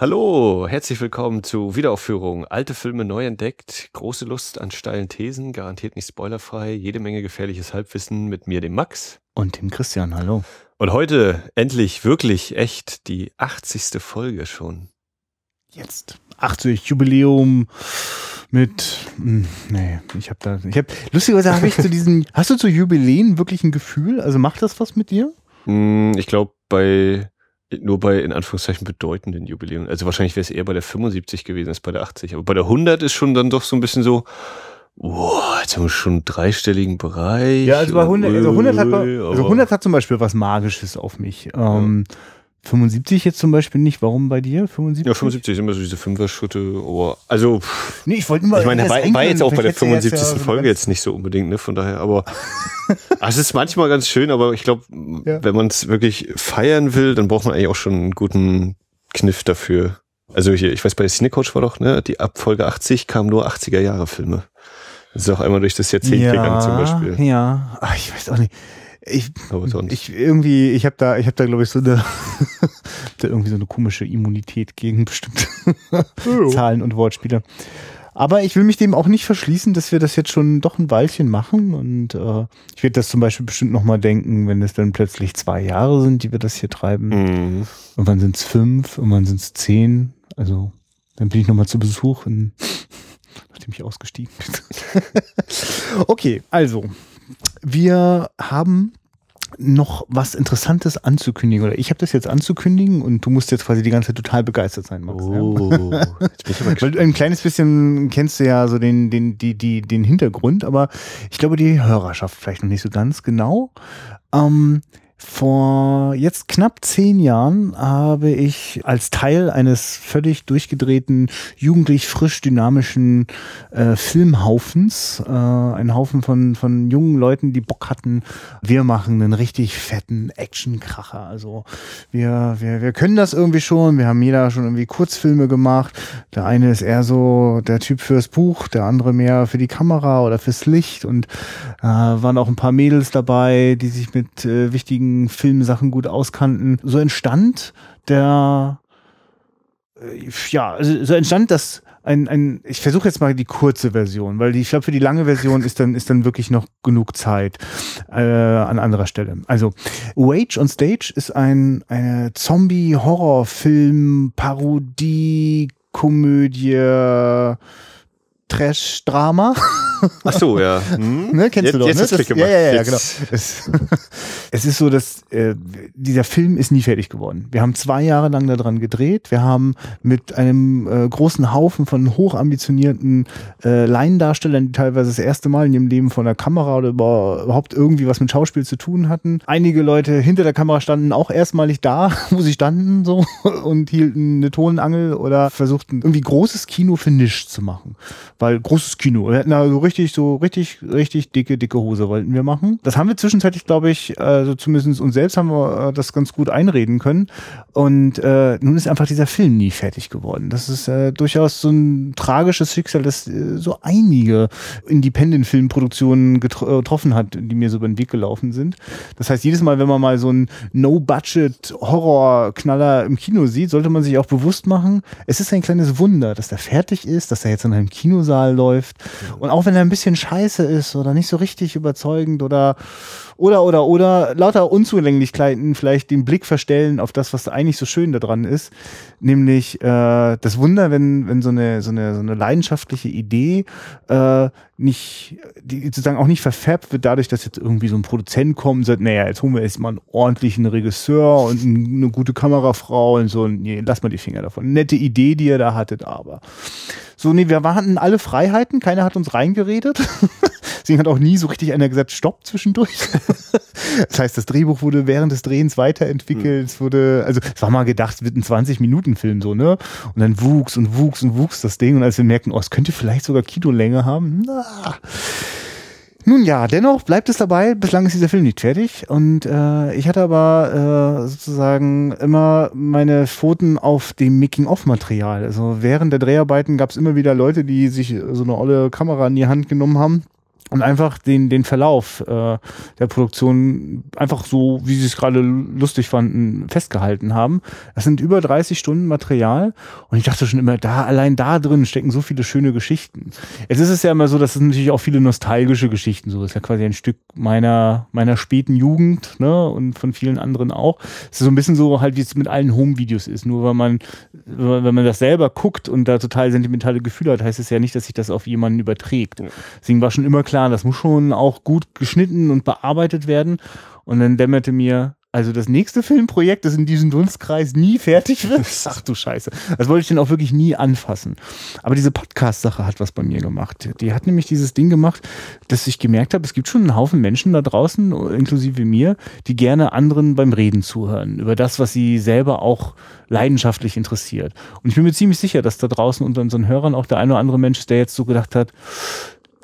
Hallo, herzlich willkommen zu Wiederaufführung. Alte Filme neu entdeckt, große Lust an steilen Thesen, garantiert nicht spoilerfrei, jede Menge gefährliches Halbwissen mit mir, dem Max. Und dem Christian, hallo. Und heute endlich wirklich echt die 80. Folge schon. Jetzt 80 Jubiläum mit hm, nee, ich habe da ich habe lustigerweise habe ich zu diesen hast du zu Jubiläen wirklich ein Gefühl? Also macht das was mit dir? Hm, ich glaube bei nur bei in Anführungszeichen bedeutenden Jubiläen. Also wahrscheinlich wäre es eher bei der 75 gewesen als bei der 80. Aber bei der 100 ist schon dann doch so ein bisschen so, Boah, jetzt haben wir schon einen dreistelligen Bereich. Ja, also bei 100, also 100 hat, also 100 hat zum Beispiel was Magisches auf mich. Ähm, ja. 75 jetzt zum Beispiel nicht. Warum bei dir? 75? Ja, 75 sind immer so diese Fünfer-Schritte. Oh, also, nee, ich wollte immer. Ich meine, war, war jetzt auch bei der 75. Jetzt ja Folge jetzt nicht so unbedingt, ne? Von daher, aber es ist manchmal ganz schön, aber ich glaube, ja. wenn man es wirklich feiern will, dann braucht man eigentlich auch schon einen guten Kniff dafür. Also hier, ich weiß, bei der Cinecoach war doch, ne, die ab Folge 80 kamen nur 80er Jahre Filme. Das ist auch einmal durch das Jahrzehnt ja, gegangen zum Beispiel. Ja, Ach, ich weiß auch nicht. Ich, ich irgendwie, ich habe da, ich habe da glaube ich so eine, irgendwie so eine komische Immunität gegen bestimmte Zahlen und Wortspiele. Aber ich will mich dem auch nicht verschließen, dass wir das jetzt schon doch ein Weilchen machen. Und äh, ich werde das zum Beispiel bestimmt nochmal denken, wenn es dann plötzlich zwei Jahre sind, die wir das hier treiben. Mhm. Und wann sind es fünf, und wann sind es zehn. Also dann bin ich nochmal zu Besuch, in, nachdem ich ausgestiegen bin. okay, also wir haben noch was Interessantes anzukündigen oder ich habe das jetzt anzukündigen und du musst jetzt quasi die ganze Zeit total begeistert sein, Max. Oh, ja? Weil du ein kleines bisschen kennst du ja so den den die die den Hintergrund, aber ich glaube die Hörerschaft vielleicht noch nicht so ganz genau. Ähm, vor jetzt knapp zehn Jahren habe ich als Teil eines völlig durchgedrehten, jugendlich frisch dynamischen äh, Filmhaufens, äh, ein Haufen von, von jungen Leuten, die Bock hatten, wir machen einen richtig fetten Actionkracher. Also wir, wir, wir können das irgendwie schon, wir haben jeder schon irgendwie Kurzfilme gemacht. Der eine ist eher so der Typ fürs Buch, der andere mehr für die Kamera oder fürs Licht und äh, waren auch ein paar Mädels dabei, die sich mit äh, wichtigen heutigen Filmsachen gut auskannten. So entstand der, äh, ja, also so entstand das ein, ein ich versuche jetzt mal die kurze Version, weil ich glaube, für die lange Version ist dann, ist dann wirklich noch genug Zeit äh, an anderer Stelle. Also, Wage on Stage ist ein eine Zombie-Horror-Film, Parodie, Komödie, Trash-Drama. Ach so, ja. Hm? Ne, kennst jetzt, du doch, jetzt ne? Das. Ja, ja, ja, genau. Es, es, ist so, dass äh, dieser Film ist nie fertig geworden. Wir haben zwei Jahre lang daran gedreht. Wir haben mit einem äh, großen Haufen von hochambitionierten äh, Laiendarstellern, die teilweise das erste Mal in ihrem Leben vor der Kamera oder überhaupt irgendwie was mit Schauspiel zu tun hatten. Einige Leute hinter der Kamera standen auch erstmalig da, wo sie standen so und hielten eine Tonangel oder versuchten irgendwie großes Kino für nichts zu machen weil großes Kino. Wir hätten da so richtig, so richtig, richtig dicke, dicke Hose wollten wir machen. Das haben wir zwischenzeitlich, glaube ich, also zumindest uns selbst haben wir äh, das ganz gut einreden können. Und äh, nun ist einfach dieser Film nie fertig geworden. Das ist äh, durchaus so ein tragisches Schicksal, das äh, so einige Independent-Filmproduktionen äh, getroffen hat, die mir so über den Weg gelaufen sind. Das heißt, jedes Mal, wenn man mal so einen No-Budget-Horror-Knaller im Kino sieht, sollte man sich auch bewusst machen, es ist ein kleines Wunder, dass der fertig ist, dass er jetzt in einem Kino Kinosaal läuft. Und auch wenn er ein bisschen scheiße ist oder nicht so richtig überzeugend oder oder oder oder lauter Unzulänglichkeiten vielleicht den Blick verstellen auf das, was eigentlich so schön daran ist, nämlich äh, das Wunder, wenn wenn so eine so eine so eine leidenschaftliche Idee äh, nicht die sozusagen auch nicht verfärbt wird dadurch, dass jetzt irgendwie so ein Produzent kommt und sagt, naja, jetzt holen wir jetzt mal einen ordentlichen Regisseur und eine gute Kamerafrau und so, nee, lass mal die Finger davon. Nette Idee, die ihr da hattet, aber so, nee, wir hatten alle Freiheiten, keiner hat uns reingeredet. Deswegen hat auch nie so richtig einer gesagt, stopp zwischendurch. Das heißt, das Drehbuch wurde während des Drehens weiterentwickelt. Es wurde, also es war mal gedacht, es wird ein 20-Minuten-Film so, ne? Und dann wuchs und wuchs und wuchs das Ding. Und als wir merkten, oh, es könnte vielleicht sogar Kinolänge haben, na. Nun ja, dennoch bleibt es dabei, bislang ist dieser Film nicht fertig und äh, ich hatte aber äh, sozusagen immer meine Pfoten auf dem Making-of-Material. Also während der Dreharbeiten gab es immer wieder Leute, die sich so eine olle Kamera in die Hand genommen haben und einfach den, den Verlauf äh, der Produktion einfach so, wie sie es gerade lustig fanden, festgehalten haben. Das sind über 30 Stunden Material und ich dachte schon immer, da allein da drin stecken so viele schöne Geschichten. Jetzt ist es ja immer so, dass es natürlich auch viele nostalgische Geschichten so ist ja quasi ein Stück meiner meiner späten Jugend ne und von vielen anderen auch. Es ist so ein bisschen so halt wie es mit allen Home-Videos ist. Nur weil man wenn man das selber guckt und da total sentimentale Gefühle hat, heißt es ja nicht, dass sich das auf jemanden überträgt. Deswegen war schon immer klar klar, das muss schon auch gut geschnitten und bearbeitet werden. Und dann dämmerte mir, also das nächste Filmprojekt, das in diesem Dunstkreis nie fertig wird. Ach du Scheiße. Das wollte ich dann auch wirklich nie anfassen. Aber diese Podcast-Sache hat was bei mir gemacht. Die hat nämlich dieses Ding gemacht, dass ich gemerkt habe, es gibt schon einen Haufen Menschen da draußen, inklusive mir, die gerne anderen beim Reden zuhören. Über das, was sie selber auch leidenschaftlich interessiert. Und ich bin mir ziemlich sicher, dass da draußen unter unseren Hörern auch der eine oder andere Mensch ist, der jetzt so gedacht hat,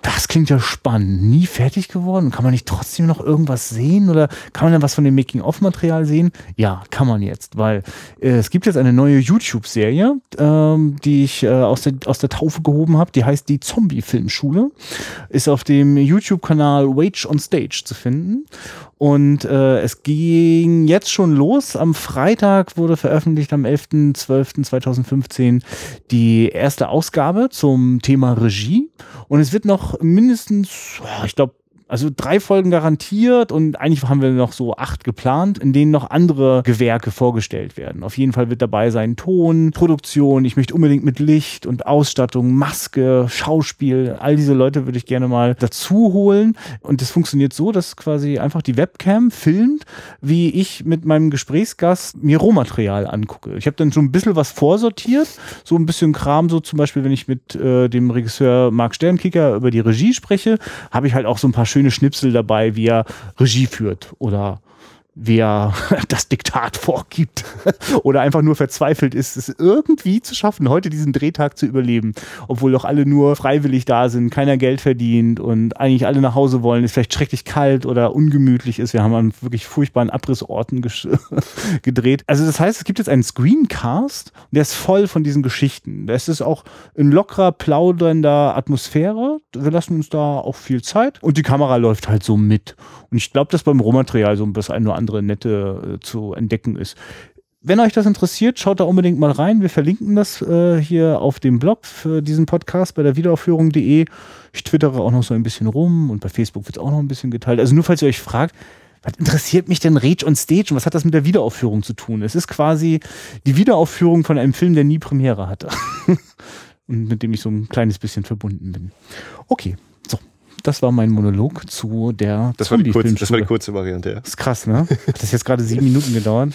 das klingt ja spannend. Nie fertig geworden? Kann man nicht trotzdem noch irgendwas sehen? Oder kann man dann was von dem Making-of-Material sehen? Ja, kann man jetzt, weil äh, es gibt jetzt eine neue YouTube-Serie, ähm, die ich äh, aus, der, aus der Taufe gehoben habe. Die heißt die Zombie-Filmschule. Ist auf dem YouTube-Kanal Wage on Stage zu finden. Und äh, es ging jetzt schon los. Am Freitag wurde veröffentlicht, am 11.12.2015, die erste Ausgabe zum Thema Regie. Und es wird noch mindestens, ich glaube, also drei Folgen garantiert und eigentlich haben wir noch so acht geplant, in denen noch andere Gewerke vorgestellt werden. Auf jeden Fall wird dabei sein Ton, Produktion, ich möchte unbedingt mit Licht und Ausstattung, Maske, Schauspiel, all diese Leute würde ich gerne mal dazu holen. Und das funktioniert so, dass quasi einfach die Webcam filmt, wie ich mit meinem Gesprächsgast mir Rohmaterial angucke. Ich habe dann schon ein bisschen was vorsortiert, so ein bisschen Kram, so zum Beispiel, wenn ich mit äh, dem Regisseur Marc Sternkicker über die Regie spreche, habe ich halt auch so ein paar schöne Schnipsel dabei, wie er Regie führt oder wer das Diktat vorgibt oder einfach nur verzweifelt ist, es irgendwie zu schaffen, heute diesen Drehtag zu überleben, obwohl doch alle nur freiwillig da sind, keiner Geld verdient und eigentlich alle nach Hause wollen, es vielleicht schrecklich kalt oder ungemütlich ist. Wir haben an wirklich furchtbaren Abrissorten gedreht. Also das heißt, es gibt jetzt einen Screencast der ist voll von diesen Geschichten. Das ist auch in lockerer, plaudernder Atmosphäre. Wir lassen uns da auch viel Zeit und die Kamera läuft halt so mit. Und ich glaube, dass beim Rohmaterial so ein bisschen nur andere nette äh, zu entdecken ist. Wenn euch das interessiert, schaut da unbedingt mal rein. Wir verlinken das äh, hier auf dem Blog für diesen Podcast bei der Wiederaufführung.de. Ich twittere auch noch so ein bisschen rum und bei Facebook wird es auch noch ein bisschen geteilt. Also nur falls ihr euch fragt, was interessiert mich denn Rage on Stage und was hat das mit der Wiederaufführung zu tun? Es ist quasi die Wiederaufführung von einem Film, der nie Premiere hatte. und mit dem ich so ein kleines bisschen verbunden bin. Okay, das war mein Monolog zu der das war, die kurze, das war die kurze Variante, ja. Das ist krass, ne? Hat das jetzt gerade sieben Minuten gedauert?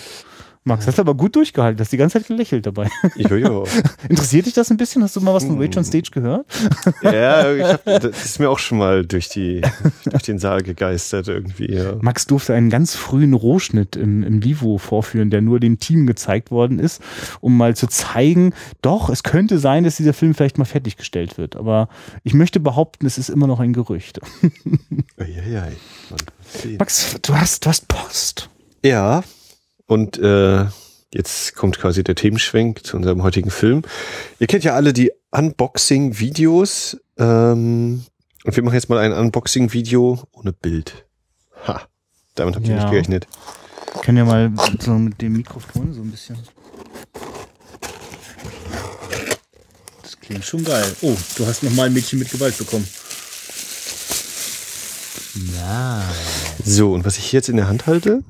Max, hast du aber gut durchgehalten, hast die ganze Zeit gelächelt dabei. Ja. Interessiert dich das ein bisschen? Hast du mal was von Rage on Stage gehört? Ja, ich hab, das ist mir auch schon mal durch, die, durch den Saal gegeistert irgendwie. Ja. Max durfte einen ganz frühen Rohschnitt im, im Livo vorführen, der nur dem Team gezeigt worden ist, um mal zu zeigen, doch, es könnte sein, dass dieser Film vielleicht mal fertiggestellt wird. Aber ich möchte behaupten, es ist immer noch ein Gerücht. Eieiei. Max, du hast, du hast Post. Ja, und äh, jetzt kommt quasi der Themenschwenk zu unserem heutigen Film. Ihr kennt ja alle die Unboxing-Videos. Ähm, und wir machen jetzt mal ein Unboxing-Video ohne Bild. Ha, damit habt ihr ja. nicht gerechnet. Wir können ja mal so mit dem Mikrofon so ein bisschen. Das klingt schon geil. Oh, du hast nochmal ein Mädchen mit Gewalt bekommen. Na. So, und was ich jetzt in der Hand halte,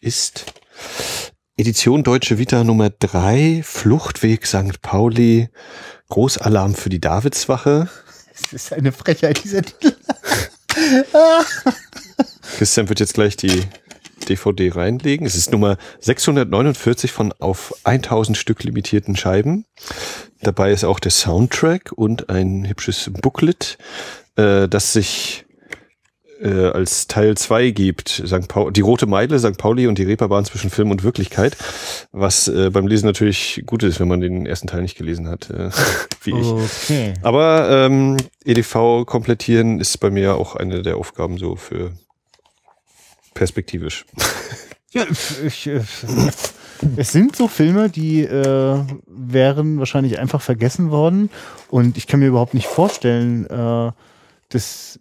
ist Edition Deutsche Vita Nummer 3, Fluchtweg St. Pauli, Großalarm für die Davidswache. Es ist eine Frechheit, dieser Titel. Christian wird jetzt gleich die DVD reinlegen. Es ist Nummer 649 von auf 1000 Stück limitierten Scheiben. Dabei ist auch der Soundtrack und ein hübsches Booklet, äh, das sich äh, als Teil 2 gibt, St. Paul, die rote Meile, St. Pauli und die Reeperbahn zwischen Film und Wirklichkeit, was äh, beim Lesen natürlich gut ist, wenn man den ersten Teil nicht gelesen hat, äh, wie ich. Okay. Aber ähm, EDV komplettieren ist bei mir auch eine der Aufgaben so für perspektivisch. Ja, ich, ich, es sind so Filme, die äh, wären wahrscheinlich einfach vergessen worden. Und ich kann mir überhaupt nicht vorstellen, äh, dass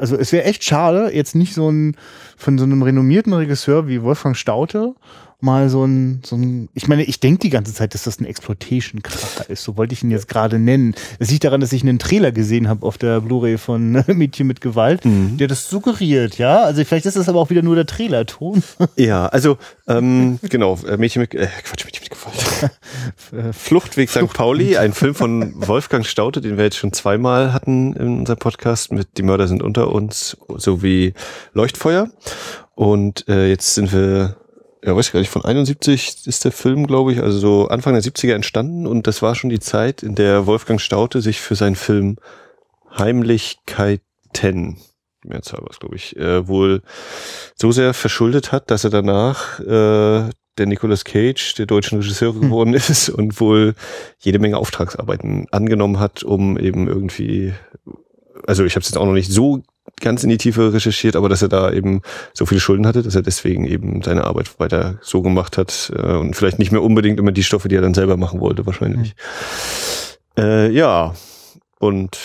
also es wäre echt schade, jetzt nicht so ein von so einem renommierten Regisseur wie Wolfgang Staute mal so ein, so ein ich meine, ich denke die ganze Zeit, dass das ein Exploitation-Kracher ist. So wollte ich ihn jetzt gerade nennen. Es liegt daran, dass ich einen Trailer gesehen habe auf der Blu-ray von Mädchen mit Gewalt, mhm. der das suggeriert, ja. Also vielleicht ist das aber auch wieder nur der Trailerton. Ja, also ähm, genau, äh, Mädchen mit äh, Quatsch, Mädchen mit Gewalt. Fluchtweg St. Pauli, ein Film von Wolfgang Staute, den wir jetzt schon zweimal hatten in unserem Podcast mit Die Mörder sind unter uns sowie Leuchtfeuer. Und äh, jetzt sind wir ja, weiß ich gar nicht, von 71 ist der Film, glaube ich, also so Anfang der 70er entstanden und das war schon die Zeit, in der Wolfgang Staute sich für seinen Film Heimlichkeiten, Mehrzahl war es, glaube ich, äh, wohl so sehr verschuldet hat, dass er danach äh, der Nicolas Cage der deutschen Regisseur hm. geworden ist und wohl jede Menge Auftragsarbeiten angenommen hat, um eben irgendwie, also ich habe es jetzt auch noch nicht so ganz in die Tiefe recherchiert, aber dass er da eben so viele Schulden hatte, dass er deswegen eben seine Arbeit weiter so gemacht hat äh, und vielleicht nicht mehr unbedingt immer die Stoffe, die er dann selber machen wollte, wahrscheinlich. Mhm. Äh, ja, und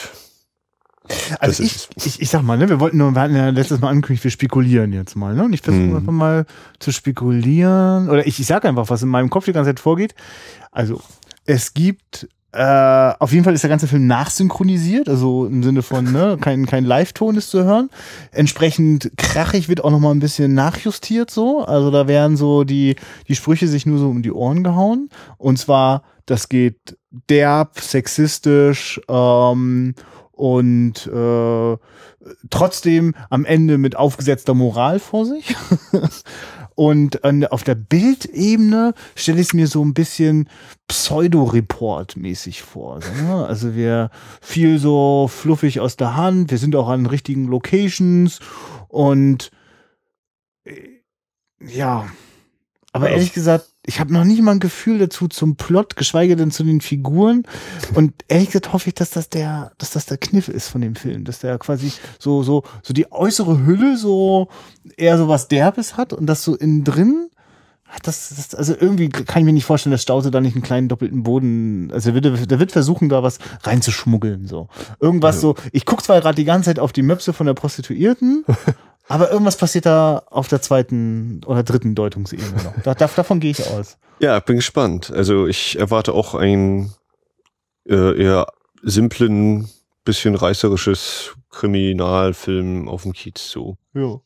also ich, ich, ich sag mal, ne, wir wollten nur, wir hatten ja letztes Mal angekündigt, wir spekulieren jetzt mal, ne? Und ich versuche mhm. einfach mal zu spekulieren. Oder ich, ich sage einfach, was in meinem Kopf die ganze Zeit vorgeht. Also, es gibt äh, auf jeden Fall ist der ganze Film nachsynchronisiert, also im Sinne von, ne, kein, kein Live-Ton ist zu hören. Entsprechend krachig wird auch noch mal ein bisschen nachjustiert so. Also da werden so die, die Sprüche sich nur so um die Ohren gehauen. Und zwar, das geht derb, sexistisch, ähm, und äh, trotzdem am Ende mit aufgesetzter Moral vor sich. Und auf der Bildebene stelle ich es mir so ein bisschen Pseudo-Report-mäßig vor. Ne? Also wir viel so fluffig aus der Hand, wir sind auch an richtigen Locations und äh, ja, aber ehrlich gesagt, ich habe noch nicht mal ein Gefühl dazu zum Plot, geschweige denn zu den Figuren. Und ehrlich gesagt hoffe ich, dass das der, dass das der Kniff ist von dem Film, dass der quasi so so so die äußere Hülle so eher so was Derbes hat und das so innen drin das, das, also irgendwie kann ich mir nicht vorstellen, dass Staute da nicht einen kleinen doppelten Boden, also der wird, der wird versuchen, da was reinzuschmuggeln, so. Irgendwas also. so, ich guck zwar gerade die ganze Zeit auf die Möpse von der Prostituierten Aber irgendwas passiert da auf der zweiten oder dritten Deutungsebene noch. Da, davon gehe ich aus. Ja, bin gespannt. Also ich erwarte auch ein äh, eher simplen, bisschen reißerisches Kriminalfilm auf dem Kiez so. Ja.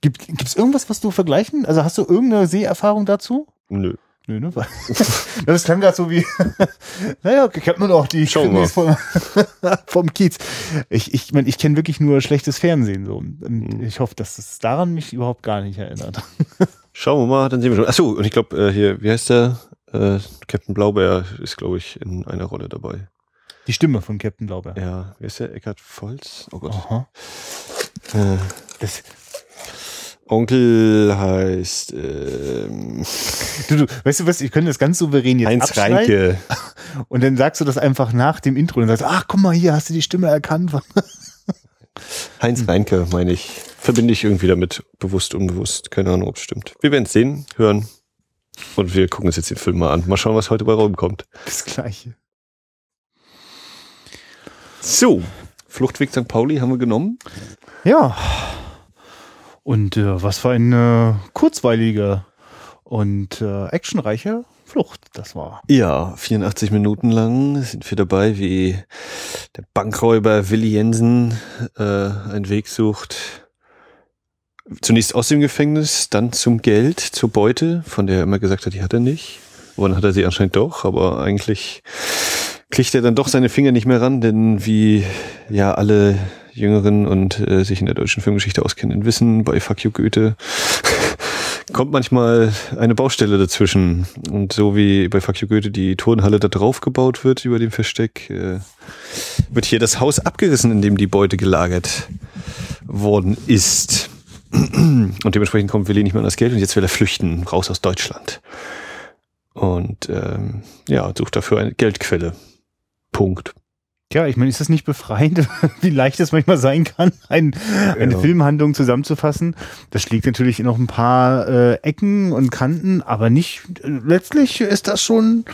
Gibt gibt's irgendwas, was du vergleichen? Also hast du irgendeine Seherfahrung dazu? Nö. Nö, ne? Das klang gerade so wie, naja, ich habe nur noch die Krimis vom, vom Kiez. Ich, ich meine, ich kenne wirklich nur schlechtes Fernsehen so. Und mhm. ich hoffe, dass es daran mich überhaupt gar nicht erinnert. Schauen wir mal, dann sehen wir schon. Achso, und ich glaube, äh, hier, wie heißt der? Äh, Captain Blaubeer ist, glaube ich, in einer Rolle dabei. Die Stimme von Captain Blaubeer. Ja, wie ist der? Eckhard Volz? Oh Gott. Aha. Äh, das, Onkel heißt ähm, du, du, weißt du was, ich könnte das ganz souverän jetzt Heinz Reinke. Und dann sagst du das einfach nach dem Intro und sagst, ach guck mal hier, hast du die Stimme erkannt? Heinz Reinke, meine ich. Verbinde ich irgendwie damit, bewusst, unbewusst. Keine Ahnung, ob es stimmt. Wir werden es sehen, hören. Und wir gucken uns jetzt den Film mal an. Mal schauen, was heute bei rumkommt. Das gleiche. So, Fluchtweg St. Pauli haben wir genommen. Ja. Und äh, was für eine kurzweilige und äh, actionreiche Flucht das war. Ja, 84 Minuten lang sind wir dabei, wie der Bankräuber Willi Jensen äh, einen Weg sucht. Zunächst aus dem Gefängnis, dann zum Geld, zur Beute, von der er immer gesagt hat, die hat er nicht. Und dann hat er sie anscheinend doch, aber eigentlich kriegt er dann doch seine Finger nicht mehr ran, denn wie ja alle Jüngeren und äh, sich in der deutschen Filmgeschichte auskennen, wissen, bei Fuck You Goethe kommt manchmal eine Baustelle dazwischen. Und so wie bei Fuck You Goethe die Turnhalle da drauf gebaut wird über dem Versteck, äh, wird hier das Haus abgerissen, in dem die Beute gelagert worden ist. Und dementsprechend kommt Willi nicht mehr an das Geld und jetzt will er flüchten, raus aus Deutschland. Und ähm, ja, sucht dafür eine Geldquelle. Punkt. Ja, ich meine, ist das nicht befreiend, wie leicht es manchmal sein kann, ein, eine ja. Filmhandlung zusammenzufassen? Das schlägt natürlich noch ein paar äh, Ecken und Kanten, aber nicht, äh, letztlich ist das schon,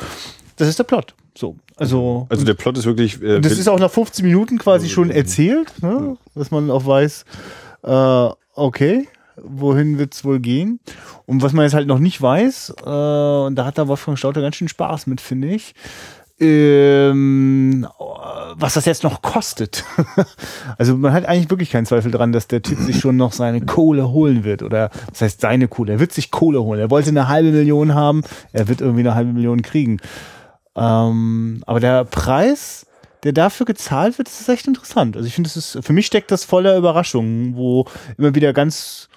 das ist der Plot. So, also. Also der Plot ist wirklich. Äh, das ist auch nach 15 Minuten quasi schon erzählt, ne? dass man auch weiß, äh, okay, wohin wird's wohl gehen? Und was man jetzt halt noch nicht weiß, äh, und da hat der Wolfgang Stauter ganz schön Spaß mit, finde ich, ähm, was das jetzt noch kostet. also man hat eigentlich wirklich keinen Zweifel dran, dass der Typ sich schon noch seine Kohle holen wird. Oder das heißt seine Kohle. Er wird sich Kohle holen. Er wollte eine halbe Million haben, er wird irgendwie eine halbe Million kriegen. Ähm, aber der Preis, der dafür gezahlt wird, ist echt interessant. Also ich finde, es ist, für mich steckt das voller Überraschungen, wo immer wieder ganz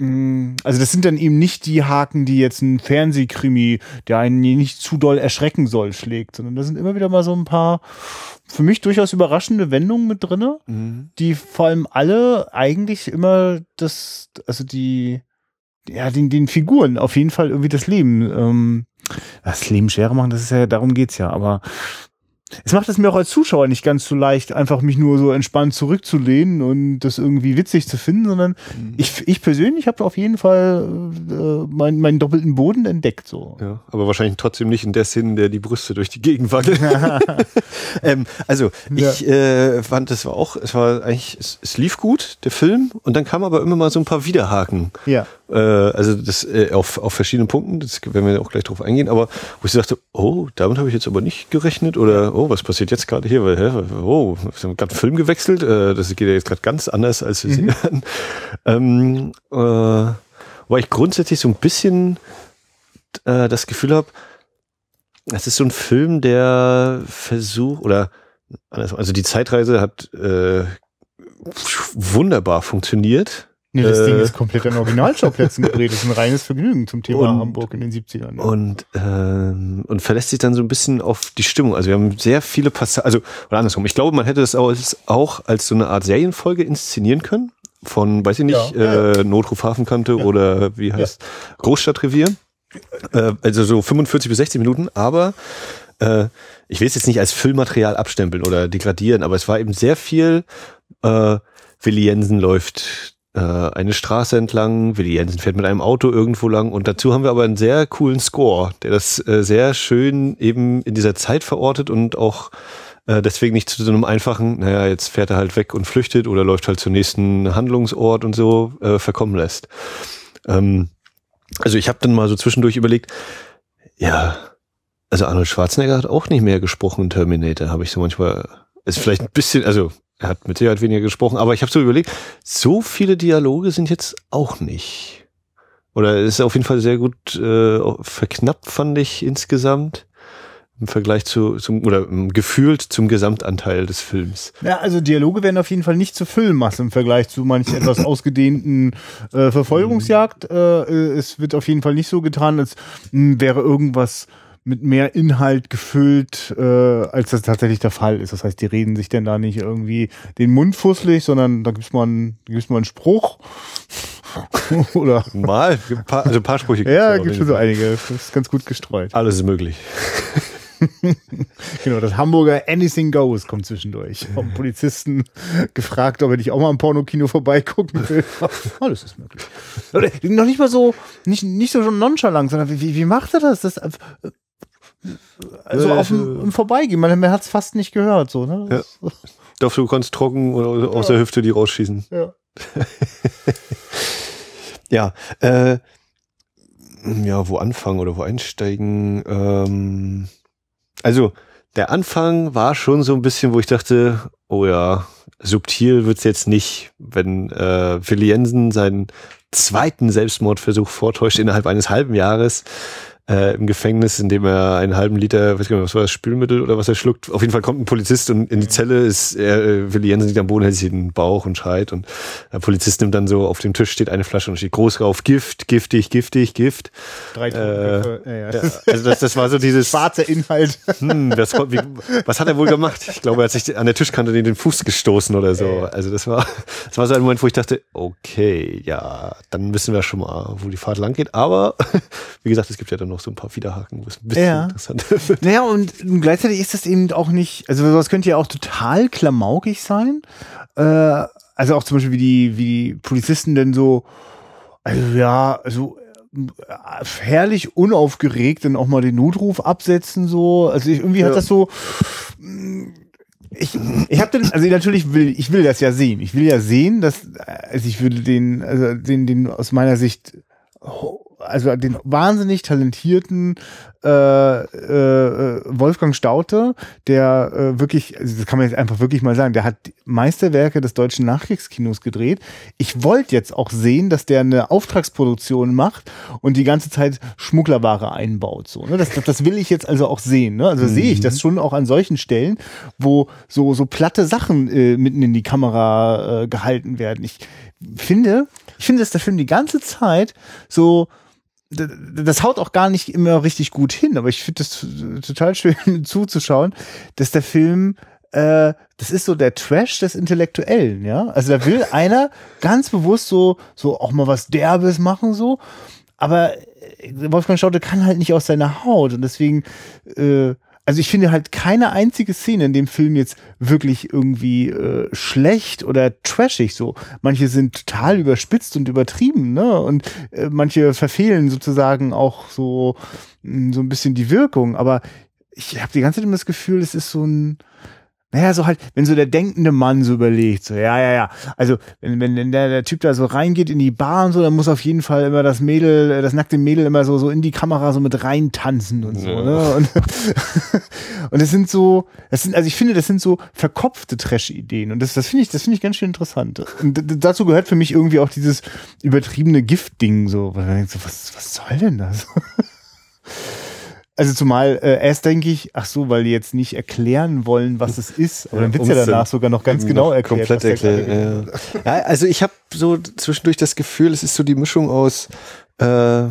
also das sind dann eben nicht die Haken, die jetzt ein Fernsehkrimi, der einen nicht zu doll erschrecken soll, schlägt, sondern da sind immer wieder mal so ein paar für mich durchaus überraschende Wendungen mit drinne, mhm. die vor allem alle eigentlich immer das, also die, ja, den, den Figuren auf jeden Fall irgendwie das Leben, ähm, das Leben schwerer machen, das ist ja, darum geht's ja, aber es macht es mir auch als Zuschauer nicht ganz so leicht, einfach mich nur so entspannt zurückzulehnen und das irgendwie witzig zu finden, sondern mhm. ich, ich persönlich habe auf jeden Fall äh, meinen, meinen doppelten Boden entdeckt. So. Ja, aber wahrscheinlich trotzdem nicht in der Szene, der die Brüste durch die Gegend wackeln. ähm, also ich ja. äh, fand, das war auch, es war eigentlich, es, es lief gut, der Film, und dann kam aber immer mal so ein paar Widerhaken. Ja. Äh, also das äh, auf, auf verschiedenen Punkten, das werden wir auch gleich drauf eingehen, aber wo ich dachte, oh, damit habe ich jetzt aber nicht gerechnet oder oh, was passiert jetzt gerade hier? Oh, wir haben gerade Film gewechselt, äh, das geht ja jetzt gerade ganz anders, als wir mhm. sehen. ähm, äh, weil ich grundsätzlich so ein bisschen äh, das Gefühl habe, es ist so ein Film, der versucht, oder also die Zeitreise hat äh, wunderbar funktioniert Nee, das äh, Ding ist komplett an Originalschauplätzen gedreht. Das ist ein reines Vergnügen zum Thema und, Hamburg in den 70ern. Ja. Und, ähm, und verlässt sich dann so ein bisschen auf die Stimmung. Also wir haben sehr viele Passagen, also, oder andersrum. Ich glaube, man hätte das auch als so eine Art Serienfolge inszenieren können. Von, weiß ich nicht, ja, äh, Notruf Hafenkante ja. oder wie heißt, Großstadtrevier. Äh, also so 45 bis 60 Minuten, aber äh, ich will es jetzt nicht als Füllmaterial abstempeln oder degradieren, aber es war eben sehr viel, äh, Willi Jensen läuft äh, eine Straße entlang, Willi Jensen fährt mit einem Auto irgendwo lang und dazu haben wir aber einen sehr coolen Score, der das äh, sehr schön eben in dieser Zeit verortet und auch äh, deswegen nicht zu so einem einfachen, naja, jetzt fährt er halt weg und flüchtet oder läuft halt zum nächsten Handlungsort und so äh, verkommen lässt. Ähm, also ich habe dann mal so zwischendurch überlegt, ja, also Arnold Schwarzenegger hat auch nicht mehr gesprochen in Terminator, habe ich so manchmal, ist vielleicht ein bisschen, also er hat mit Sicherheit weniger gesprochen, aber ich habe so überlegt, so viele Dialoge sind jetzt auch nicht. Oder ist auf jeden Fall sehr gut äh, verknappt, fand ich insgesamt im Vergleich zu zum oder gefühlt zum Gesamtanteil des Films. Ja, also Dialoge werden auf jeden Fall nicht zur Füllmasse im Vergleich zu manch etwas ausgedehnten äh, Verfolgungsjagd. Äh, es wird auf jeden Fall nicht so getan, als mh, hm, wäre irgendwas mit mehr Inhalt gefüllt, äh, als das tatsächlich der Fall ist. Das heißt, die reden sich denn da nicht irgendwie den Mund fusselig, sondern da gibt's mal einen, gibt's mal einen Spruch. Oder mal, ein paar, also ein paar Sprüche. Gibt's ja, gibt schon so einige. Das ist ganz gut gestreut. Alles ist möglich. genau, das Hamburger Anything Goes kommt zwischendurch. Vom Polizisten gefragt, ob er nicht auch mal im Pornokino vorbeigucken will. Alles ist möglich. Noch nicht mal so, nicht, nicht so nonchalant, sondern wie, wie macht er das? Das also auf dem, im Vorbeigehen, man, man hat es fast nicht gehört. So, ne? Ja. Doch, du kannst trocken oder aus ja. der Hüfte die rausschießen. Ja. ja, äh, ja, wo anfangen oder wo einsteigen? Ähm, also, der Anfang war schon so ein bisschen, wo ich dachte, oh ja, subtil wird's jetzt nicht, wenn äh, Willi Jensen seinen zweiten Selbstmordversuch vortäuscht innerhalb eines halben Jahres äh, im Gefängnis, in dem er einen halben Liter, weiß ich nicht, was war das, Spülmittel oder was er schluckt. Auf jeden Fall kommt ein Polizist und in die Zelle ist er, äh, Willi Jensen liegt am Boden, hält sich den Bauch und schreit und der Polizist nimmt dann so, auf dem Tisch steht eine Flasche und steht groß drauf, Gift, giftig, giftig, Gift. Drei äh, ja, ja. Also das, das war so dieses... Schwarze Inhalt. Hm, das, wie, was hat er wohl gemacht? Ich glaube, er hat sich an der Tischkante den Fuß gestoßen oder so. Also das war, das war so ein Moment, wo ich dachte, okay, ja, dann wissen wir schon mal, wo die Fahrt lang geht. Aber, wie gesagt, es gibt ja dann noch noch so ein paar Widerhaken, wo es ein bisschen ja. interessanter wird. Naja, und gleichzeitig ist das eben auch nicht, also sowas könnte ja auch total klamaukig sein. Äh, also auch zum Beispiel, wie die, wie die Polizisten denn so, also ja, also äh, herrlich unaufgeregt dann auch mal den Notruf absetzen so. Also ich, irgendwie ja. hat das so ich, ich habe dann, also natürlich will ich will das ja sehen. Ich will ja sehen, dass also ich würde den also den den aus meiner Sicht also den wahnsinnig talentierten äh, äh, Wolfgang Staute, der äh, wirklich, also das kann man jetzt einfach wirklich mal sagen, der hat Meisterwerke des deutschen Nachkriegskinos gedreht. Ich wollte jetzt auch sehen, dass der eine Auftragsproduktion macht und die ganze Zeit Schmugglerware einbaut. So, ne? das, das will ich jetzt also auch sehen. Ne? Also mhm. sehe ich das mhm. schon auch an solchen Stellen, wo so, so platte Sachen äh, mitten in die Kamera äh, gehalten werden. Ich finde, ich finde, dass der Film die ganze Zeit so das haut auch gar nicht immer richtig gut hin, aber ich finde das total schön zuzuschauen, dass der Film äh, das ist so der Trash des Intellektuellen, ja. Also da will einer ganz bewusst so, so auch mal was Derbes machen, so. Aber Wolfgang Schaute kann halt nicht aus seiner Haut und deswegen äh, also ich finde halt keine einzige Szene in dem Film jetzt wirklich irgendwie äh, schlecht oder trashig so. Manche sind total überspitzt und übertrieben, ne? Und äh, manche verfehlen sozusagen auch so mh, so ein bisschen die Wirkung, aber ich habe die ganze Zeit immer das Gefühl, es ist so ein naja, so halt, wenn so der denkende Mann so überlegt, so, ja, ja, ja. Also, wenn, wenn, der, der Typ da so reingeht in die Bar und so, dann muss auf jeden Fall immer das Mädel, äh, das nackte Mädel immer so, so in die Kamera so mit rein tanzen und so, ja. ne? Und, und das sind so, das sind, also ich finde, das sind so verkopfte Trash-Ideen. Und das, das finde ich, das finde ich ganz schön interessant. Und dazu gehört für mich irgendwie auch dieses übertriebene Gift-Ding, so, weil man denkt so, was, was soll denn das? Also zumal äh, erst denke ich, ach so, weil die jetzt nicht erklären wollen, was es ist. Aber dann wird's ja danach sogar noch ganz genau erklärt. Komplett erklärt. Ja. ja. also ich habe so zwischendurch das Gefühl, es ist so die Mischung aus äh,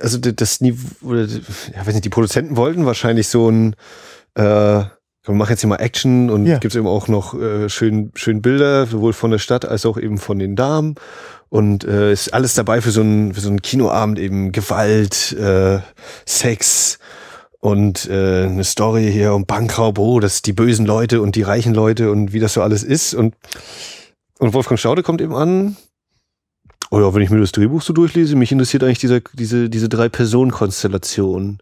also das Niveau, oder, ja, weiß nicht, die Produzenten wollten wahrscheinlich so ein äh, wir machen jetzt hier mal Action und ja. gibt es eben auch noch äh, schön, schön Bilder, sowohl von der Stadt als auch eben von den Damen. Und äh, ist alles dabei für so einen, für so einen Kinoabend eben Gewalt, äh, Sex und äh, eine Story hier um Bankraub, oh, das die bösen Leute und die reichen Leute und wie das so alles ist. Und, und Wolfgang Staude kommt eben an. Oder wenn ich mir das Drehbuch so durchlese, mich interessiert eigentlich diese, diese, diese drei Personen-Konstellation.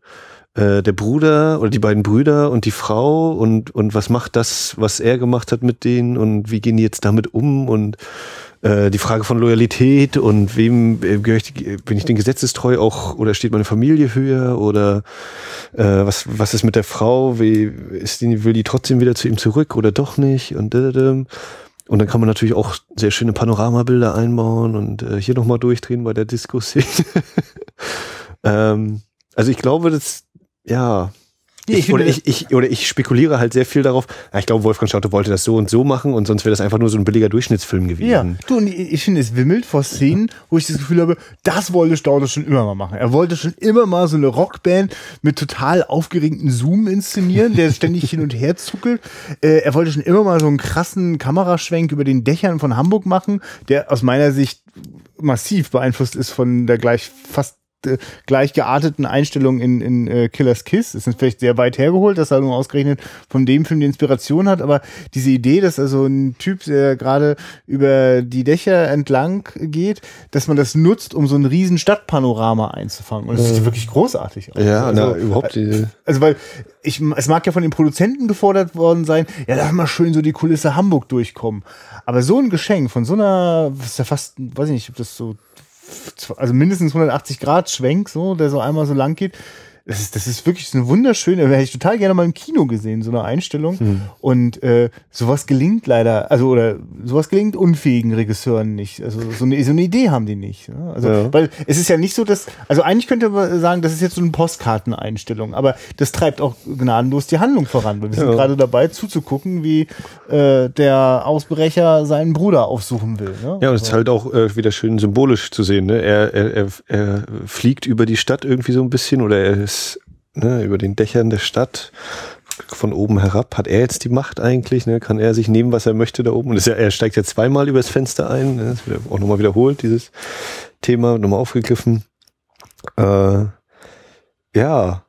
Äh, der Bruder oder die beiden Brüder und die Frau und, und was macht das, was er gemacht hat mit denen und wie gehen die jetzt damit um und äh, die Frage von Loyalität und wem äh, gehöre ich, bin ich den Gesetzestreu auch oder steht meine Familie höher oder äh, was, was ist mit der Frau, wie ist die, will die trotzdem wieder zu ihm zurück oder doch nicht? Und und dann kann man natürlich auch sehr schöne Panoramabilder einbauen und äh, hier nochmal durchdrehen bei der Diskussion. ähm, also ich glaube, das, ja, ich, oder, ich, ich, oder ich spekuliere halt sehr viel darauf. Ich glaube, Wolfgang Schaute wollte das so und so machen und sonst wäre das einfach nur so ein billiger Durchschnittsfilm gewesen. Ja, du, und ich, finde, es wimmelt vor Szenen, wo ich das Gefühl habe, das wollte Staude schon immer mal machen. Er wollte schon immer mal so eine Rockband mit total aufgeregten Zoom inszenieren, der ständig hin und her zuckelt. Äh, er wollte schon immer mal so einen krassen Kameraschwenk über den Dächern von Hamburg machen, der aus meiner Sicht massiv beeinflusst ist von der gleich fast gleich gearteten Einstellungen in, in äh, Killers Kiss. Das ist vielleicht sehr weit hergeholt, dass er nur ausgerechnet von dem Film die Inspiration hat, aber diese Idee, dass also ein Typ, der gerade über die Dächer entlang geht, dass man das nutzt, um so ein riesen Stadtpanorama einzufangen. Und das ist wirklich großartig. Aus. Ja, also, na, überhaupt. Die also weil ich, es mag ja von den Produzenten gefordert worden sein, ja, lass mal schön so die Kulisse Hamburg durchkommen. Aber so ein Geschenk von so einer, was ist ja fast, weiß ich nicht, ob das so also mindestens 180 Grad Schwenk, so, der so einmal so lang geht. Das ist, das ist wirklich eine wunderschöne, hätte ich total gerne mal im Kino gesehen, so eine Einstellung. Hm. Und äh, sowas gelingt leider, also oder sowas gelingt unfähigen Regisseuren nicht. Also so eine, so eine Idee haben die nicht. Ne? Also, ja. weil es ist ja nicht so, dass, also eigentlich könnte man sagen, das ist jetzt so eine Postkarteneinstellung, aber das treibt auch gnadenlos die Handlung voran. Weil wir ja. sind gerade dabei zuzugucken, wie äh, der Ausbrecher seinen Bruder aufsuchen will. Ne? Ja, und es ist halt auch äh, wieder schön symbolisch zu sehen. Ne? Er, er, er, er fliegt über die Stadt irgendwie so ein bisschen oder er ist ne, über den Dächern der Stadt von oben herab. Hat er jetzt die Macht eigentlich? Ne? Kann er sich nehmen, was er möchte da oben? Und ja, er steigt ja zweimal übers Fenster ein. Ne? Das wird auch nochmal wiederholt, dieses Thema, nochmal aufgegriffen. Äh, Ja.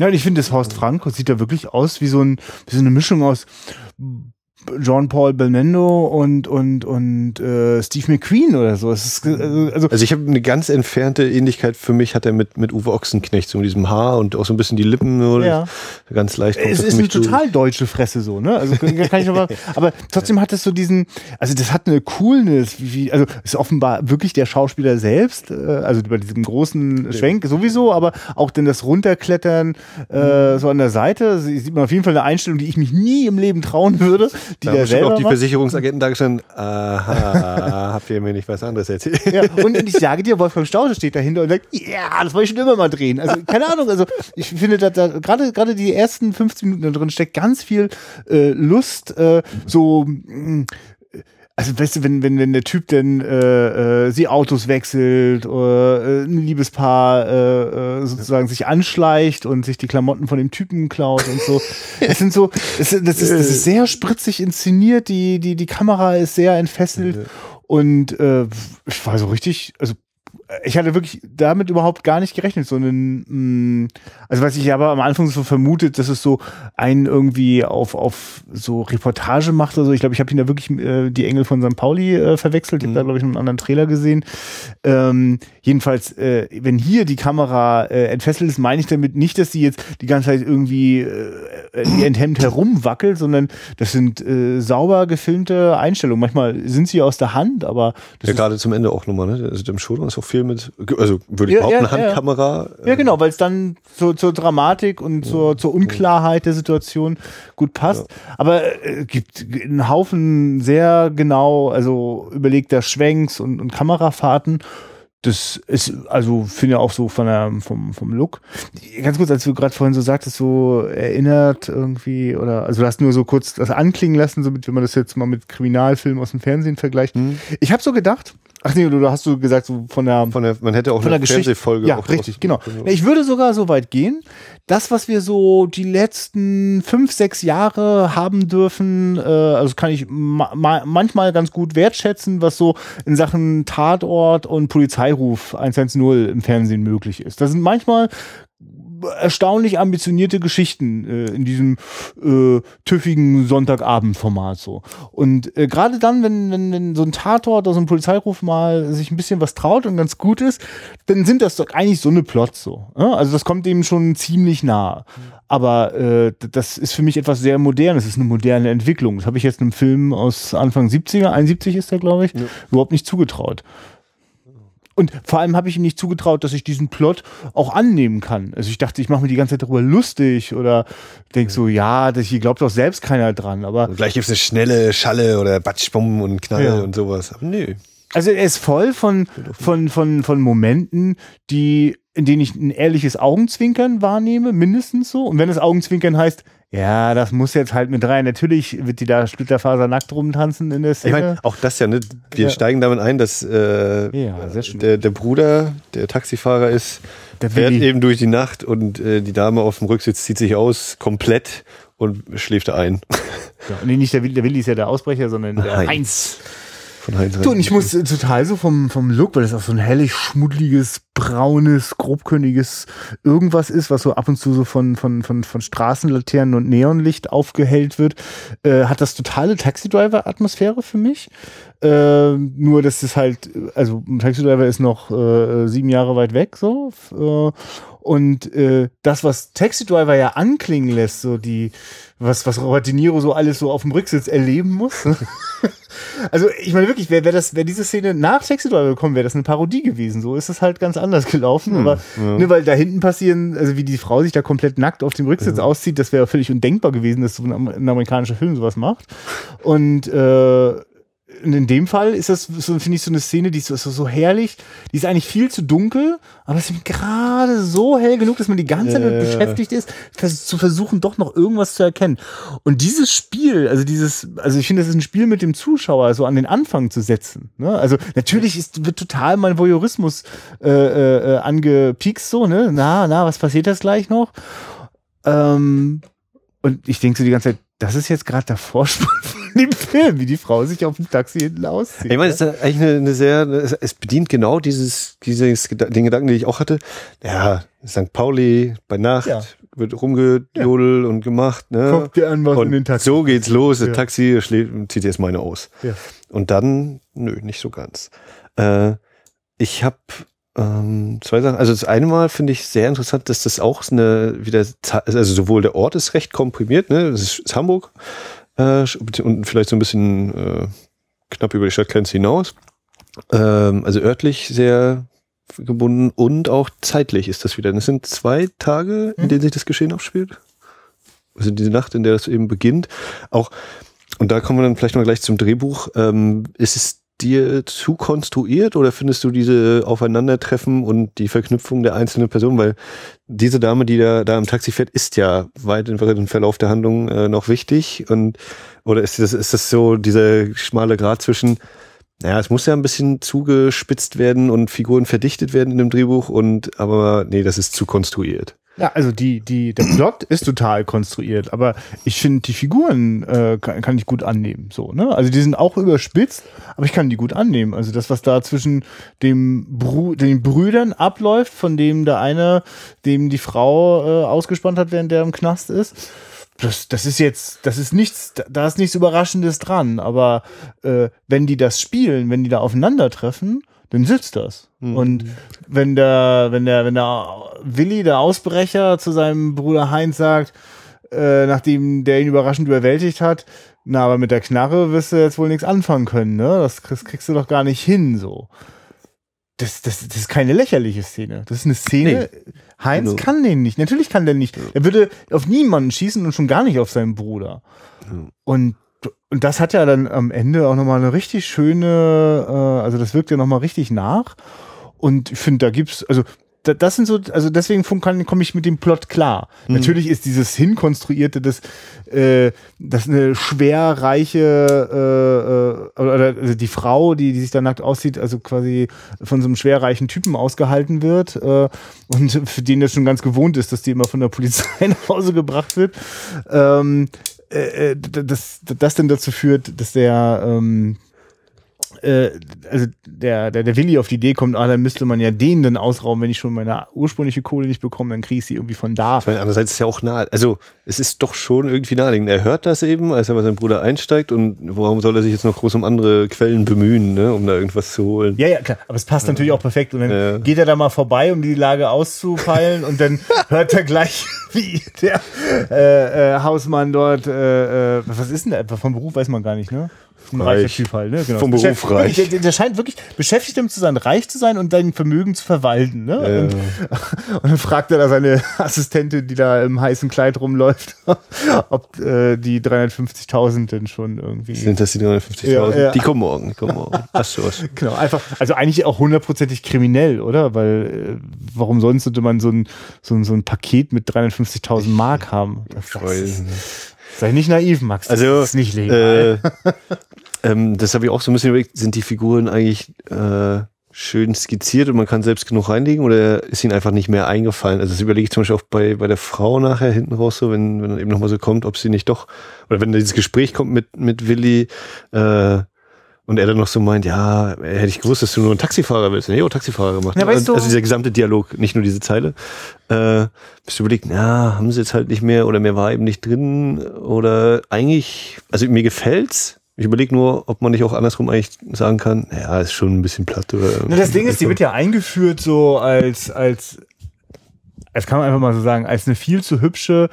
Ja, ich finde, das Horst Frank sieht da wirklich aus wie so, ein, wie so eine Mischung aus John Paul Belmondo und und und äh, Steve McQueen oder so. Ist, also, also, also, ich habe eine ganz entfernte Ähnlichkeit für mich hat er mit mit Uwe Ochsenknecht so mit diesem Haar und auch so ein bisschen die Lippen oder ja. ganz leicht. Es ist eine total deutsche Fresse so, ne? Also kann ich aber, aber trotzdem hat es so diesen, also das hat eine Coolness, wie, also ist offenbar wirklich der Schauspieler selbst, äh, also bei diesem großen Schwenk sowieso, aber auch denn das Runterklettern äh, so an der Seite sieht man auf jeden Fall eine Einstellung, die ich mich nie im Leben trauen würde die da selber auch die macht. Versicherungsagenten da gestanden, aha, habt ihr mir nicht was anderes erzählt? Ja, und ich sage dir, Wolfgang Staude steht dahinter und sagt, ja, das wollte ich schon immer mal drehen. Also keine Ahnung, also ich finde, da, da gerade gerade die ersten 15 Minuten da drin steckt ganz viel äh, Lust, äh, so mh, mm, also weißt du, wenn, wenn, wenn der Typ denn äh, äh, sie Autos wechselt oder äh, ein Liebespaar äh, äh, sozusagen sich anschleicht und sich die Klamotten von dem Typen klaut und so. Das sind so, das, das, ist, das ist sehr spritzig inszeniert, die, die, die Kamera ist sehr entfesselt und äh, ich war so richtig, also ich hatte wirklich damit überhaupt gar nicht gerechnet. So einen, mm, also was ich aber am Anfang so vermutet, dass es so einen irgendwie auf, auf so Reportage macht oder so. Ich glaube, ich habe ihn da wirklich äh, die Engel von St. Pauli äh, verwechselt. Ich habe mhm. da, glaube ich, einen anderen Trailer gesehen. Ähm, jedenfalls, äh, wenn hier die Kamera äh, entfesselt ist, meine ich damit nicht, dass sie jetzt die ganze Zeit irgendwie äh, enthemmt herumwackelt, sondern das sind äh, sauber gefilmte Einstellungen. Manchmal sind sie aus der Hand, aber ja, gerade zum Ende auch nochmal, ne? Also dem Show ist auch viel mit, also würde ich ja, behaupten, ja, Handkamera. Ja, genau, weil es dann zur, zur Dramatik und zur, zur Unklarheit der Situation gut passt. Aber äh, gibt einen Haufen sehr genau, also überlegter Schwenks und, und Kamerafahrten das ist, also finde ich auch so von der, vom, vom Look. Ganz kurz, als du gerade vorhin so sagtest, so erinnert irgendwie, oder, also du hast nur so kurz das anklingen lassen, so mit, wenn man das jetzt mal mit Kriminalfilmen aus dem Fernsehen vergleicht. Mhm. Ich habe so gedacht, Ach nee, du hast du gesagt, so von der, von der man hätte auch von eine Fernsehfolge ja, richtig, genau. Ich würde sogar so weit gehen, das, was wir so die letzten fünf, sechs Jahre haben dürfen, äh, also kann ich ma manchmal ganz gut wertschätzen, was so in Sachen Tatort und Polizeiruf 110 im Fernsehen möglich ist. Da sind manchmal erstaunlich ambitionierte Geschichten äh, in diesem äh, tüffigen Sonntagabendformat so. Und äh, gerade dann, wenn, wenn, wenn so ein Tatort oder so ein Polizeiruf mal sich ein bisschen was traut und ganz gut ist, dann sind das doch eigentlich so eine Plots so. Ja? Also das kommt dem schon ziemlich nah. Aber äh, das ist für mich etwas sehr modernes, es ist eine moderne Entwicklung. Das habe ich jetzt einem Film aus Anfang 70er, 71 ist der, glaube ich, ja. überhaupt nicht zugetraut. Und vor allem habe ich ihm nicht zugetraut, dass ich diesen Plot auch annehmen kann. Also ich dachte, ich mache mir die ganze Zeit darüber lustig oder denk so, ja, das hier glaubt doch selbst keiner dran. Aber und gleich gibt es eine schnelle Schalle oder Batschbumm und Knall ja. und sowas. Aber nö. Also er ist voll von, von, von, von Momenten, die, in denen ich ein ehrliches Augenzwinkern wahrnehme, mindestens so. Und wenn das Augenzwinkern heißt, ja, das muss jetzt halt mit rein. Natürlich wird die da Splitterfaser nackt rumtanzen in der Szene. Ich meine, auch das ja, ne? Wir ja. steigen damit ein, dass äh, ja, der, der Bruder, der Taxifahrer ist, der fährt Willi. eben durch die Nacht und äh, die Dame auf dem Rücksitz zieht sich aus, komplett und schläft ein. Ja, nee, nicht der Willi, der Willi ist ja der Ausbrecher, sondern der Heinz. Heinz von Heinz. Du, und ich muss total so vom, vom Look, weil das auch so ein hellig, schmuddeliges, braunes, grobkörniges irgendwas ist, was so ab und zu so von, von, von, von Straßenlaternen und Neonlicht aufgehellt wird, äh, hat das totale Taxi-Driver-Atmosphäre für mich. Äh, nur, dass es halt, also ein Taxi-Driver ist noch äh, sieben Jahre weit weg, so. Äh, und äh, das, was Taxi Driver ja anklingen lässt, so die, was, was Robert De Niro so alles so auf dem Rücksitz erleben muss. also ich meine wirklich, wäre wär das, wäre diese Szene nach Taxi Driver gekommen, wäre das eine Parodie gewesen. So ist es halt ganz anders gelaufen. Hm, aber ja. ne, weil da hinten passieren, also wie die Frau sich da komplett nackt auf dem Rücksitz ja. auszieht, das wäre völlig undenkbar gewesen, dass so ein, ein amerikanischer Film sowas macht. Und äh, und in dem Fall ist das, so, finde ich, so eine Szene, die ist so, so, herrlich. Die ist eigentlich viel zu dunkel, aber es ist gerade so hell genug, dass man die ganze Zeit äh. beschäftigt ist, zu versuchen, doch noch irgendwas zu erkennen. Und dieses Spiel, also dieses, also ich finde, das ist ein Spiel mit dem Zuschauer so an den Anfang zu setzen. Ne? Also natürlich ist, wird total mein Voyeurismus äh, äh, äh angepiekst, so, ne? Na, na, was passiert das gleich noch? Ähm, und ich denke so die ganze Zeit, das ist jetzt gerade der Vorspann dem Film, wie die Frau sich auf dem Taxi hinten auszieht. Ich meine, es ist eigentlich eine, eine sehr, es bedient genau dieses, dieses, den Gedanken, den ich auch hatte. Ja, St. Pauli bei Nacht, ja. wird rumgejodelt ja. und gemacht, ne? Guck dir an, was und in den Taxi. So geht's los, das Taxi schlägt, zieht jetzt meine aus. Ja. Und dann, nö, nicht so ganz. Äh, ich habe ähm, zwei Sachen. Also das eine Mal finde ich sehr interessant, dass das auch eine wieder, also sowohl der Ort ist recht komprimiert, ne? Das ist, ist Hamburg äh, und vielleicht so ein bisschen äh, knapp über die Stadtgrenze hinaus. Ähm, also örtlich sehr gebunden und auch zeitlich ist das wieder. Das sind zwei Tage, in mhm. denen sich das Geschehen abspielt. Also diese Nacht, in der das eben beginnt. Auch, und da kommen wir dann vielleicht mal gleich zum Drehbuch. Ähm, ist es dir zu konstruiert oder findest du diese Aufeinandertreffen und die Verknüpfung der einzelnen Personen? Weil diese Dame, die da, da im Taxi fährt, ist ja weit im Verlauf der Handlung äh, noch wichtig. Und oder ist das, ist das so dieser schmale Grad zwischen, naja, es muss ja ein bisschen zugespitzt werden und Figuren verdichtet werden in dem Drehbuch und aber nee, das ist zu konstruiert. Ja, also die, die, der Plot ist total konstruiert, aber ich finde, die Figuren äh, kann, kann ich gut annehmen. So, ne? Also die sind auch überspitzt, aber ich kann die gut annehmen. Also das, was da zwischen dem Bru den Brüdern abläuft, von dem der eine, dem die Frau äh, ausgespannt hat, während der im Knast ist, das, das ist jetzt, das ist nichts, da ist nichts Überraschendes dran. Aber äh, wenn die das spielen, wenn die da aufeinandertreffen, dann sitzt das. Mhm. Und wenn der, wenn der, wenn der Willi, der Ausbrecher, zu seinem Bruder Heinz sagt, äh, nachdem der ihn überraschend überwältigt hat, na, aber mit der Knarre wirst du jetzt wohl nichts anfangen können, ne? Das kriegst, kriegst du doch gar nicht hin, so. Das, das, das ist keine lächerliche Szene. Das ist eine Szene. Nee. Heinz also. kann den nicht. Natürlich kann der nicht. Er würde auf niemanden schießen und schon gar nicht auf seinen Bruder. Mhm. Und und das hat ja dann am Ende auch nochmal eine richtig schöne, äh, also das wirkt ja nochmal richtig nach. Und ich finde, da gibt's, also das sind so, also deswegen komme ich mit dem Plot klar. Mhm. Natürlich ist dieses hinkonstruierte, das, äh, das eine schwerreiche äh, äh, oder also die Frau, die, die sich da nackt aussieht, also quasi von so einem schwerreichen Typen ausgehalten wird äh, und für den das schon ganz gewohnt ist, dass die immer von der Polizei nach Hause gebracht wird. Ähm, äh, äh das, das dann dazu führt, dass der ähm, äh, also der, der, der Willi auf die Idee kommt, ah, dann müsste man ja den dann ausrauben, wenn ich schon meine ursprüngliche Kohle nicht bekomme, dann kriege ich sie irgendwie von da. Ich meine, andererseits ist es ja auch nahe, also es ist doch schon irgendwie naheliegend. Er hört das eben, als er bei seinem Bruder einsteigt und warum soll er sich jetzt noch groß um andere Quellen bemühen, ne, um da irgendwas zu holen? Ja, ja, klar, aber es passt ja. natürlich auch perfekt und dann ja. geht er da mal vorbei, um die Lage auszupeilen und dann hört er gleich, wie der äh, äh, Hausmann dort, äh, äh, was ist denn der? Vom Beruf weiß man gar nicht, ne? Typ halt, ne? Genau. Vom Beruf reich. Der, der, scheint wirklich beschäftigt damit zu sein, reich zu sein und sein Vermögen zu verwalten, ne? Ja. Und, und, dann fragt er da seine Assistentin, die da im heißen Kleid rumläuft, ob äh, die 350.000 denn schon irgendwie. Sind das die 350.000? Ja, ja. Die kommen morgen, die kommen morgen. Hast du was? Genau, einfach, also eigentlich auch hundertprozentig kriminell, oder? Weil, äh, warum sonst sollte man so ein, so ein, so ein Paket mit 350.000 Mark haben? Das, das, Sei nicht naiv, Max. Das also, ist nicht legal. Äh, ähm, das habe ich auch so ein bisschen überlegt. Sind die Figuren eigentlich äh, schön skizziert und man kann selbst genug reinlegen oder ist ihnen einfach nicht mehr eingefallen? Also das überlege ich zum Beispiel auch bei, bei der Frau nachher hinten raus so, wenn, wenn dann eben nochmal so kommt, ob sie nicht doch, oder wenn dieses Gespräch kommt mit, mit Willi, äh, und er dann noch so meint, ja, hätte ich gewusst, dass du nur ein Taxifahrer willst. Nee, oh, Taxifahrer gemacht. Ja, weißt du, also dieser gesamte Dialog, nicht nur diese Zeile. Äh, bist du überlegt, na, haben sie jetzt halt nicht mehr oder mehr war eben nicht drin oder eigentlich, also mir gefällt's. Ich überlege nur, ob man nicht auch andersrum eigentlich sagen kann, ja, ist schon ein bisschen platt. Oder Na, das Ding ist, die wird ja eingeführt so als, als, als kann man einfach mal so sagen, als eine viel zu hübsche,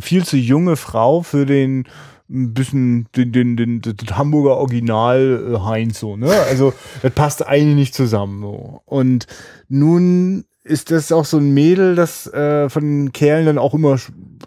viel zu junge Frau für den ein bisschen den, den, den, den Hamburger Original äh, Heinz so, ne? Also das passt eigentlich nicht zusammen. So. Und nun ist das auch so ein Mädel, das äh, von Kerlen dann auch immer,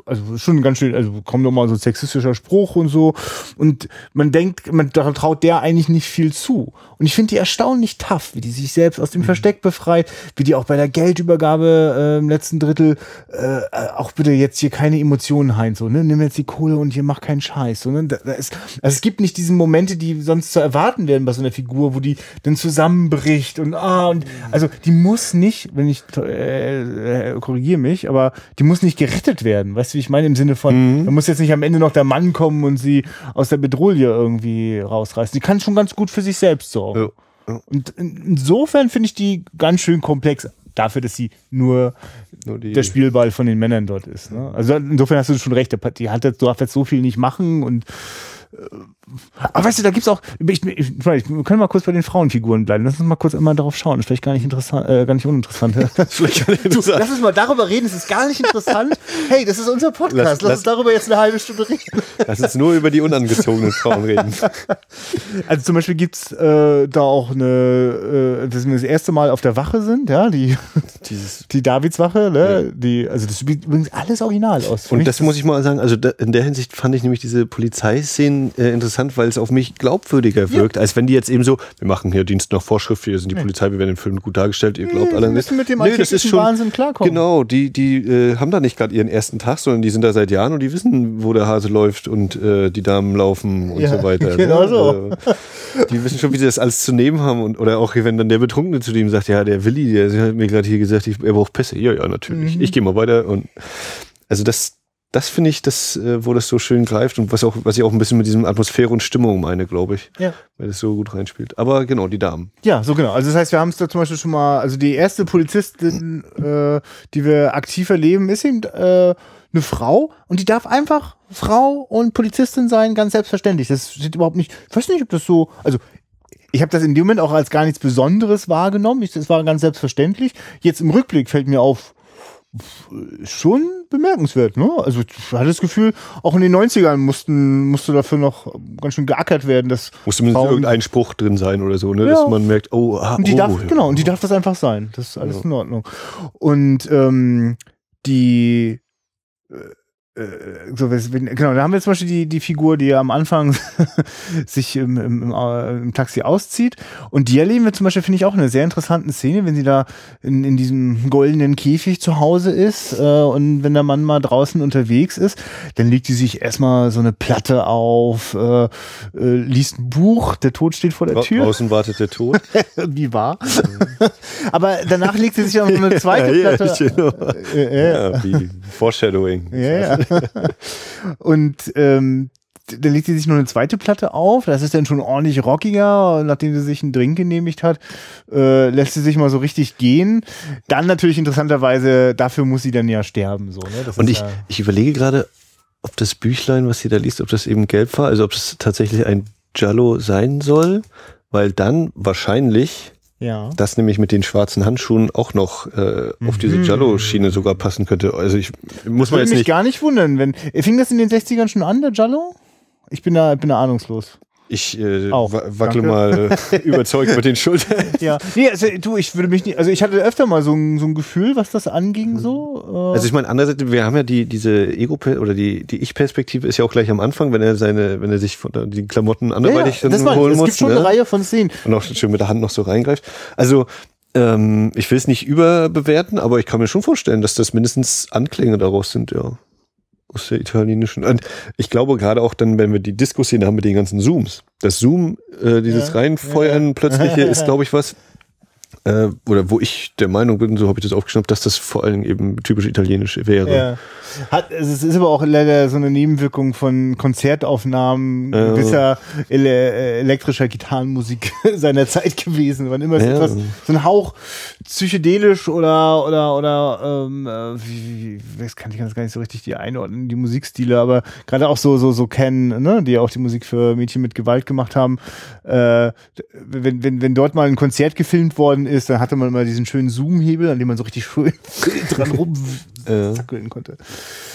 also schon ganz schön, also kommt nochmal so ein sexistischer Spruch und so. Und man denkt, man traut der eigentlich nicht viel zu. Und ich finde die erstaunlich tough, wie die sich selbst aus dem mhm. Versteck befreit, wie die auch bei der Geldübergabe äh, im letzten Drittel äh, auch bitte jetzt hier keine Emotionen Heinz, so, ne? Nimm jetzt die Kohle und hier mach keinen Scheiß. So, ne? da, da ist, also es gibt nicht diese Momente, die sonst zu erwarten werden bei so einer Figur, wo die dann zusammenbricht und ah, und also die muss nicht, wenn ich äh, äh, korrigiere mich, aber die muss nicht gerettet werden. Weißt wie ich meine? Im Sinne von, mhm. da muss jetzt nicht am Ende noch der Mann kommen und sie aus der Bedrohung irgendwie rausreißen. Sie kann schon ganz gut für sich selbst sorgen. Ja. Und insofern finde ich die ganz schön komplex dafür, dass sie nur, nur der Spielball von den Männern dort ist. Ne? Also insofern hast du schon recht, die hat jetzt, darf jetzt so viel nicht machen und aber weißt du, da gibt's auch, ich, ich, ich, wir können mal kurz bei den Frauenfiguren bleiben. Lass uns mal kurz immer darauf schauen. Das ist vielleicht gar nicht interessant, äh, gar nicht uninteressant. vielleicht nicht interessant. Du, lass uns mal darüber reden, es ist gar nicht interessant. Hey, das ist unser Podcast. Lass, lass, lass uns darüber jetzt eine halbe Stunde reden. Lass uns nur über die unangezogenen Frauen reden. Also zum Beispiel gibt's äh, da auch eine, äh, dass wir das erste Mal auf der Wache sind, ja, die, Dieses, die Davidswache, ne? Ja. Die, also das sieht übrigens alles original aus. Und das, das muss ich mal sagen, also da, in der Hinsicht fand ich nämlich diese Polizeiszenen äh, interessant, weil es auf mich glaubwürdiger wirkt, ja. als wenn die jetzt eben so, wir machen hier Dienst nach Vorschrift, wir sind die Polizei, wir werden im Film gut dargestellt, ihr glaubt alle nicht. mit dem nee, das ist schon, Wahnsinn klarkommen. Genau, die, die äh, haben da nicht gerade ihren ersten Tag, sondern die sind da seit Jahren und die wissen, wo der Hase läuft und äh, die Damen laufen und ja, so weiter. Ne? Genau ne? so. Äh, die wissen schon, wie sie das alles zu nehmen haben und oder auch wenn dann der Betrunkene zu dem sagt, ja, der Willi, der hat mir gerade hier gesagt, ich, er braucht Pässe. Ja, ja, natürlich. Mhm. Ich gehe mal weiter und also das, das finde ich, das, äh, wo das so schön greift und was auch, was ich auch ein bisschen mit diesem Atmosphäre und Stimmung meine, glaube ich. Ja. Weil das so gut reinspielt. Aber genau, die Damen. Ja, so genau. Also das heißt, wir haben es da zum Beispiel schon mal, also die erste Polizistin, äh, die wir aktiv erleben, ist eben äh, eine Frau und die darf einfach Frau und Polizistin sein, ganz selbstverständlich. Das steht überhaupt nicht, ich weiß nicht, ob das so, also ich habe das in dem Moment auch als gar nichts Besonderes wahrgenommen. Ich, das war ganz selbstverständlich. Jetzt im Rückblick fällt mir auf, schon bemerkenswert, ne? Also ich hatte das Gefühl, auch in den 90ern mussten, musste dafür noch ganz schön geackert werden. Dass musste mindestens irgendein Spruch drin sein oder so, ne? Ja. Dass man merkt, oh, ah, und die oh, darf, ja. Genau, und die darf das einfach sein. Das ist alles ja. in Ordnung. Und ähm, die äh, äh, so, genau, da haben wir zum Beispiel die, die Figur, die am Anfang sich im, im, im, äh, im, Taxi auszieht. Und die erleben wir zum Beispiel, finde ich, auch eine sehr interessante Szene, wenn sie da in, in diesem goldenen Käfig zu Hause ist äh, und wenn der Mann mal draußen unterwegs ist, dann legt sie sich erstmal so eine Platte auf, äh, äh, liest ein Buch, der Tod steht vor der Tür. Draußen wartet der Tod. Wie wahr. Aber danach legt sie sich auch noch eine zweite Platte. Ja, genau. äh, ja, wie Foreshadowing. Ja, ja. und ähm, dann legt sie sich noch eine zweite Platte auf. Das ist dann schon ordentlich rockiger. Nachdem sie sich einen Drink genehmigt hat, äh, lässt sie sich mal so richtig gehen. Dann natürlich interessanterweise, dafür muss sie dann ja sterben. So, ne? Und ich, ja ich überlege gerade, ob das Büchlein, was sie da liest, ob das eben gelb war, also ob das tatsächlich ein Jallo sein soll, weil dann wahrscheinlich ja. Das nämlich mit den schwarzen Handschuhen auch noch äh, auf diese Jallo-Schiene sogar passen könnte. Also ich muss man jetzt mich nicht. gar nicht wundern, wenn. Fing das in den 60ern schon an, der Jallo? Ich bin da, bin da ahnungslos. Ich äh, Auch, wackel danke. mal äh, überzeugt mit den Schultern. Ja, nee, also, du, ich würde mich nicht, also ich hatte öfter mal so ein, so ein Gefühl, was das anging so. Äh also ich meine, andererseits, wir haben ja die, diese Ego- oder die, die Ich-Perspektive ist ja auch gleich am Anfang, wenn er seine, wenn er sich von die Klamotten anderweitig ja, ja, dann holen muss. Es gibt schon ne? eine Reihe von Szenen. Und auch schön mit der Hand noch so reingreift. Also, ähm, ich will es nicht überbewerten, aber ich kann mir schon vorstellen, dass das mindestens Anklänge daraus sind, ja aus der italienischen. Und ich glaube gerade auch dann, wenn wir die Disco-Szene haben mit den ganzen Zooms. Das Zoom, äh, dieses ja, Reinfeuern ja. plötzliche ist, glaube ich, was, äh, oder wo ich der Meinung bin, so habe ich das aufgeschnappt, dass das vor allen Dingen eben typisch italienisch wäre. Ja. Hat, es ist aber auch leider so eine Nebenwirkung von Konzertaufnahmen äh. gewisser ele elektrischer Gitarrenmusik seiner Zeit gewesen. Wann immer es ja. etwas, so ein Hauch psychedelisch oder oder oder ähm, äh, wie, wie, kann ich ganz gar nicht so richtig die einordnen, die Musikstile, aber gerade auch so so so Ken, ne, die auch die Musik für Mädchen mit Gewalt gemacht haben. Äh, wenn, wenn, wenn dort mal ein Konzert gefilmt worden ist, dann hatte man immer diesen schönen Zoom-Hebel, an dem man so richtig schön dran rumzackeln konnte.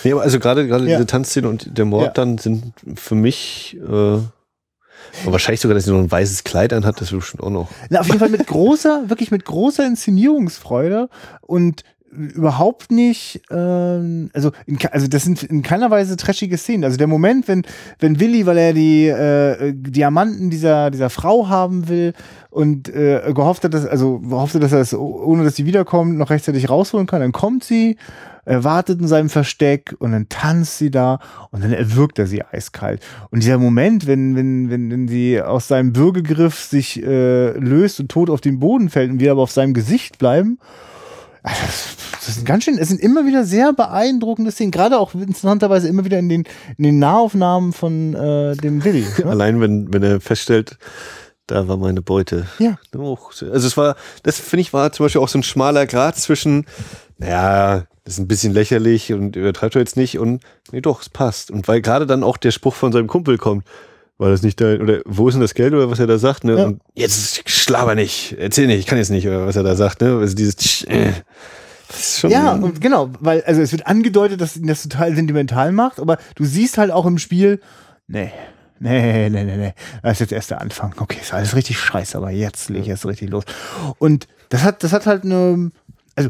Nee, aber also gerade gerade ja. diese Tanzszene und der Mord ja. dann sind für mich äh, wahrscheinlich sogar, dass sie noch ein weißes Kleid anhat, das ist bestimmt auch noch. Na, auf jeden Fall mit großer, wirklich mit großer Inszenierungsfreude und überhaupt nicht, ähm, also, in, also das sind in keiner Weise trashige Szenen. Also der Moment, wenn, wenn Willi, weil er die äh, Diamanten dieser, dieser Frau haben will und äh, gehofft hat, dass, also gehofft hat, dass er es, ohne dass sie wiederkommt, noch rechtzeitig rausholen kann, dann kommt sie, er wartet in seinem Versteck und dann tanzt sie da und dann erwürgt er sie eiskalt. Und dieser Moment, wenn, wenn, wenn, wenn sie aus seinem Würgegriff sich äh, löst und tot auf den Boden fällt und wir aber auf seinem Gesicht bleiben, das sind ganz schön, es sind immer wieder sehr beeindruckende Szenen, gerade auch interessanterweise immer wieder in den, in den Nahaufnahmen von äh, dem Willi. Ne? Allein wenn, wenn er feststellt, da war meine Beute. Ja. Also es war, das finde ich war zum Beispiel auch so ein schmaler Grad zwischen, ja, das ist ein bisschen lächerlich und übertreibt er jetzt nicht und nee doch, es passt. Und weil gerade dann auch der Spruch von seinem Kumpel kommt, war das nicht dein, oder wo ist denn das Geld oder was er da sagt, ne? Ja. Und jetzt schlaber nicht, erzähl nicht, ich kann jetzt nicht, oder was er da sagt, ne? Also dieses, äh, ja, und genau, weil, also es wird angedeutet, dass ihn das total sentimental macht, aber du siehst halt auch im Spiel, nee, nee, nee, nee, nee, das ist jetzt erst der Anfang. Okay, ist alles richtig scheiße, aber jetzt lege ich erst richtig los. Und das hat, das hat halt eine, also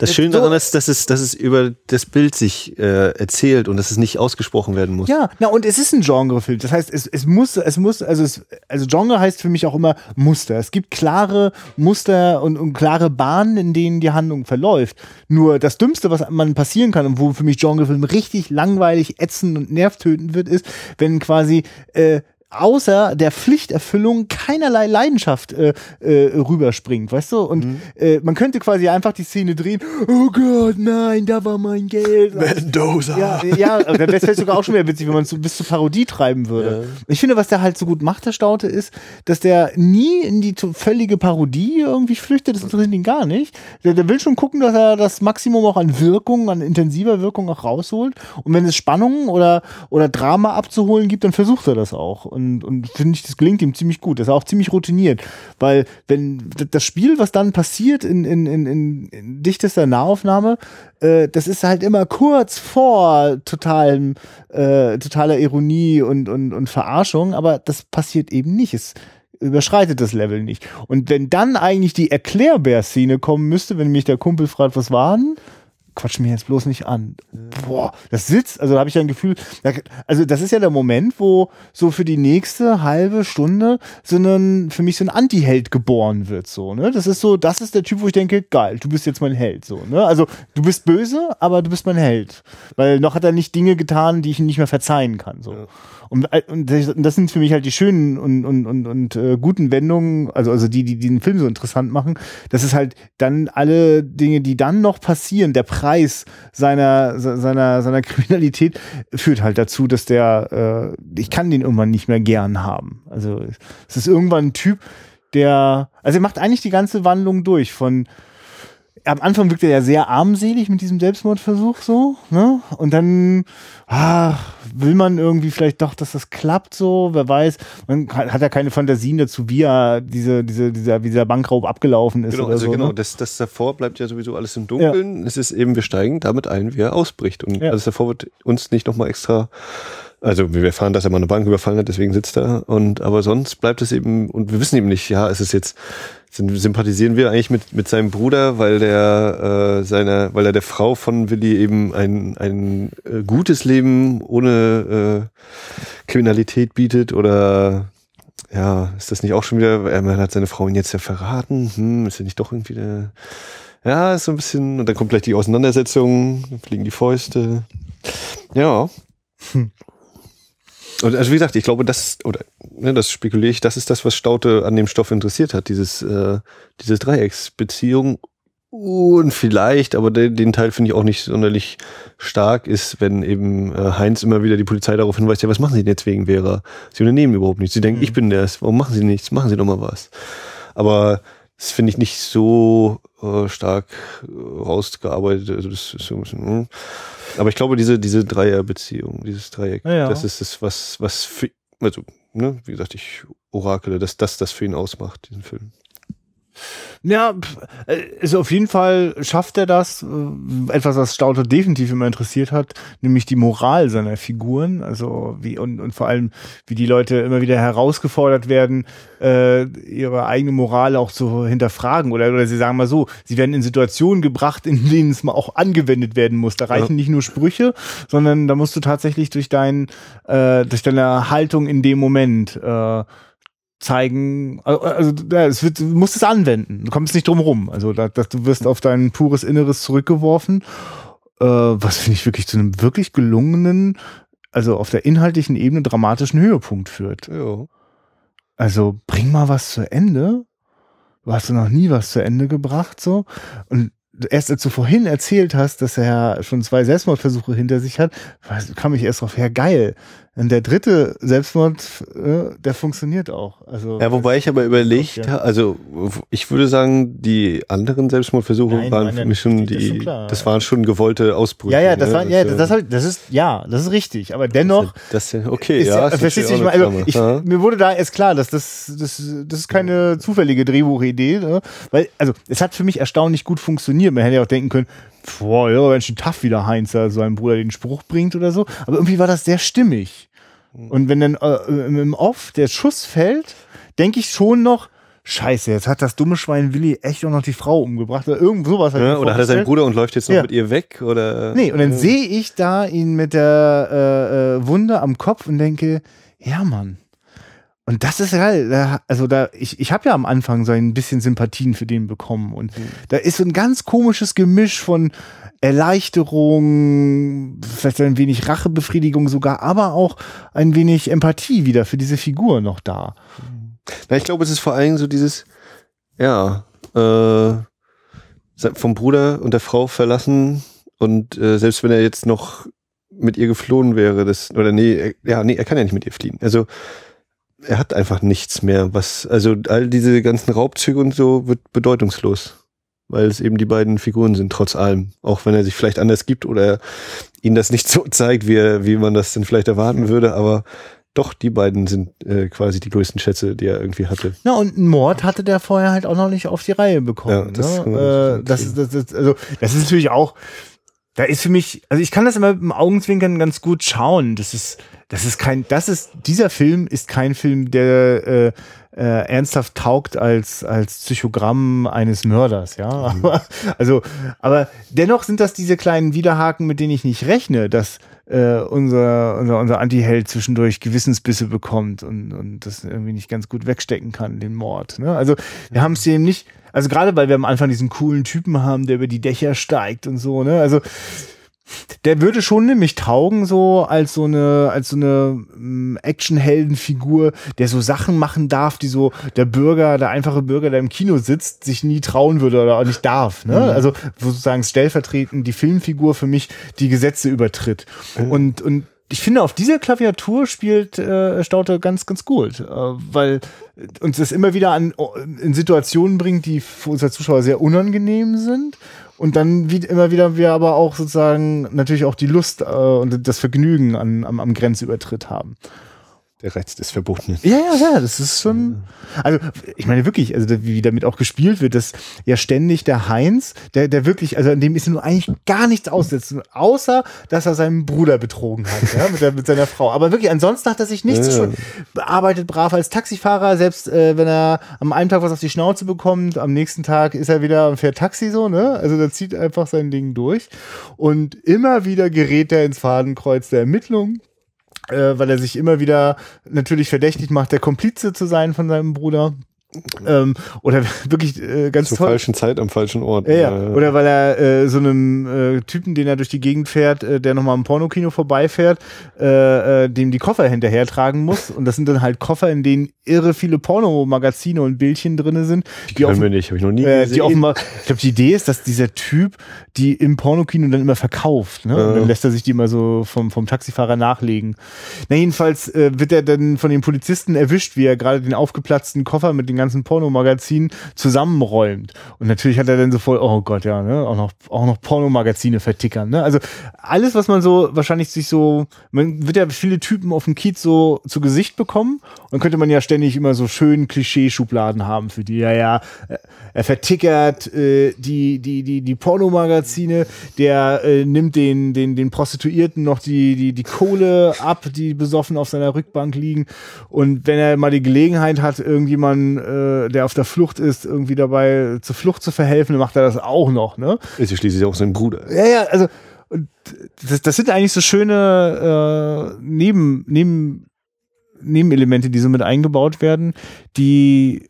das Schöne so, daran ist, dass es, dass es über das Bild sich äh, erzählt und dass es nicht ausgesprochen werden muss. Ja, na und es ist ein Genrefilm. Das heißt, es, es muss, es muss, also es, also Genre heißt für mich auch immer Muster. Es gibt klare Muster und, und klare Bahnen, in denen die Handlung verläuft. Nur das Dümmste, was man passieren kann und wo für mich Genrefilm richtig langweilig, ätzend und nervtötend wird, ist, wenn quasi äh, außer der Pflichterfüllung keinerlei Leidenschaft äh, äh, rüberspringt, weißt du? Und mhm. äh, man könnte quasi einfach die Szene drehen, oh Gott, nein, da war mein Geld. Mendoza. Ja, ja das wäre sogar auch schon wieder witzig, wenn man es so bis zur Parodie treiben würde. Ja. Ich finde, was der halt so gut macht, der Staute, ist, dass der nie in die völlige Parodie irgendwie flüchtet, das interessiert ihn gar nicht. Der, der will schon gucken, dass er das Maximum auch an Wirkung, an intensiver Wirkung auch rausholt. Und wenn es Spannung oder, oder Drama abzuholen gibt, dann versucht er das auch. Und und, und finde ich, das gelingt ihm ziemlich gut. Das ist auch ziemlich routiniert, weil wenn das Spiel, was dann passiert in, in, in, in, dichtester Nahaufnahme, äh, das ist halt immer kurz vor totalem, äh, totaler Ironie und, und, und Verarschung, aber das passiert eben nicht. Es überschreitet das Level nicht. Und wenn dann eigentlich die Erklärbär-Szene kommen müsste, wenn mich der Kumpel fragt, was war denn? Quatsch mir jetzt bloß nicht an. Boah, das sitzt, also da habe ich ja ein Gefühl, also das ist ja der Moment, wo so für die nächste halbe Stunde so ein, für mich so ein Anti-Held geboren wird, so, ne? Das ist so, das ist der Typ, wo ich denke, geil, du bist jetzt mein Held, so, ne? Also du bist böse, aber du bist mein Held. Weil noch hat er nicht Dinge getan, die ich ihm nicht mehr verzeihen kann, so. Ja. Und, äh, und das sind für mich halt die schönen und, und, und, und äh, guten Wendungen, also, also die, die, die den Film so interessant machen. Das ist halt dann alle Dinge, die dann noch passieren, der Preis seiner, seiner, seiner Kriminalität führt halt dazu, dass der, äh, ich kann den irgendwann nicht mehr gern haben. Also es ist irgendwann ein Typ, der, also er macht eigentlich die ganze Wandlung durch von am Anfang wirkt er ja sehr armselig mit diesem Selbstmordversuch so, ne? Und dann ah, will man irgendwie vielleicht doch, dass das klappt so, wer weiß. Man hat ja keine Fantasien dazu, wie er diese, diese, dieser, wie dieser Bankraub abgelaufen ist. Genau, also so, genau, ne? das, das davor bleibt ja sowieso alles im Dunkeln. Ja. Es ist eben, wir steigen damit ein, wie er ausbricht. Und ja. alles davor wird uns nicht nochmal extra also wir erfahren, dass er mal eine Bank überfallen hat, deswegen sitzt er. Und aber sonst bleibt es eben, und wir wissen eben nicht, ja, ist es jetzt, sympathisieren wir eigentlich mit, mit seinem Bruder, weil der äh, seiner, weil er der Frau von Willi eben ein, ein äh, gutes Leben ohne äh, Kriminalität bietet oder ja, ist das nicht auch schon wieder, er hat seine Frau ihn jetzt ja verraten, hm, ist er nicht doch irgendwie der, ja, ist so ein bisschen, und dann kommt gleich die Auseinandersetzung, dann fliegen die Fäuste. Ja. Hm. Und also wie gesagt, ich glaube, das, oder ne, das spekuliere ich, das ist das, was Staute an dem Stoff interessiert hat, dieses, äh, diese Dreiecksbeziehung. Und vielleicht, aber den, den Teil finde ich auch nicht sonderlich stark, ist, wenn eben äh, Heinz immer wieder die Polizei darauf hinweist, ja, was machen Sie denn jetzt wegen Vera? Sie unternehmen überhaupt nichts. Sie denken, mhm. ich bin der, warum machen Sie nichts? Machen Sie doch mal was. Aber das finde ich nicht so äh, stark äh, rausgearbeitet. Also das ist so ein bisschen. Hm. Aber ich glaube, diese, diese Dreierbeziehung, dieses Dreieck, ja. das ist das, was, was für, also, ne, wie gesagt, ich orakele, dass das das für ihn ausmacht, diesen Film. Ja, also auf jeden Fall schafft er das. Äh, etwas, was Stauter definitiv immer interessiert hat, nämlich die Moral seiner Figuren. Also wie und, und vor allem, wie die Leute immer wieder herausgefordert werden, äh, ihre eigene Moral auch zu hinterfragen. Oder, oder sie sagen mal so, sie werden in Situationen gebracht, in denen es mal auch angewendet werden muss. Da reichen ja. nicht nur Sprüche, sondern da musst du tatsächlich durch dein, äh, durch deine Haltung in dem Moment äh, zeigen, also ja, es wird, du musst es anwenden, du kommst nicht drum rum. Also da, dass du wirst auf dein pures Inneres zurückgeworfen, äh, was finde ich wirklich zu einem wirklich gelungenen, also auf der inhaltlichen Ebene dramatischen Höhepunkt führt. Ja. Also bring mal was zu Ende. Du hast noch nie was zu Ende gebracht, so. Und erst als du vorhin erzählt hast, dass er schon zwei Selbstmordversuche hinter sich hat, kam ich erst drauf, ja geil. Und der dritte Selbstmord, äh, der funktioniert auch. Also ja, wobei ich aber überlegt, ja. also ich würde sagen, die anderen Selbstmordversuche nein, waren nein, für mich schon die, das, das, waren schon gewollte Ausbrüche. Ja, ja, das ne? war, ja, das, das, das ist, ja, das ist richtig. Aber dennoch, das, das okay, ist, ja, verstehst du, ich, also ich, mir wurde da erst klar, dass das, das, das ist keine zufällige Drehbuchidee, ne? weil, also es hat für mich erstaunlich gut funktioniert. Man hätte ja auch denken können, boah, ja, wenn schon tough wieder Heinz da seinem Bruder den Spruch bringt oder so. Aber irgendwie war das sehr stimmig. Mhm. Und wenn dann äh, im Off der Schuss fällt, denke ich schon noch, Scheiße, jetzt hat das dumme Schwein Willi echt auch noch die Frau umgebracht oder irgend sowas. Hat ja, oder hat er seinen Bruder und läuft jetzt noch ja. mit ihr weg oder? Nee, und dann ja. sehe ich da ihn mit der äh, äh, Wunde am Kopf und denke, ja Mann. Und das ist geil. Also da, ich, ich habe ja am Anfang so ein bisschen Sympathien für den bekommen. Und mhm. da ist so ein ganz komisches Gemisch von Erleichterung, vielleicht ein wenig Rachebefriedigung sogar, aber auch ein wenig Empathie wieder für diese Figur noch da. Na, ich glaube, es ist vor allem so dieses, ja, äh, vom Bruder und der Frau verlassen und äh, selbst wenn er jetzt noch mit ihr geflohen wäre, das, oder nee, ja, nee, er kann ja nicht mit ihr fliehen. Also, er hat einfach nichts mehr, was, also all diese ganzen Raubzüge und so wird bedeutungslos weil es eben die beiden Figuren sind, trotz allem. Auch wenn er sich vielleicht anders gibt oder ihn das nicht so zeigt, wie, er, wie man das denn vielleicht erwarten würde, aber doch, die beiden sind äh, quasi die größten Schätze, die er irgendwie hatte. Na, und einen Mord hatte der vorher halt auch noch nicht auf die Reihe bekommen. Ja, das, ne? äh, das, ist, das, ist, also, das ist natürlich auch, da ist für mich, also ich kann das immer im Augenzwinkern ganz gut schauen. Das ist, das ist kein, das ist, dieser Film ist kein Film, der äh, äh, ernsthaft taugt als als Psychogramm eines Mörders, ja. Mhm. Aber, also, aber dennoch sind das diese kleinen Widerhaken, mit denen ich nicht rechne, dass äh, unser unser unser Antiheld zwischendurch Gewissensbisse bekommt und und das irgendwie nicht ganz gut wegstecken kann, den Mord. Ne? Also wir haben es eben nicht, also gerade weil wir am Anfang diesen coolen Typen haben, der über die Dächer steigt und so, ne? Also der würde schon nämlich taugen, so als so eine, als so eine ähm, Actionheldenfigur, der so Sachen machen darf, die so der Bürger, der einfache Bürger, der im Kino sitzt, sich nie trauen würde oder auch nicht darf. Ne? Mhm. Also sozusagen stellvertretend die Filmfigur für mich die Gesetze übertritt. Mhm. Und, und ich finde, auf dieser Klaviatur spielt äh, Staute ganz, ganz gut, äh, weil uns das immer wieder an in Situationen bringt, die für unsere Zuschauer sehr unangenehm sind und dann wie, immer wieder wir aber auch sozusagen natürlich auch die Lust äh, und das Vergnügen an, am, am Grenzübertritt haben. Der Reiz des Verbotenen. Ja, ja, ja, das ist schon. Also, ich meine wirklich, also wie damit auch gespielt wird, dass ja ständig der Heinz, der, der wirklich, also an dem ist nur eigentlich gar nichts aussetzen, außer dass er seinen Bruder betrogen hat, ja, mit, der, mit seiner Frau. Aber wirklich, ansonsten hat er sich nichts ja. schon bearbeitet brav als Taxifahrer, selbst äh, wenn er am einen Tag was auf die Schnauze bekommt, am nächsten Tag ist er wieder und fährt Taxi so, ne? Also der zieht einfach sein Ding durch. Und immer wieder gerät er ins Fadenkreuz der Ermittlungen äh, weil er sich immer wieder natürlich verdächtig macht, der Komplize zu sein von seinem Bruder. Ähm, oder wirklich äh, ganz Zur toll. falschen Zeit am falschen Ort. Ja, ja. Oder weil er äh, so einem äh, Typen, den er durch die Gegend fährt, äh, der nochmal im Pornokino vorbeifährt, äh, äh, dem die Koffer hinterher tragen muss. Und das sind dann halt Koffer, in denen irre viele Pornomagazine und Bildchen drinne sind. Die, die können wir nicht, habe ich noch nie äh, gesehen. Die offenbar, ich glaube, die Idee ist, dass dieser Typ die im Pornokino dann immer verkauft. Ne? Und dann lässt er sich die immer so vom, vom Taxifahrer nachlegen. Na, jedenfalls äh, wird er dann von den Polizisten erwischt, wie er gerade den aufgeplatzten Koffer mit den ganzen Pornomagazinen zusammenräumt. Und natürlich hat er dann so voll, oh Gott, ja, ne? auch noch, auch noch Pornomagazine vertickern. Ne? Also alles, was man so wahrscheinlich sich so, man wird ja viele Typen auf dem Kiez so zu Gesicht bekommen und könnte man ja ständig immer so schön Klischee-Schubladen haben für die. Ja, ja, er vertickert äh, die, die, die, die Pornomagazine, der äh, nimmt den, den, den Prostituierten noch die, die, die Kohle ab, die besoffen auf seiner Rückbank liegen. Und wenn er mal die Gelegenheit hat, irgendjemand, äh, der auf der Flucht ist, irgendwie dabei zur Flucht zu verhelfen, dann macht er das auch noch, ne? Ist ja schließlich auch sein Bruder. Ja, ja, also das, das sind eigentlich so schöne äh, Neben, Neben, Nebenelemente, die so mit eingebaut werden, die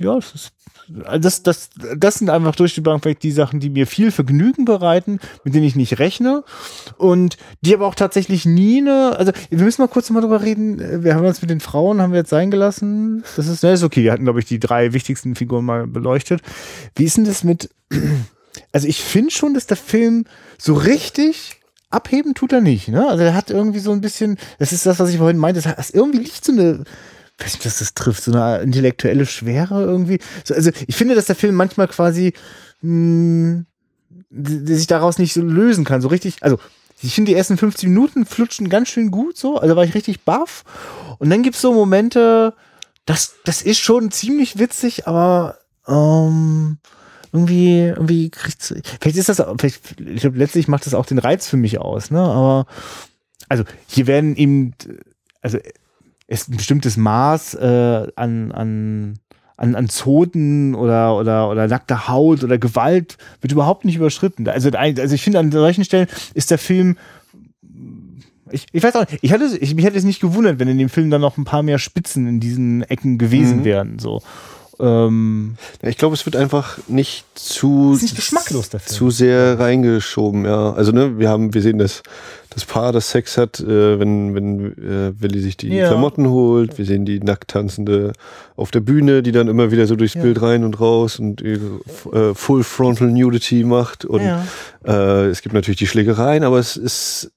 ja, es ist das, das, das sind einfach durch die Bank weg die Sachen, die mir viel Vergnügen bereiten, mit denen ich nicht rechne und die aber auch tatsächlich nie eine, also wir müssen mal kurz mal drüber reden, wir haben uns mit den Frauen, haben wir jetzt sein gelassen, das ist, ne, ist okay, wir hatten glaube ich die drei wichtigsten Figuren mal beleuchtet. Wie ist denn das mit also ich finde schon, dass der Film so richtig abheben tut er nicht. Ne? Also er hat irgendwie so ein bisschen, das ist das, was ich vorhin meinte, das hat irgendwie nicht so eine, weiß nicht, dass das trifft, so eine intellektuelle Schwere irgendwie. So, also ich finde, dass der Film manchmal quasi mh, hm, sich daraus nicht so lösen kann. So richtig, also ich finde, die ersten 50 Minuten flutschen ganz schön gut so. Also war ich richtig baff. Und dann gibt's so Momente, das, das ist schon ziemlich witzig, aber ähm, irgendwie, irgendwie kriegt's, vielleicht ist das, vielleicht, ich glaube, letztlich macht das auch den Reiz für mich aus, ne, aber, also, hier werden eben, also, ist ein bestimmtes Maß äh, an, an, an, an Zoten oder, oder, oder nackter Haut oder Gewalt wird überhaupt nicht überschritten. Also, also ich finde, an solchen Stellen ist der Film ich, ich weiß auch nicht, ich hätte, ich, mich hätte es nicht gewundert, wenn in dem Film dann noch ein paar mehr Spitzen in diesen Ecken gewesen mhm. wären. So. Ähm, ich glaube, es wird einfach nicht zu nicht zu sehr reingeschoben. Ja, also ne, wir haben, wir sehen das, das Paar, das Sex hat, äh, wenn wenn äh, Willi sich die ja. Klamotten holt. Wir sehen die nackt tanzende auf der Bühne, die dann immer wieder so durchs ja. Bild rein und raus und äh, Full Frontal Nudity macht. Und ja. äh, es gibt natürlich die Schlägereien, aber es ist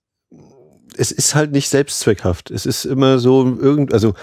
es ist halt nicht selbstzweckhaft. Es ist immer so irgend, also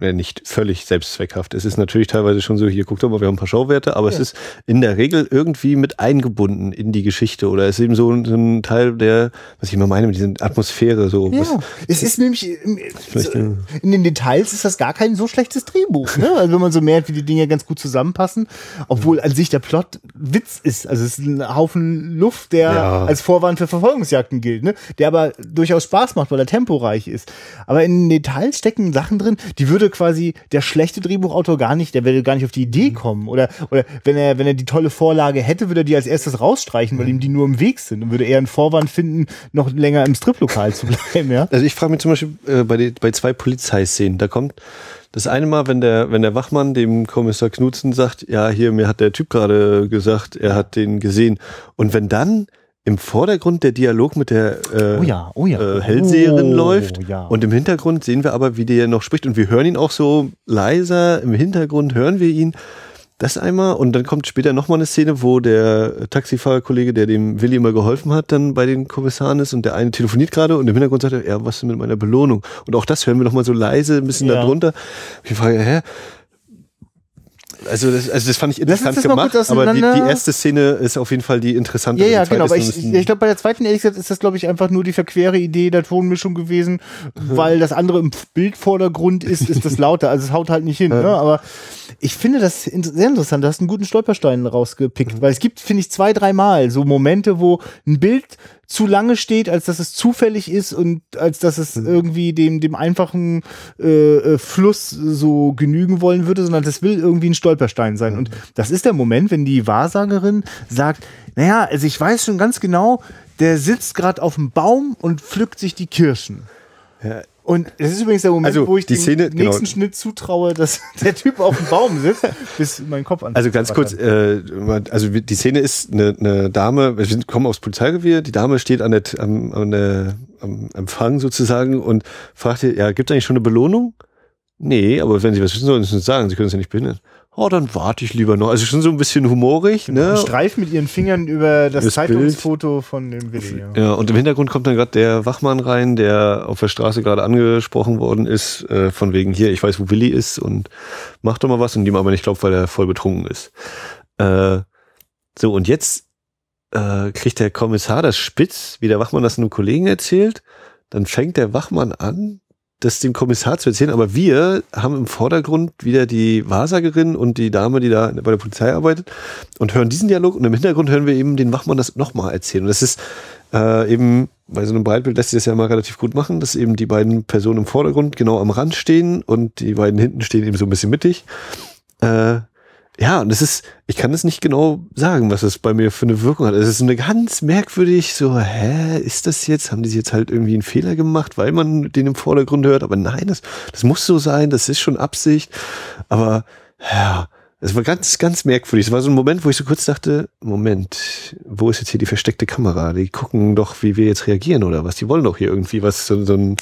ja, nicht völlig selbstzweckhaft. Es ist natürlich teilweise schon so, hier guckt doch mal, wir haben ein paar Schauwerte, aber ja. es ist in der Regel irgendwie mit eingebunden in die Geschichte oder es ist eben so ein, so ein Teil der, was ich immer meine, mit dieser Atmosphäre so. Ja, was, es ist nämlich, in den Details ist das gar kein so schlechtes Drehbuch, ne? Also wenn man so merkt, wie die Dinge ganz gut zusammenpassen, obwohl an sich der Plot Witz ist. Also es ist ein Haufen Luft, der ja. als Vorwand für Verfolgungsjagden gilt, ne? Der aber durchaus Spaß macht, weil er temporeich ist. Aber in den Details stecken Sachen drin, die würde würde quasi der schlechte Drehbuchautor gar nicht, der würde gar nicht auf die Idee mhm. kommen. Oder, oder wenn er, wenn er die tolle Vorlage hätte, würde er die als erstes rausstreichen, weil mhm. ihm die nur im Weg sind und würde eher einen Vorwand finden, noch länger im Striplokal zu bleiben, ja. Also ich frage mich zum Beispiel äh, bei, die, bei zwei Polizeiszenen, da kommt das eine Mal, wenn der, wenn der Wachmann dem Kommissar Knutzen sagt, ja, hier, mir hat der Typ gerade gesagt, er hat den gesehen. Und wenn dann im Vordergrund der Dialog mit der äh, oh ja, oh ja. Äh, Hellseherin oh, läuft ja. und im Hintergrund sehen wir aber, wie der noch spricht und wir hören ihn auch so leiser, im Hintergrund hören wir ihn. Das einmal und dann kommt später nochmal eine Szene, wo der Taxifahrerkollege, der dem Willi immer geholfen hat, dann bei den Kommissaren ist und der eine telefoniert gerade und im Hintergrund sagt er, ja, was ist mit meiner Belohnung? Und auch das hören wir nochmal so leise, ein bisschen ja. darunter. Ich frage, hä? Also das, also das fand ich interessant gemacht, aber die, die, erste Szene ist auf jeden Fall die interessante. Ja, ja, genau. Aber ich, ich glaube, bei der zweiten, ehrlich gesagt, ist das, glaube ich, einfach nur die verquere Idee der Tonmischung gewesen, mhm. weil das andere im Bildvordergrund ist, ist das lauter. Also es haut halt nicht hin. Ne? Aber ich finde das sehr interessant. Du hast einen guten Stolperstein rausgepickt, mhm. weil es gibt, finde ich, zwei, dreimal so Momente, wo ein Bild zu lange steht, als dass es zufällig ist und als dass es mhm. irgendwie dem, dem einfachen äh, äh, Fluss so genügen wollen würde, sondern das will irgendwie ein Stolperstein sein. Mhm. Und das ist der Moment, wenn die Wahrsagerin sagt, naja, also ich weiß schon ganz genau, der sitzt gerade auf dem Baum und pflückt sich die Kirschen. Ja, und das ist übrigens der Moment, also, wo ich die den Szene, nächsten genau. Schnitt zutraue, dass der Typ auf dem Baum sitzt, bis mein Kopf an. Also ganz kurz, äh, also die Szene ist eine, eine Dame, wir kommen aufs Polizeirevier, die Dame steht an der, am, an der, am Empfang sozusagen und fragt, ja, gibt es eigentlich schon eine Belohnung? Nee, aber wenn Sie was wissen sollen, Sie uns sagen, Sie können es ja nicht behindern oh, dann warte ich lieber noch. Also schon so ein bisschen humorig. Ne? Streif mit ihren Fingern über das, das Zeitungsfoto Bild. von dem Willi. Ja. ja, und im Hintergrund kommt dann gerade der Wachmann rein, der auf der Straße gerade angesprochen worden ist, äh, von wegen hier, ich weiß, wo Willi ist und mach doch mal was und ihm aber nicht glaubt, weil er voll betrunken ist. Äh, so, und jetzt äh, kriegt der Kommissar das spitz, wie der Wachmann das einem Kollegen erzählt. Dann fängt der Wachmann an, das dem Kommissar zu erzählen, aber wir haben im Vordergrund wieder die Wahrsagerin und die Dame, die da bei der Polizei arbeitet und hören diesen Dialog und im Hintergrund hören wir eben den Wachmann das nochmal erzählen. Und das ist äh, eben, bei so einem Breitbild lässt sich das ja mal relativ gut machen, dass eben die beiden Personen im Vordergrund genau am Rand stehen und die beiden hinten stehen eben so ein bisschen mittig. Äh, ja, und es ist, ich kann es nicht genau sagen, was es bei mir für eine Wirkung hat. Es ist eine ganz merkwürdig, so, hä, ist das jetzt, haben die jetzt halt irgendwie einen Fehler gemacht, weil man den im Vordergrund hört? Aber nein, das, das muss so sein, das ist schon Absicht. Aber, ja, Es war ganz, ganz merkwürdig. Es war so ein Moment, wo ich so kurz dachte, Moment, wo ist jetzt hier die versteckte Kamera? Die gucken doch, wie wir jetzt reagieren oder was. Die wollen doch hier irgendwie was, so, so ein,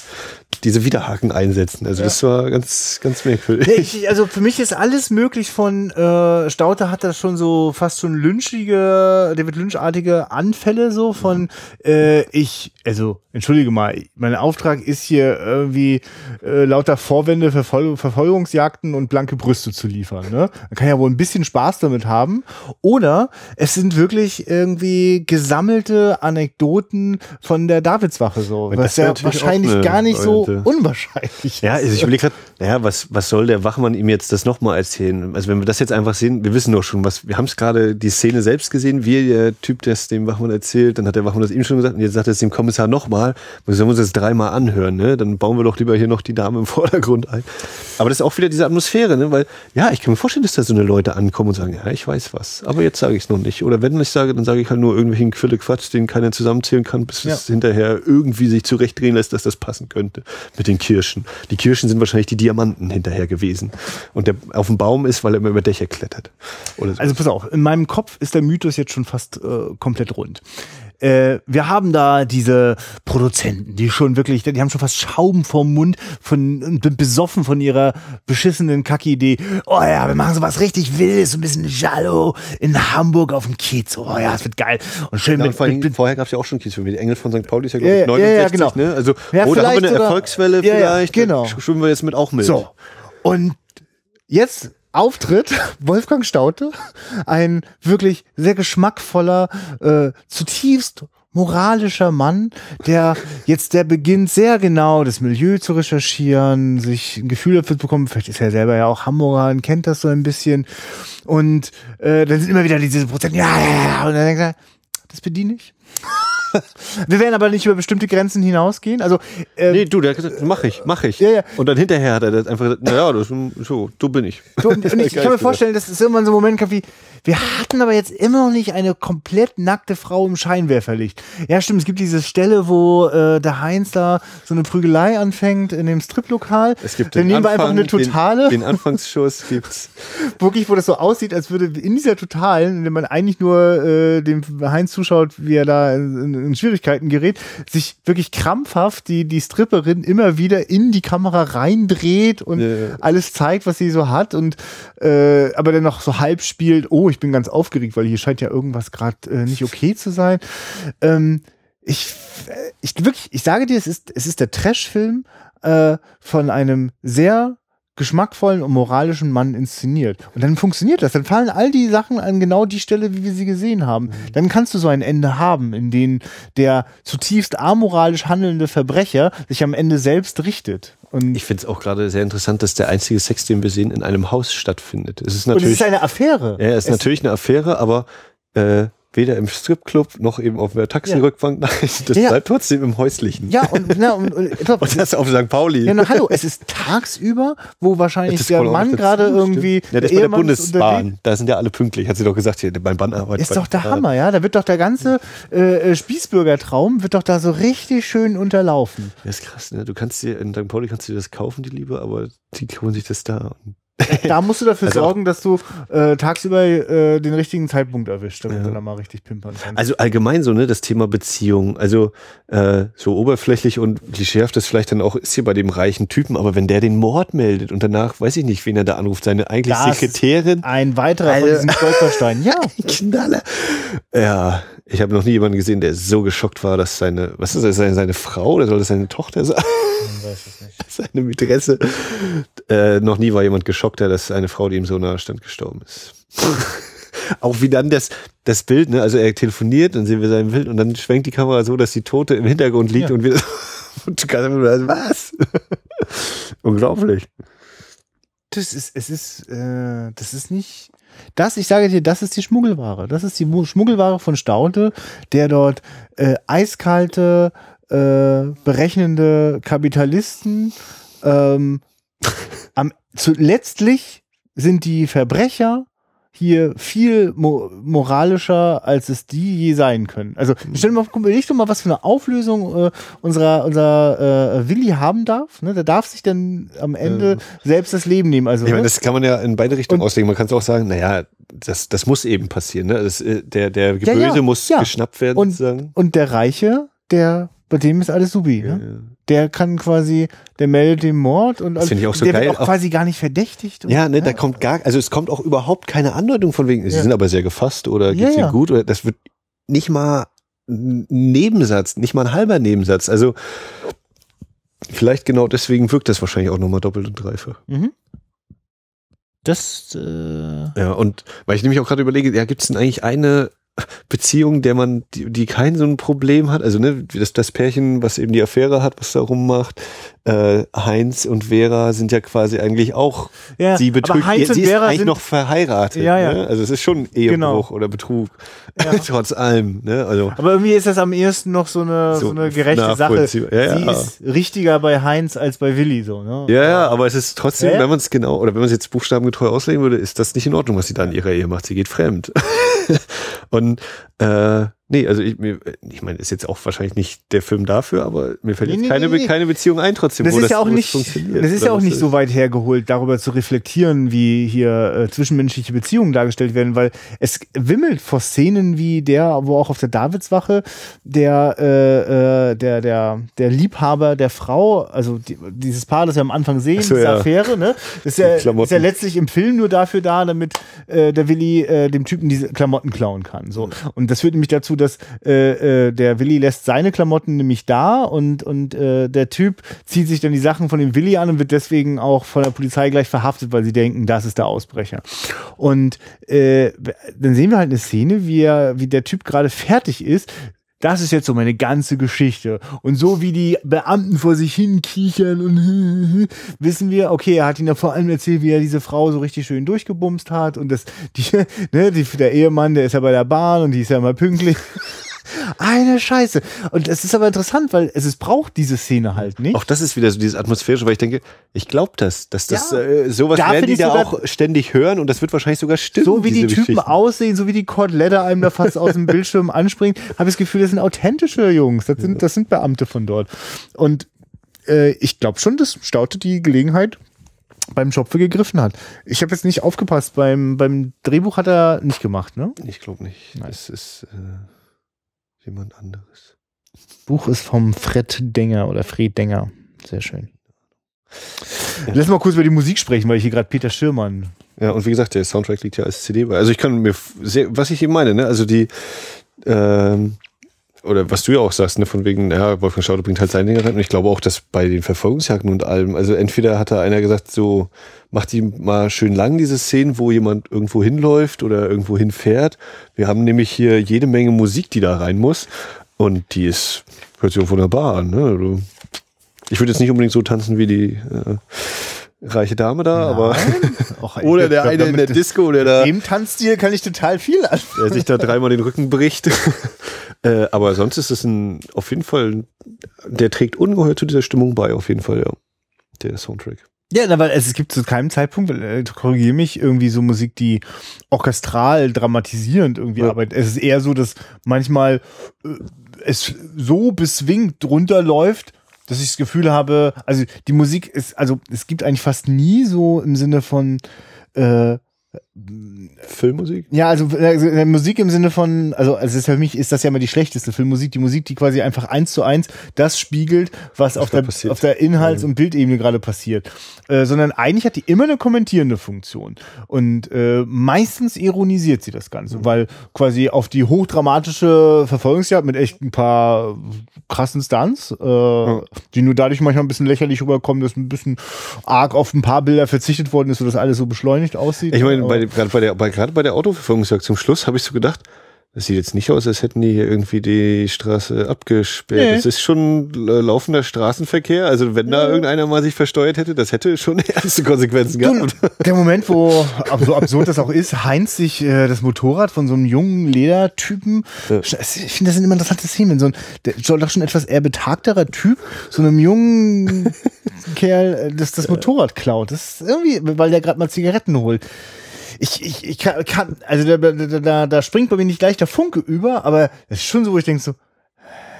diese Widerhaken einsetzen. Also ja. das war ganz, ganz merkwürdig. Ich, also für mich ist alles möglich von äh, Stauter hat das schon so fast schon lynchige, David Lynchartige Anfälle so von äh, ich, also entschuldige mal, mein Auftrag ist hier irgendwie äh, lauter Vorwände, Verfol Verfolgungsjagden und blanke Brüste zu liefern. Ne? Man kann ja wohl ein bisschen Spaß damit haben. Oder es sind wirklich irgendwie gesammelte Anekdoten von der Davidswache so, was ja wahrscheinlich gar nicht so unwahrscheinlich Ja, also ich überlege gerade, naja, was, was soll der Wachmann ihm jetzt das nochmal erzählen? Also wenn wir das jetzt einfach sehen, wir wissen doch schon, was, wir haben es gerade die Szene selbst gesehen, wie der Typ das dem Wachmann erzählt, dann hat der Wachmann das ihm schon gesagt und jetzt sagt er es dem Kommissar nochmal, wir sollen uns das dreimal anhören, ne? Dann bauen wir doch lieber hier noch die Dame im Vordergrund ein. Aber das ist auch wieder diese Atmosphäre, ne? Weil, ja, ich kann mir vorstellen, dass da so eine Leute ankommen und sagen, ja, ich weiß was, aber jetzt sage ich es noch nicht. Oder wenn ich sage, dann sage ich halt nur irgendwelchen Quille Quatsch, den keiner zusammenzählen kann, bis ja. es hinterher irgendwie sich zurechtdrehen lässt, dass das passen könnte mit den Kirschen. Die Kirschen sind wahrscheinlich die Diamanten hinterher gewesen. Und der auf dem Baum ist, weil er immer über Dächer klettert. So. Also pass auf, in meinem Kopf ist der Mythos jetzt schon fast äh, komplett rund äh, wir haben da diese Produzenten, die schon wirklich, die haben schon fast Schaum vorm Mund von besoffen von ihrer beschissenen Kacke-Idee. Oh ja, wir machen sowas richtig Wildes, ein bisschen Jallo in Hamburg auf dem Kiez. Oh ja, das wird geil. Und schön ja, mit, vor mit, mit, Vorher gab es ja auch schon Kiezfilme. Die Engel von St. Pauli ist ja, glaube ich, ja, 69, ja, genau. ne? Also, ja, oder haben wir eine Erfolgswelle vielleicht? genau. Schwimmen wir jetzt mit auch mit. So. Und jetzt Auftritt Wolfgang Staute, ein wirklich sehr geschmackvoller, äh, zutiefst moralischer Mann, der jetzt der beginnt sehr genau das Milieu zu recherchieren, sich ein Gefühl dafür zu bekommen, vielleicht ist er selber ja auch Hamburger und kennt das so ein bisschen. Und äh, dann sind immer wieder diese Prozent, ja, ja, ja, und dann denkt er, das bediene ich. Wir werden aber nicht über bestimmte Grenzen hinausgehen. Also, ähm, nee, du, der hat gesagt, mach ich, mach ich. Ja, ja. Und dann hinterher hat er das einfach gesagt, naja, das, so, du bin ich. So, und ich, ich kann mir vorstellen, dass es irgendwann so ein Moment gab wie, wir hatten aber jetzt immer noch nicht eine komplett nackte Frau im Scheinwerferlicht. Ja, stimmt, es gibt diese Stelle, wo äh, der Heinz da so eine Prügelei anfängt in dem Striplokal. Es gibt Dann nehmen Anfang, wir einfach eine totale. Den, den Anfangsschuss gibt's. Wirklich, wo das so aussieht, als würde in dieser totalen, der man eigentlich nur äh, dem Heinz zuschaut, wie er da in, in Schwierigkeiten gerät, sich wirklich krampfhaft die, die Stripperin immer wieder in die Kamera reindreht und yeah. alles zeigt, was sie so hat und äh, aber dann noch so halb spielt, oh, ich bin ganz aufgeregt, weil hier scheint ja irgendwas gerade äh, nicht okay zu sein. Ähm, ich, äh, ich wirklich, ich sage dir, es ist, es ist der Trash-Film äh, von einem sehr geschmackvollen und moralischen Mann inszeniert. Und dann funktioniert das. Dann fallen all die Sachen an genau die Stelle, wie wir sie gesehen haben. Mhm. Dann kannst du so ein Ende haben, in dem der zutiefst amoralisch handelnde Verbrecher sich am Ende selbst richtet. Und ich finde es auch gerade sehr interessant, dass der einzige Sex, den wir sehen, in einem Haus stattfindet. Es ist natürlich. Und es ist eine Affäre. Ja, es ist es natürlich eine Affäre, aber äh, weder im Stripclub noch eben auf der Taxirückbank. Ja. Nein, das ja. bleibt trotzdem im Häuslichen. Ja, und, na, und, und, und das auf St. Pauli. Ja, na, hallo, es ist tagsüber, wo wahrscheinlich der Mann gerade irgendwie. Ja, das ist bei der Bundesbahn. Da sind ja alle pünktlich, hat sie doch gesagt, hier beim Bahnarbeit. Ist doch der Hammer, ja. Da wird doch der ganze äh, äh, Spießbürgertraum wird doch da so richtig schön unterlaufen. Das ist krass, ne? Du kannst dir, in St. Pauli kannst du dir das kaufen, die Liebe, aber die holen sich das da. Und da musst du dafür also sorgen, dass du äh, tagsüber äh, den richtigen Zeitpunkt erwischt, damit ja. du dann mal richtig pimpern kannst. Also allgemein so, ne, das Thema Beziehung. Also äh, so oberflächlich und klischeehaft das vielleicht dann auch ist hier bei dem reichen Typen, aber wenn der den Mord meldet und danach weiß ich nicht, wen er da anruft, seine eigentlich das Sekretärin. Ein weiterer also, von diesen Stolpersteinen. Ja. Knaller. Ja, ich habe noch nie jemanden gesehen, der so geschockt war, dass seine, was ist das, seine, seine Frau oder soll das seine Tochter sein? Ich weiß es nicht. Seine Mätresse. Äh, noch nie war jemand geschockter, dass eine Frau, die ihm so nahe stand, gestorben ist. Auch wie dann das, das Bild, ne? Also er telefoniert, dann sehen wir sein Bild und dann schwenkt die Kamera so, dass die Tote im Hintergrund liegt ja. und wir und was? Unglaublich. Das ist, es ist, äh, das ist nicht. Das, ich sage dir, das ist die Schmuggelware. Das ist die Schmuggelware von Staute, der dort äh, eiskalte, äh, berechnende Kapitalisten ähm, am, zu, letztlich sind die Verbrecher hier viel mo moralischer, als es die je sein können. Also mhm. stell dir mal, doch mal, was für eine Auflösung äh, unserer, unser äh, Willi haben darf. Ne? Der darf sich dann am Ende ähm. selbst das Leben nehmen. Also, ich meine, ne? das kann man ja in beide Richtungen und, auslegen. Man kann es auch sagen, naja, das, das muss eben passieren. Ne? Das, äh, der, der Böse ja, ja, muss ja. geschnappt werden. Und, und der Reiche, der bei dem ist alles subi. Ne? Ja, Der kann quasi, der meldet den Mord und das ich auch so der geil. wird auch quasi gar nicht verdächtigt. ja, ne, da kommt gar, also es kommt auch überhaupt keine Andeutung von wegen, sie sind aber sehr gefasst oder geht's ihnen gut oder das wird nicht mal ein Nebensatz, nicht mal ein halber Nebensatz. Also vielleicht genau deswegen wirkt das wahrscheinlich auch nochmal doppelt und dreifach. Mhm. Das äh ja und weil ich nämlich auch gerade überlege, ja, gibt es denn eigentlich eine Beziehung, der man, die, die kein so ein Problem hat. Also ne, das, das Pärchen, was eben die Affäre hat, was da rummacht, äh, Heinz und Vera sind ja quasi eigentlich auch, ja, sie betrügt, Heinz sie und Vera ist eigentlich noch verheiratet. Ja, ja. Ne? Also es ist schon Ehebruch genau. oder Betrug, ja. trotz allem. Ne? Also, Aber irgendwie ist das am ehesten noch so eine, so, so eine gerechte Sache. Ja, sie ist richtiger bei Heinz als bei Willi. So, ne? Ja, ja, aber es ist trotzdem, wenn man es genau, oder wenn man es jetzt buchstabengetreu auslegen würde, ist das nicht in Ordnung, was sie da in ihrer Ehe macht. Sie geht fremd. und äh, Nee, also ich, mir, ich meine, ist jetzt auch wahrscheinlich nicht der Film dafür, aber mir fällt nee, jetzt nee, keine, nee, keine Beziehung ein trotzdem, das wo ist das, ja auch nicht, funktioniert. Das ist ja auch nicht so weit hergeholt, darüber zu reflektieren, wie hier äh, zwischenmenschliche Beziehungen dargestellt werden, weil es wimmelt vor Szenen wie der, wo auch auf der Davidswache der, äh, äh, der, der, der Liebhaber der Frau, also die, dieses Paar, das wir am Anfang sehen, so, diese ja. Affäre, ne, ist ja, ist ja letztlich im Film nur dafür da, damit äh, der Willi äh, dem Typen diese Klamotten klauen kann. So. Und das führt nämlich dazu, dass äh, äh, der Willi lässt seine Klamotten nämlich da und, und äh, der Typ zieht sich dann die Sachen von dem Willi an und wird deswegen auch von der Polizei gleich verhaftet, weil sie denken, das ist der Ausbrecher. Und äh, dann sehen wir halt eine Szene, wie, er, wie der Typ gerade fertig ist, das ist jetzt so meine ganze Geschichte. Und so wie die Beamten vor sich hin kichern und wissen wir, okay, er hat ihnen ja vor allem erzählt, wie er diese Frau so richtig schön durchgebumst hat und das, die, ne, die, der Ehemann, der ist ja bei der Bahn und die ist ja immer pünktlich. Eine Scheiße. Und es ist aber interessant, weil es, es braucht diese Szene halt nicht. Auch das ist wieder so dieses atmosphärische, weil ich denke, ich glaube das, dass das ja, äh, sowas werden die da auch ständig hören und das wird wahrscheinlich sogar stimmen. So wie die Typen aussehen, so wie die Kotelette einem da fast aus dem Bildschirm anspringt, habe ich das Gefühl, das sind authentische Jungs. Das sind, das sind Beamte von dort. Und äh, ich glaube schon, dass Staute die Gelegenheit beim für gegriffen hat. Ich habe jetzt nicht aufgepasst, beim, beim Drehbuch hat er nicht gemacht, ne? Ich glaube nicht. Nein. Das ist. Äh jemand anderes. Buch ist vom Fred Denger oder Fred Denger. Sehr schön. Ja. Lass mal kurz über die Musik sprechen, weil ich hier gerade Peter Schirmann. Ja, und wie gesagt, der Soundtrack liegt ja als CD bei. Also ich kann mir sehr, was ich eben meine, ne? Also die, ähm, oder was du ja auch sagst, ne, von wegen, ja, Wolfgang Schauder bringt halt seine Dinge rein. Und ich glaube auch, dass bei den Verfolgungsjagden und allem, also entweder hat da einer gesagt, so, macht die mal schön lang, diese Szenen, wo jemand irgendwo hinläuft oder irgendwo hinfährt. Wir haben nämlich hier jede Menge Musik, die da rein muss. Und die ist, hört sich auch wunderbar an, ne? Also, ich würde jetzt nicht unbedingt so tanzen wie die, äh, reiche Dame da, Nein. aber oder der eine in der Disco, der da im Tanzstil kann ich total viel an. Der sich da dreimal den Rücken bricht. äh, aber sonst ist es ein auf jeden Fall der trägt ungeheuer zu dieser Stimmung bei auf jeden Fall, ja. Der Soundtrack. Ja, weil es gibt zu keinem Zeitpunkt, äh, korrigiere mich, irgendwie so Musik, die orchestral dramatisierend irgendwie ja. arbeitet. Es ist eher so, dass manchmal äh, es so beswingt runterläuft, dass ich das Gefühl habe, also die Musik ist, also es gibt eigentlich fast nie so im Sinne von äh, Filmmusik? Ja, also, also Musik im Sinne von, also, also für mich ist das ja immer die schlechteste Filmmusik, die Musik, die quasi einfach eins zu eins das spiegelt, was, was auf, der, passiert. auf der Inhalts- und Bildebene gerade passiert. Äh, sondern eigentlich hat die immer eine kommentierende Funktion. Und äh, meistens ironisiert sie das Ganze, mhm. weil quasi auf die hochdramatische Verfolgungsjagd mit echt ein paar krassen Stunts, äh, mhm. die nur dadurch manchmal ein bisschen lächerlich rüberkommen, dass ein bisschen arg auf ein paar Bilder verzichtet worden ist, so dass alles so beschleunigt aussieht. Ich meine, bei, gerade bei der, bei, gerade bei der Autoverfolgungsjagd zum Schluss habe ich so gedacht, das sieht jetzt nicht aus, als hätten die hier irgendwie die Straße abgesperrt. Nee. Das ist schon laufender Straßenverkehr. Also wenn da irgendeiner mal sich versteuert hätte, das hätte schon erste Konsequenzen gehabt. Der Moment, wo, so absurd das auch ist, Heinz sich äh, das Motorrad von so einem jungen Ledertypen, ja. ich finde das sind immer interessante Szenen, so ein, der doch schon etwas eher betagterer Typ, so einem jungen Kerl, äh, das, das Motorrad klaut. Das ist irgendwie, weil der gerade mal Zigaretten holt ich, ich, ich kann, kann also da, da, da, da springt bei mir nicht gleich der Funke über, aber es ist schon so, wo ich denke so,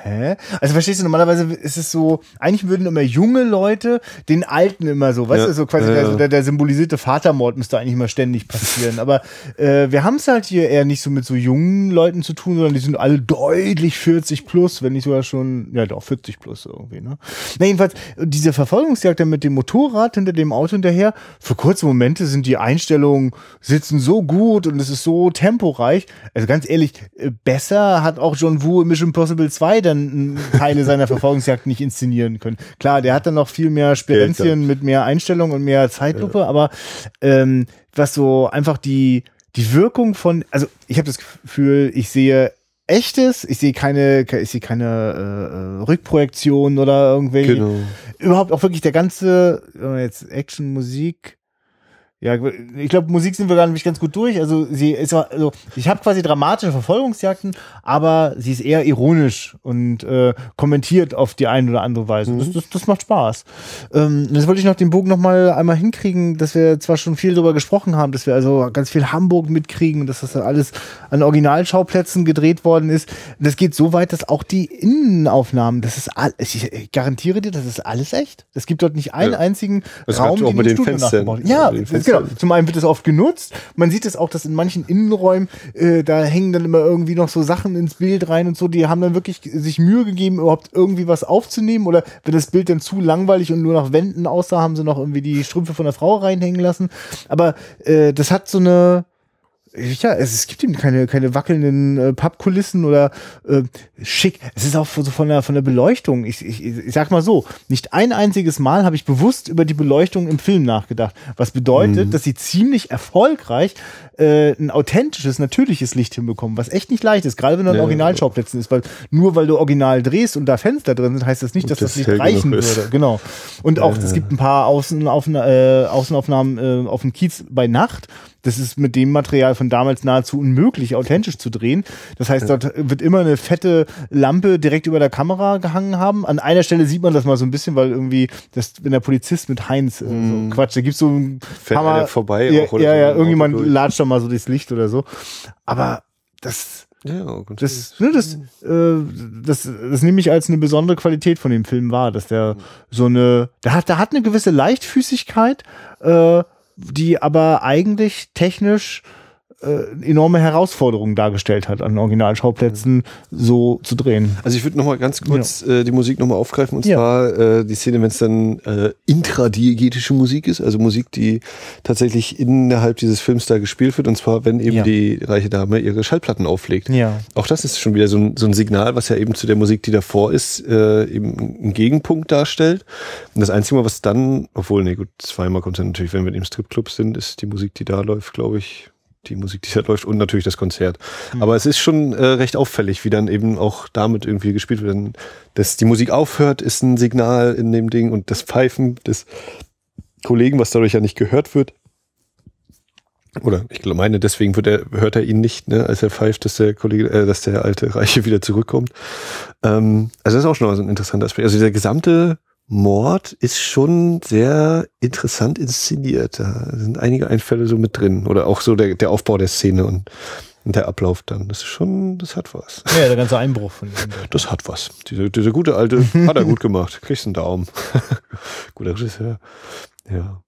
hä? Also verstehst du, normalerweise ist es so, eigentlich würden immer junge Leute den Alten immer so, weißt ja, du, so quasi ja. Der, der, symbolisierte Vatermord müsste eigentlich immer ständig passieren. Aber äh, wir haben es halt hier eher nicht so mit so jungen Leuten zu tun, sondern die sind alle deutlich 40 plus, wenn nicht sogar schon, ja doch, 40 plus irgendwie, ne? Na jedenfalls, diese Verfolgungsjagd dann mit dem Motorrad hinter dem Auto hinterher, für kurze Momente sind die Einstellungen, sitzen so gut und es ist so temporeich. Also ganz ehrlich, äh, besser hat auch John Woo in Mission Impossible 2 dann Teile seiner Verfolgungsjagd nicht inszenieren können. Klar, der hat dann noch viel mehr Sperenzien mit mehr Einstellung und mehr Zeitlupe, ja. aber ähm, was so einfach die die Wirkung von, also ich habe das Gefühl, ich sehe echtes, ich sehe keine, ich sehe keine äh, äh Rückprojektion oder irgendwelche. Genau. Überhaupt auch wirklich der ganze, jetzt Action, Musik, ja, ich glaube, Musik sind wir gar nicht ganz gut durch. Also sie ist also ich habe quasi dramatische Verfolgungsjagden, aber sie ist eher ironisch und äh, kommentiert auf die eine oder andere Weise. Mhm. Das, das, das macht Spaß. Ähm, jetzt wollte ich noch den Bogen noch mal einmal hinkriegen, dass wir zwar schon viel darüber gesprochen haben, dass wir also ganz viel Hamburg mitkriegen, dass das alles an Originalschauplätzen gedreht worden ist. Das geht so weit, dass auch die Innenaufnahmen, das ist all, ich garantiere dir, das ist alles echt. Es gibt dort nicht einen ja. einzigen das Raum, auch mit den Fenstern. Ja, Genau. Zum einen wird es oft genutzt. Man sieht es auch, dass in manchen Innenräumen, äh, da hängen dann immer irgendwie noch so Sachen ins Bild rein und so. Die haben dann wirklich sich Mühe gegeben, überhaupt irgendwie was aufzunehmen. Oder wenn das Bild dann zu langweilig und nur nach Wänden aussah, haben sie noch irgendwie die Strümpfe von der Frau reinhängen lassen. Aber äh, das hat so eine, ja, es, es gibt eben keine, keine wackelnden äh, Pappkulissen oder äh, schick. Es ist auch so von der, von der Beleuchtung. Ich, ich, ich sag mal so, nicht ein einziges Mal habe ich bewusst über die Beleuchtung im Film nachgedacht. Was bedeutet, mhm. dass sie ziemlich erfolgreich äh, ein authentisches, natürliches Licht hinbekommen, was echt nicht leicht ist, gerade wenn du an ja, Originalschauplätzen ist, weil nur weil du original drehst und da Fenster drin sind, heißt das nicht, dass das, das Licht reichen würde. Genau. Und auch, ja. es gibt ein paar Außenaufna äh, Außenaufnahmen äh, auf dem Kiez bei Nacht das ist mit dem Material von damals nahezu unmöglich, authentisch zu drehen. Das heißt, dort wird immer eine fette Lampe direkt über der Kamera gehangen haben. An einer Stelle sieht man das mal so ein bisschen, weil irgendwie, das, wenn der Polizist mit Heinz äh, so mm. Quatsch, da gibt's so ein Fährt Hammer, vorbei ja, auch, oder ja, ja, irgendjemand latscht da mal so das Licht oder so. Aber das, ja, gut. Das, ne, das, äh, das, das nehme ich als eine besondere Qualität von dem Film wahr, dass der so eine, der hat, der hat eine gewisse Leichtfüßigkeit, äh, die aber eigentlich technisch äh, enorme Herausforderungen dargestellt hat, an Originalschauplätzen so zu drehen. Also ich würde noch mal ganz kurz ja. äh, die Musik noch mal aufgreifen und ja. zwar äh, die Szene, wenn es dann äh, intradiegetische Musik ist, also Musik, die tatsächlich innerhalb dieses Films da gespielt wird und zwar, wenn eben ja. die reiche Dame ihre Schallplatten auflegt. Ja. Auch das ist schon wieder so ein, so ein Signal, was ja eben zu der Musik, die davor ist, äh, eben einen Gegenpunkt darstellt. Und das Einzige, was dann, obwohl, nee, gut, zweimal kommt dann natürlich, wenn wir im Stripclub sind, ist die Musik, die da läuft, glaube ich, die Musik, die da läuft und natürlich das Konzert. Mhm. Aber es ist schon äh, recht auffällig, wie dann eben auch damit irgendwie gespielt wird. Dass die Musik aufhört, ist ein Signal in dem Ding und das Pfeifen des Kollegen, was dadurch ja nicht gehört wird. Oder ich meine, deswegen wird er, hört er ihn nicht, ne, als er pfeift, dass der Kollege, äh, dass der alte Reiche wieder zurückkommt. Ähm, also das ist auch schon mal so ein interessanter Aspekt. Also der gesamte Mord ist schon sehr interessant inszeniert. Da sind einige Einfälle so mit drin. Oder auch so der, der Aufbau der Szene und, und der Ablauf dann. Das ist schon, das hat was. Ja, der ganze Einbruch von ihm. Das hat was. Diese, diese gute alte hat er gut gemacht. Kriegst einen Daumen. Guter Regisseur. Ja.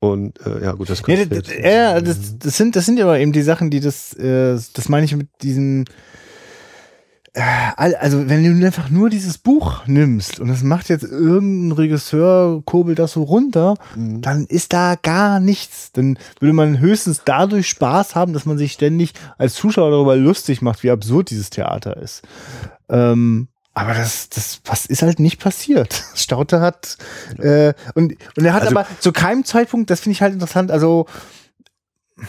Und äh, ja, gut, das ja, das, ja, das, das sind das sind ja aber eben die Sachen, die das äh, das meine ich mit diesem also wenn du einfach nur dieses Buch nimmst und das macht jetzt irgendein Regisseur, kurbelt das so runter, mhm. dann ist da gar nichts. Dann würde man höchstens dadurch Spaß haben, dass man sich ständig als Zuschauer darüber lustig macht, wie absurd dieses Theater ist. Ähm, aber das, das was ist halt nicht passiert. Stauter hat äh, und und er hat also, aber zu keinem Zeitpunkt, das finde ich halt interessant. Also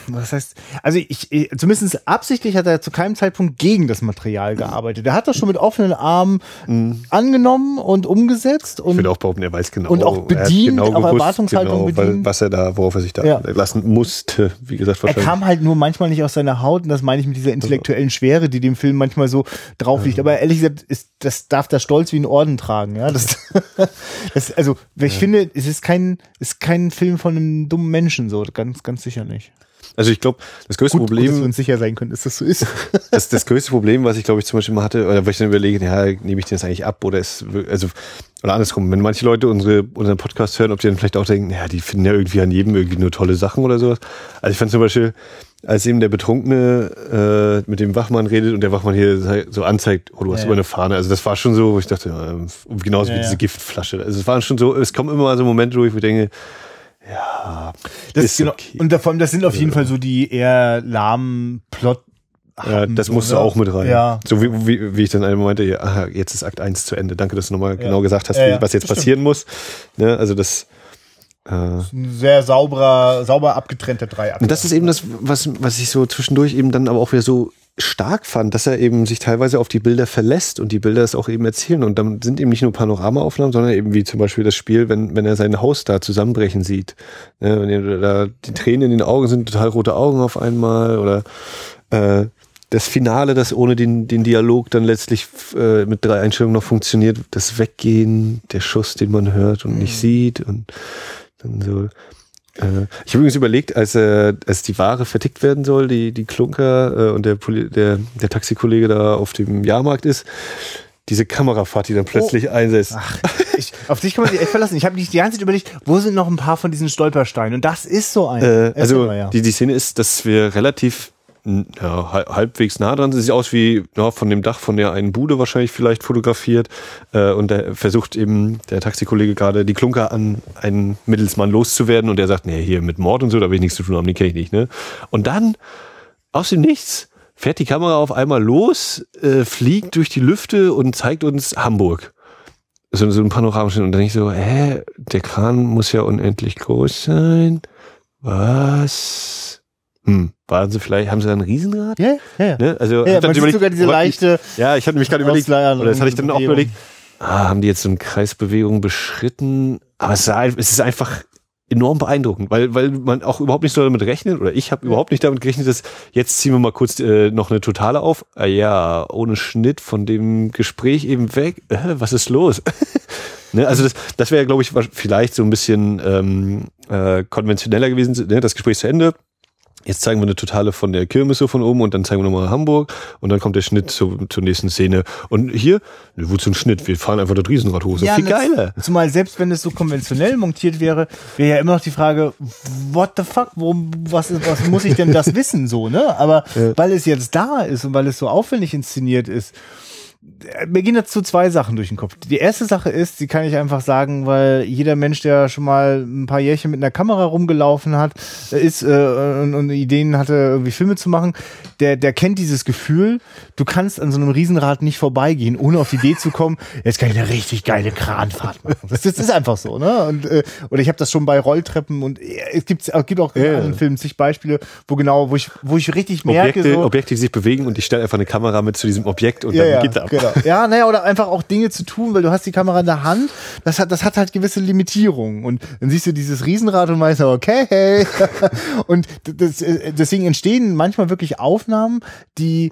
was heißt, also ich, ich, zumindest absichtlich hat er zu keinem Zeitpunkt gegen das Material gearbeitet. Er hat das schon mit offenen Armen mhm. angenommen und umgesetzt und. Ich würde auch behaupten, er weiß genau. Und auch bedient, genau auch Erwartungshaltung genau, bedient. Was er da, worauf er sich da ja. lassen musste, wie gesagt, wahrscheinlich. Er kam halt nur manchmal nicht aus seiner Haut und das meine ich mit dieser intellektuellen Schwere, die dem Film manchmal so drauf liegt. Aber ehrlich gesagt, ist, das darf der Stolz wie ein Orden tragen, ja. Das, das also, ich ja. finde, es ist kein, ist kein Film von einem dummen Menschen, so, ganz, ganz sicher nicht. Also ich glaube, das größte gut, Problem. Gut, dass wir uns sicher sein können, dass das so ist. das, das größte Problem, was ich glaube ich zum Beispiel mal hatte, oder wo ich dann überlege, ja, nehme ich den jetzt eigentlich ab oder ist, also, oder andersrum, wenn manche Leute unsere, unseren Podcast hören, ob die dann vielleicht auch denken, ja, die finden ja irgendwie an jedem irgendwie nur tolle Sachen oder sowas. Also ich fand zum Beispiel, als eben der Betrunkene äh, mit dem Wachmann redet und der Wachmann hier so anzeigt, oh, du hast ja, über eine Fahne. Also das war schon so, wo ich dachte, ja, genauso ja, wie diese Giftflasche. Also es waren schon so, es kommen immer mal so Momente, wo ich mir denke, ja, das ist genau. Okay. Und vor allem, das sind auf jeden Fall so die eher lahmen Plot. Ja, das musst du auch mit rein. Ja. So wie, wie, wie ich dann einmal meinte, ja, aha, jetzt ist Akt 1 zu Ende. Danke, dass du nochmal ja. genau gesagt hast, wie, was jetzt passieren muss. Ne, also das, äh, das ein sehr sauberer, sauber abgetrennter Dreiakt. Und das ist eben das, was, was ich so zwischendurch eben dann aber auch wieder so stark fand, dass er eben sich teilweise auf die Bilder verlässt und die Bilder es auch eben erzählen. Und dann sind eben nicht nur Panoramaaufnahmen, sondern eben wie zum Beispiel das Spiel, wenn, wenn er sein Haus da zusammenbrechen sieht. Ja, wenn er da die Tränen in den Augen sind, total rote Augen auf einmal oder äh, das Finale, das ohne den, den Dialog dann letztlich äh, mit drei Einstellungen noch funktioniert, das Weggehen, der Schuss, den man hört und nicht mhm. sieht und dann so äh, ich habe übrigens überlegt, als, äh, als die Ware vertickt werden soll, die, die Klunker äh, und der, der, der Taxikollege da auf dem Jahrmarkt ist, diese Kamerafahrt, die dann plötzlich oh. einsetzt. Ach, ich, auf dich kann man sich echt verlassen. Ich habe nicht die ganze Zeit überlegt, wo sind noch ein paar von diesen Stolpersteinen? Und das ist so ein. Äh, also ja. die, die Szene ist, dass wir relativ ja, halbwegs nah dran. Sieht aus wie ja, von dem Dach von der einen Bude wahrscheinlich vielleicht fotografiert. Äh, und der versucht eben der Taxikollege gerade die Klunker an einen Mittelsmann loszuwerden und der sagt, nee, hier mit Mord und so, da will ich nichts zu tun haben, den kenne ich nicht. Ne? Und dann aus dem Nichts fährt die Kamera auf einmal los, äh, fliegt durch die Lüfte und zeigt uns Hamburg. So, so ein Panoramaschnitt. Und dann ich so, hä, der Kran muss ja unendlich groß sein. Was? Hm, waren sie vielleicht, haben sie da ein Riesenrad? Ja, ja. ja. Ne? Also, ja, man sieht sogar diese leichte. Ja, ich hatte mich gerade überlegt, oder das hatte ich dann auch überlegt, ah, haben die jetzt so eine Kreisbewegung beschritten? Aber es ist einfach enorm beeindruckend, weil, weil man auch überhaupt nicht so damit rechnet, oder ich habe überhaupt nicht damit gerechnet, dass jetzt ziehen wir mal kurz äh, noch eine Totale auf. Ah ja, ohne Schnitt von dem Gespräch eben weg. Äh, was ist los? ne, also das, das wäre, glaube ich, vielleicht so ein bisschen ähm, äh, konventioneller gewesen. Ne? Das Gespräch zu Ende Jetzt zeigen wir eine totale von der Kirmes so von oben und dann zeigen wir nochmal Hamburg und dann kommt der Schnitt zu, zur nächsten Szene. Und hier, ne, wozu ein Schnitt? Wir fahren einfach das Riesenrad hoch. Ja, viel geiler. Zumal selbst wenn es so konventionell montiert wäre, wäre ja immer noch die Frage, what the fuck, worum, was, was muss ich denn das wissen so, ne? Aber ja. weil es jetzt da ist und weil es so aufwendig inszeniert ist, mir gehen dazu zwei Sachen durch den Kopf. Die erste Sache ist, die kann ich einfach sagen, weil jeder Mensch, der schon mal ein paar Jährchen mit einer Kamera rumgelaufen hat, ist äh, und, und, Ideen hatte, irgendwie Filme zu machen, der, der kennt dieses Gefühl, du kannst an so einem Riesenrad nicht vorbeigehen, ohne auf die Idee zu kommen, jetzt kann ich eine richtig geile Kranfahrt machen. Das, das ist einfach so, ne? Und, äh, oder ich habe das schon bei Rolltreppen und es gibt, es gibt auch in yeah. anderen Filmen zig Beispiele, wo genau, wo ich, wo ich richtig merke. Objekte, so, Objekte, die sich bewegen und ich stelle einfach eine Kamera mit zu diesem Objekt und ja, dann ja, geht er ab. Genau. Ja, naja, oder einfach auch Dinge zu tun, weil du hast die Kamera in der Hand. Das hat, das hat halt gewisse Limitierungen. Und dann siehst du dieses Riesenrad und meinst, okay, hey. und das, äh, deswegen entstehen manchmal wirklich Aufnahmen, die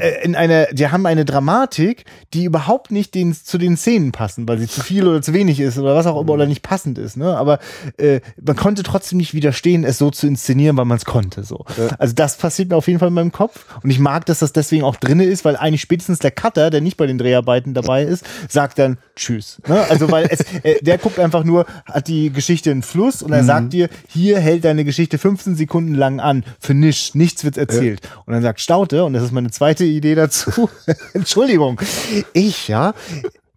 äh, in einer, die haben eine Dramatik, die überhaupt nicht den, zu den Szenen passen, weil sie zu viel oder zu wenig ist oder was auch immer oder nicht passend ist. Ne? Aber äh, man konnte trotzdem nicht widerstehen, es so zu inszenieren, weil man es konnte. So. Ja. Also das passiert mir auf jeden Fall in meinem Kopf. Und ich mag, dass das deswegen auch drinne ist, weil eigentlich spätestens der Cutter, der nicht bei den Dreharbeiten dabei ist, sagt dann Tschüss. Ne? Also weil es, äh, der guckt einfach nur, hat die Geschichte einen Fluss und er mhm. sagt dir, hier hält deine Geschichte 15 Sekunden lang an, für nichts, nichts wird erzählt. Ja. Und dann sagt Staute, und das ist meine zweite Idee dazu, Entschuldigung, ich, ja,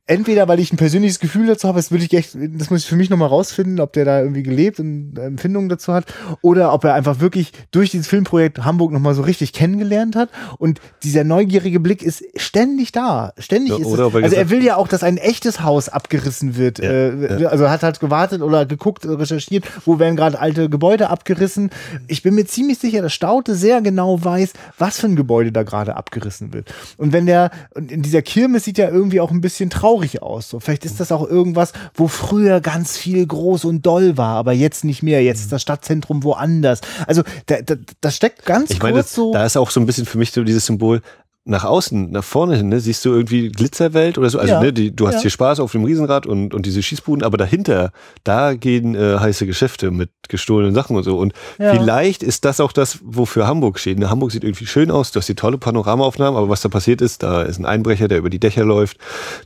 entweder weil ich ein persönliches Gefühl dazu habe, das würde ich echt, das muss ich für mich nochmal rausfinden, ob der da irgendwie gelebt und Empfindungen dazu hat, oder ob er einfach wirklich durch dieses Filmprojekt Hamburg nochmal so richtig kennengelernt hat. Und dieser neugierige Blick ist ständig da. Ständig ja, ist es, Also er will ja auch, dass ein echtes Haus abgerissen wird. Ja, äh, ja. Also hat halt gewartet oder geguckt, recherchiert, wo werden gerade alte Gebäude abgerissen. Ich bin mir ziemlich sicher, dass Staute sehr genau weiß, was für ein Gebäude da gerade abgerissen wird. Und wenn der, in dieser Kirmes sieht ja irgendwie auch ein bisschen traurig traurig aus. So, vielleicht ist das auch irgendwas, wo früher ganz viel groß und doll war, aber jetzt nicht mehr. Jetzt ist das Stadtzentrum woanders. Also da, da, das steckt ganz ich meine, kurz so. Da ist auch so ein bisschen für mich so dieses Symbol, nach außen, nach vorne hin, ne, siehst du irgendwie Glitzerwelt oder so. Also, ja. ne, die, du hast ja. hier Spaß auf dem Riesenrad und, und diese Schießbuden, aber dahinter, da gehen äh, heiße Geschäfte mit gestohlenen Sachen und so. Und ja. vielleicht ist das auch das, wofür Hamburg steht. Ne, Hamburg sieht irgendwie schön aus, du hast die tolle Panoramaaufnahmen, aber was da passiert ist, da ist ein Einbrecher, der über die Dächer läuft,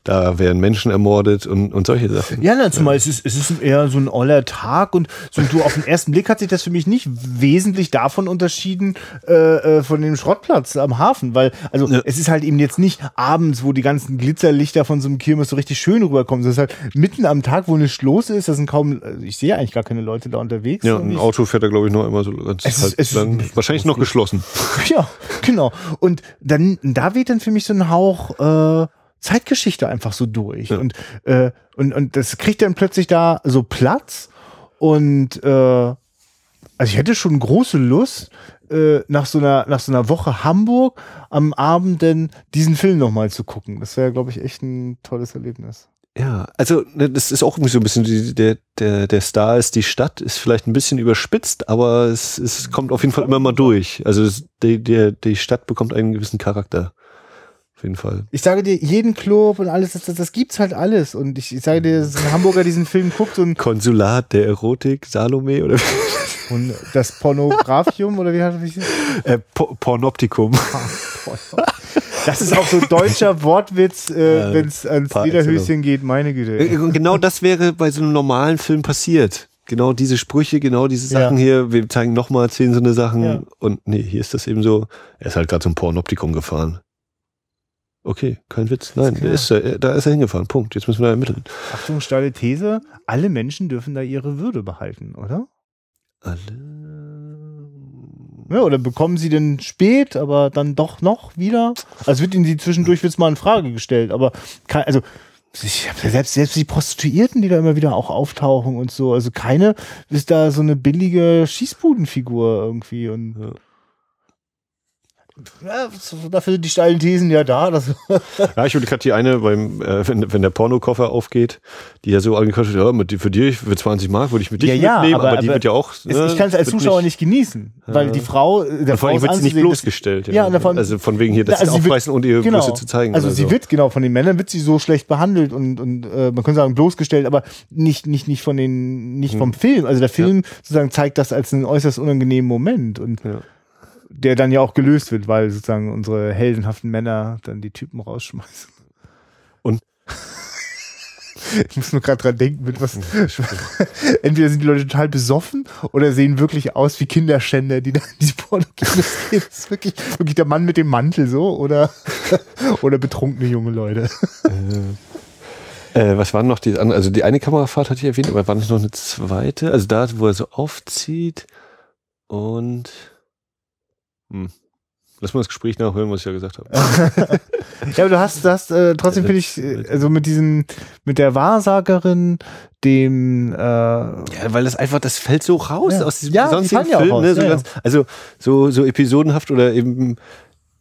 da werden Menschen ermordet und, und solche Sachen. Ja, na, zumal es ist, es ist eher so ein oller Tag und so, du auf den ersten Blick hat sich das für mich nicht wesentlich davon unterschieden äh, äh von dem Schrottplatz am Hafen, weil, also ja. es ist halt eben jetzt nicht abends, wo die ganzen Glitzerlichter von so einem Kirmes so richtig schön rüberkommen. Das ist halt mitten am Tag, wo nichts los ist. Das sind kaum, also ich sehe eigentlich gar keine Leute da unterwegs. Ja, ein Auto fährt da glaube ich noch immer so ganz es halt ist, lang, wahrscheinlich noch geschlossen. Ja, genau. Und dann, da weht dann für mich so ein Hauch, äh, Zeitgeschichte einfach so durch. Ja. Und, äh, und, und das kriegt dann plötzlich da so Platz. Und äh, also ich hätte schon große Lust, äh, nach so einer nach so einer Woche Hamburg am Abend denn diesen Film nochmal zu gucken. Das wäre, glaube ich, echt ein tolles Erlebnis. Ja, also ne, das ist auch irgendwie so ein bisschen die, der der der Star ist die Stadt ist vielleicht ein bisschen überspitzt, aber es, es kommt auf jeden Fall immer mal durch. Also es, die, der, die Stadt bekommt einen gewissen Charakter. Auf jeden Fall. Ich sage dir, jeden Club und alles, das, das, das gibt's halt alles. Und ich, ich sage dir, dass ein Hamburger diesen Film guckt und. Konsulat der Erotik, Salome oder Und das Pornografium oder wie hat das äh, po Pornoptikum. Das ist auch so deutscher Wortwitz, äh, wenn es ans Lederhöschen geht, meine Güte. Äh, genau das wäre bei so einem normalen Film passiert. Genau diese Sprüche, genau diese Sachen ja. hier. Wir zeigen nochmal zehn so eine Sachen. Ja. Und nee, hier ist das eben so. Er ist halt gerade zum Pornoptikum gefahren. Okay, kein Witz. Nein, ist, ist, da ist er hingefahren. Punkt. Jetzt müssen wir ermitteln. Achtung, steile These. Alle Menschen dürfen da ihre Würde behalten, oder? Alle. Ja, oder bekommen sie denn spät, aber dann doch noch wieder? Also wird ihnen sie zwischendurch wird's mal in Frage gestellt, aber kein, also selbst, selbst die Prostituierten, die da immer wieder auch auftauchen und so, also keine ist da so eine billige Schießbudenfigur irgendwie und ja. Ja, dafür sind die steilen Thesen ja da. Ja, ich würde gerade die eine, beim, äh, wenn, wenn der Pornokoffer aufgeht, die ja so angekostet, ja, mit, für dich für 20 Mark würde ich mit dich ja, ja, mitnehmen, aber, aber, die wird ja auch. Ne, ich kann es als Zuschauer nicht, genießen, weil die Frau, äh, der Frau. Vor allem wird sie nicht bloßgestellt. Ja, ja von, also von wegen hier das also aufreißen und ihre genau, Größe zu zeigen. Also sie so. wird, genau, von den Männern wird sie so schlecht behandelt und, und äh, man könnte sagen bloßgestellt, aber nicht, nicht, nicht von den, nicht hm. vom Film. Also der Film sozusagen zeigt das als einen äußerst unangenehmen Moment und ja der dann ja auch gelöst wird, weil sozusagen unsere heldenhaften Männer dann die Typen rausschmeißen. Und ich muss nur gerade dran denken, mit was. Entweder sind die Leute total besoffen oder sehen wirklich aus wie Kinderschänder, die da in die Pornokinos gehen. Das ist wirklich, wirklich der Mann mit dem Mantel so oder, oder betrunkene junge Leute. Äh, äh, was waren noch die anderen? Also die eine Kamerafahrt hatte ich erwähnt, aber war nicht noch eine zweite? Also da, wo er so aufzieht und hm. Lass mal das Gespräch nachhören, was ich ja gesagt habe. ja, aber du hast, du hast äh, trotzdem finde ich, also mit diesem, mit der Wahrsagerin, dem, äh, ja, weil das einfach, das fällt so raus ja. aus diesem ja, sonstigen Film, ja ne? so ja, ganz, also so so episodenhaft oder eben,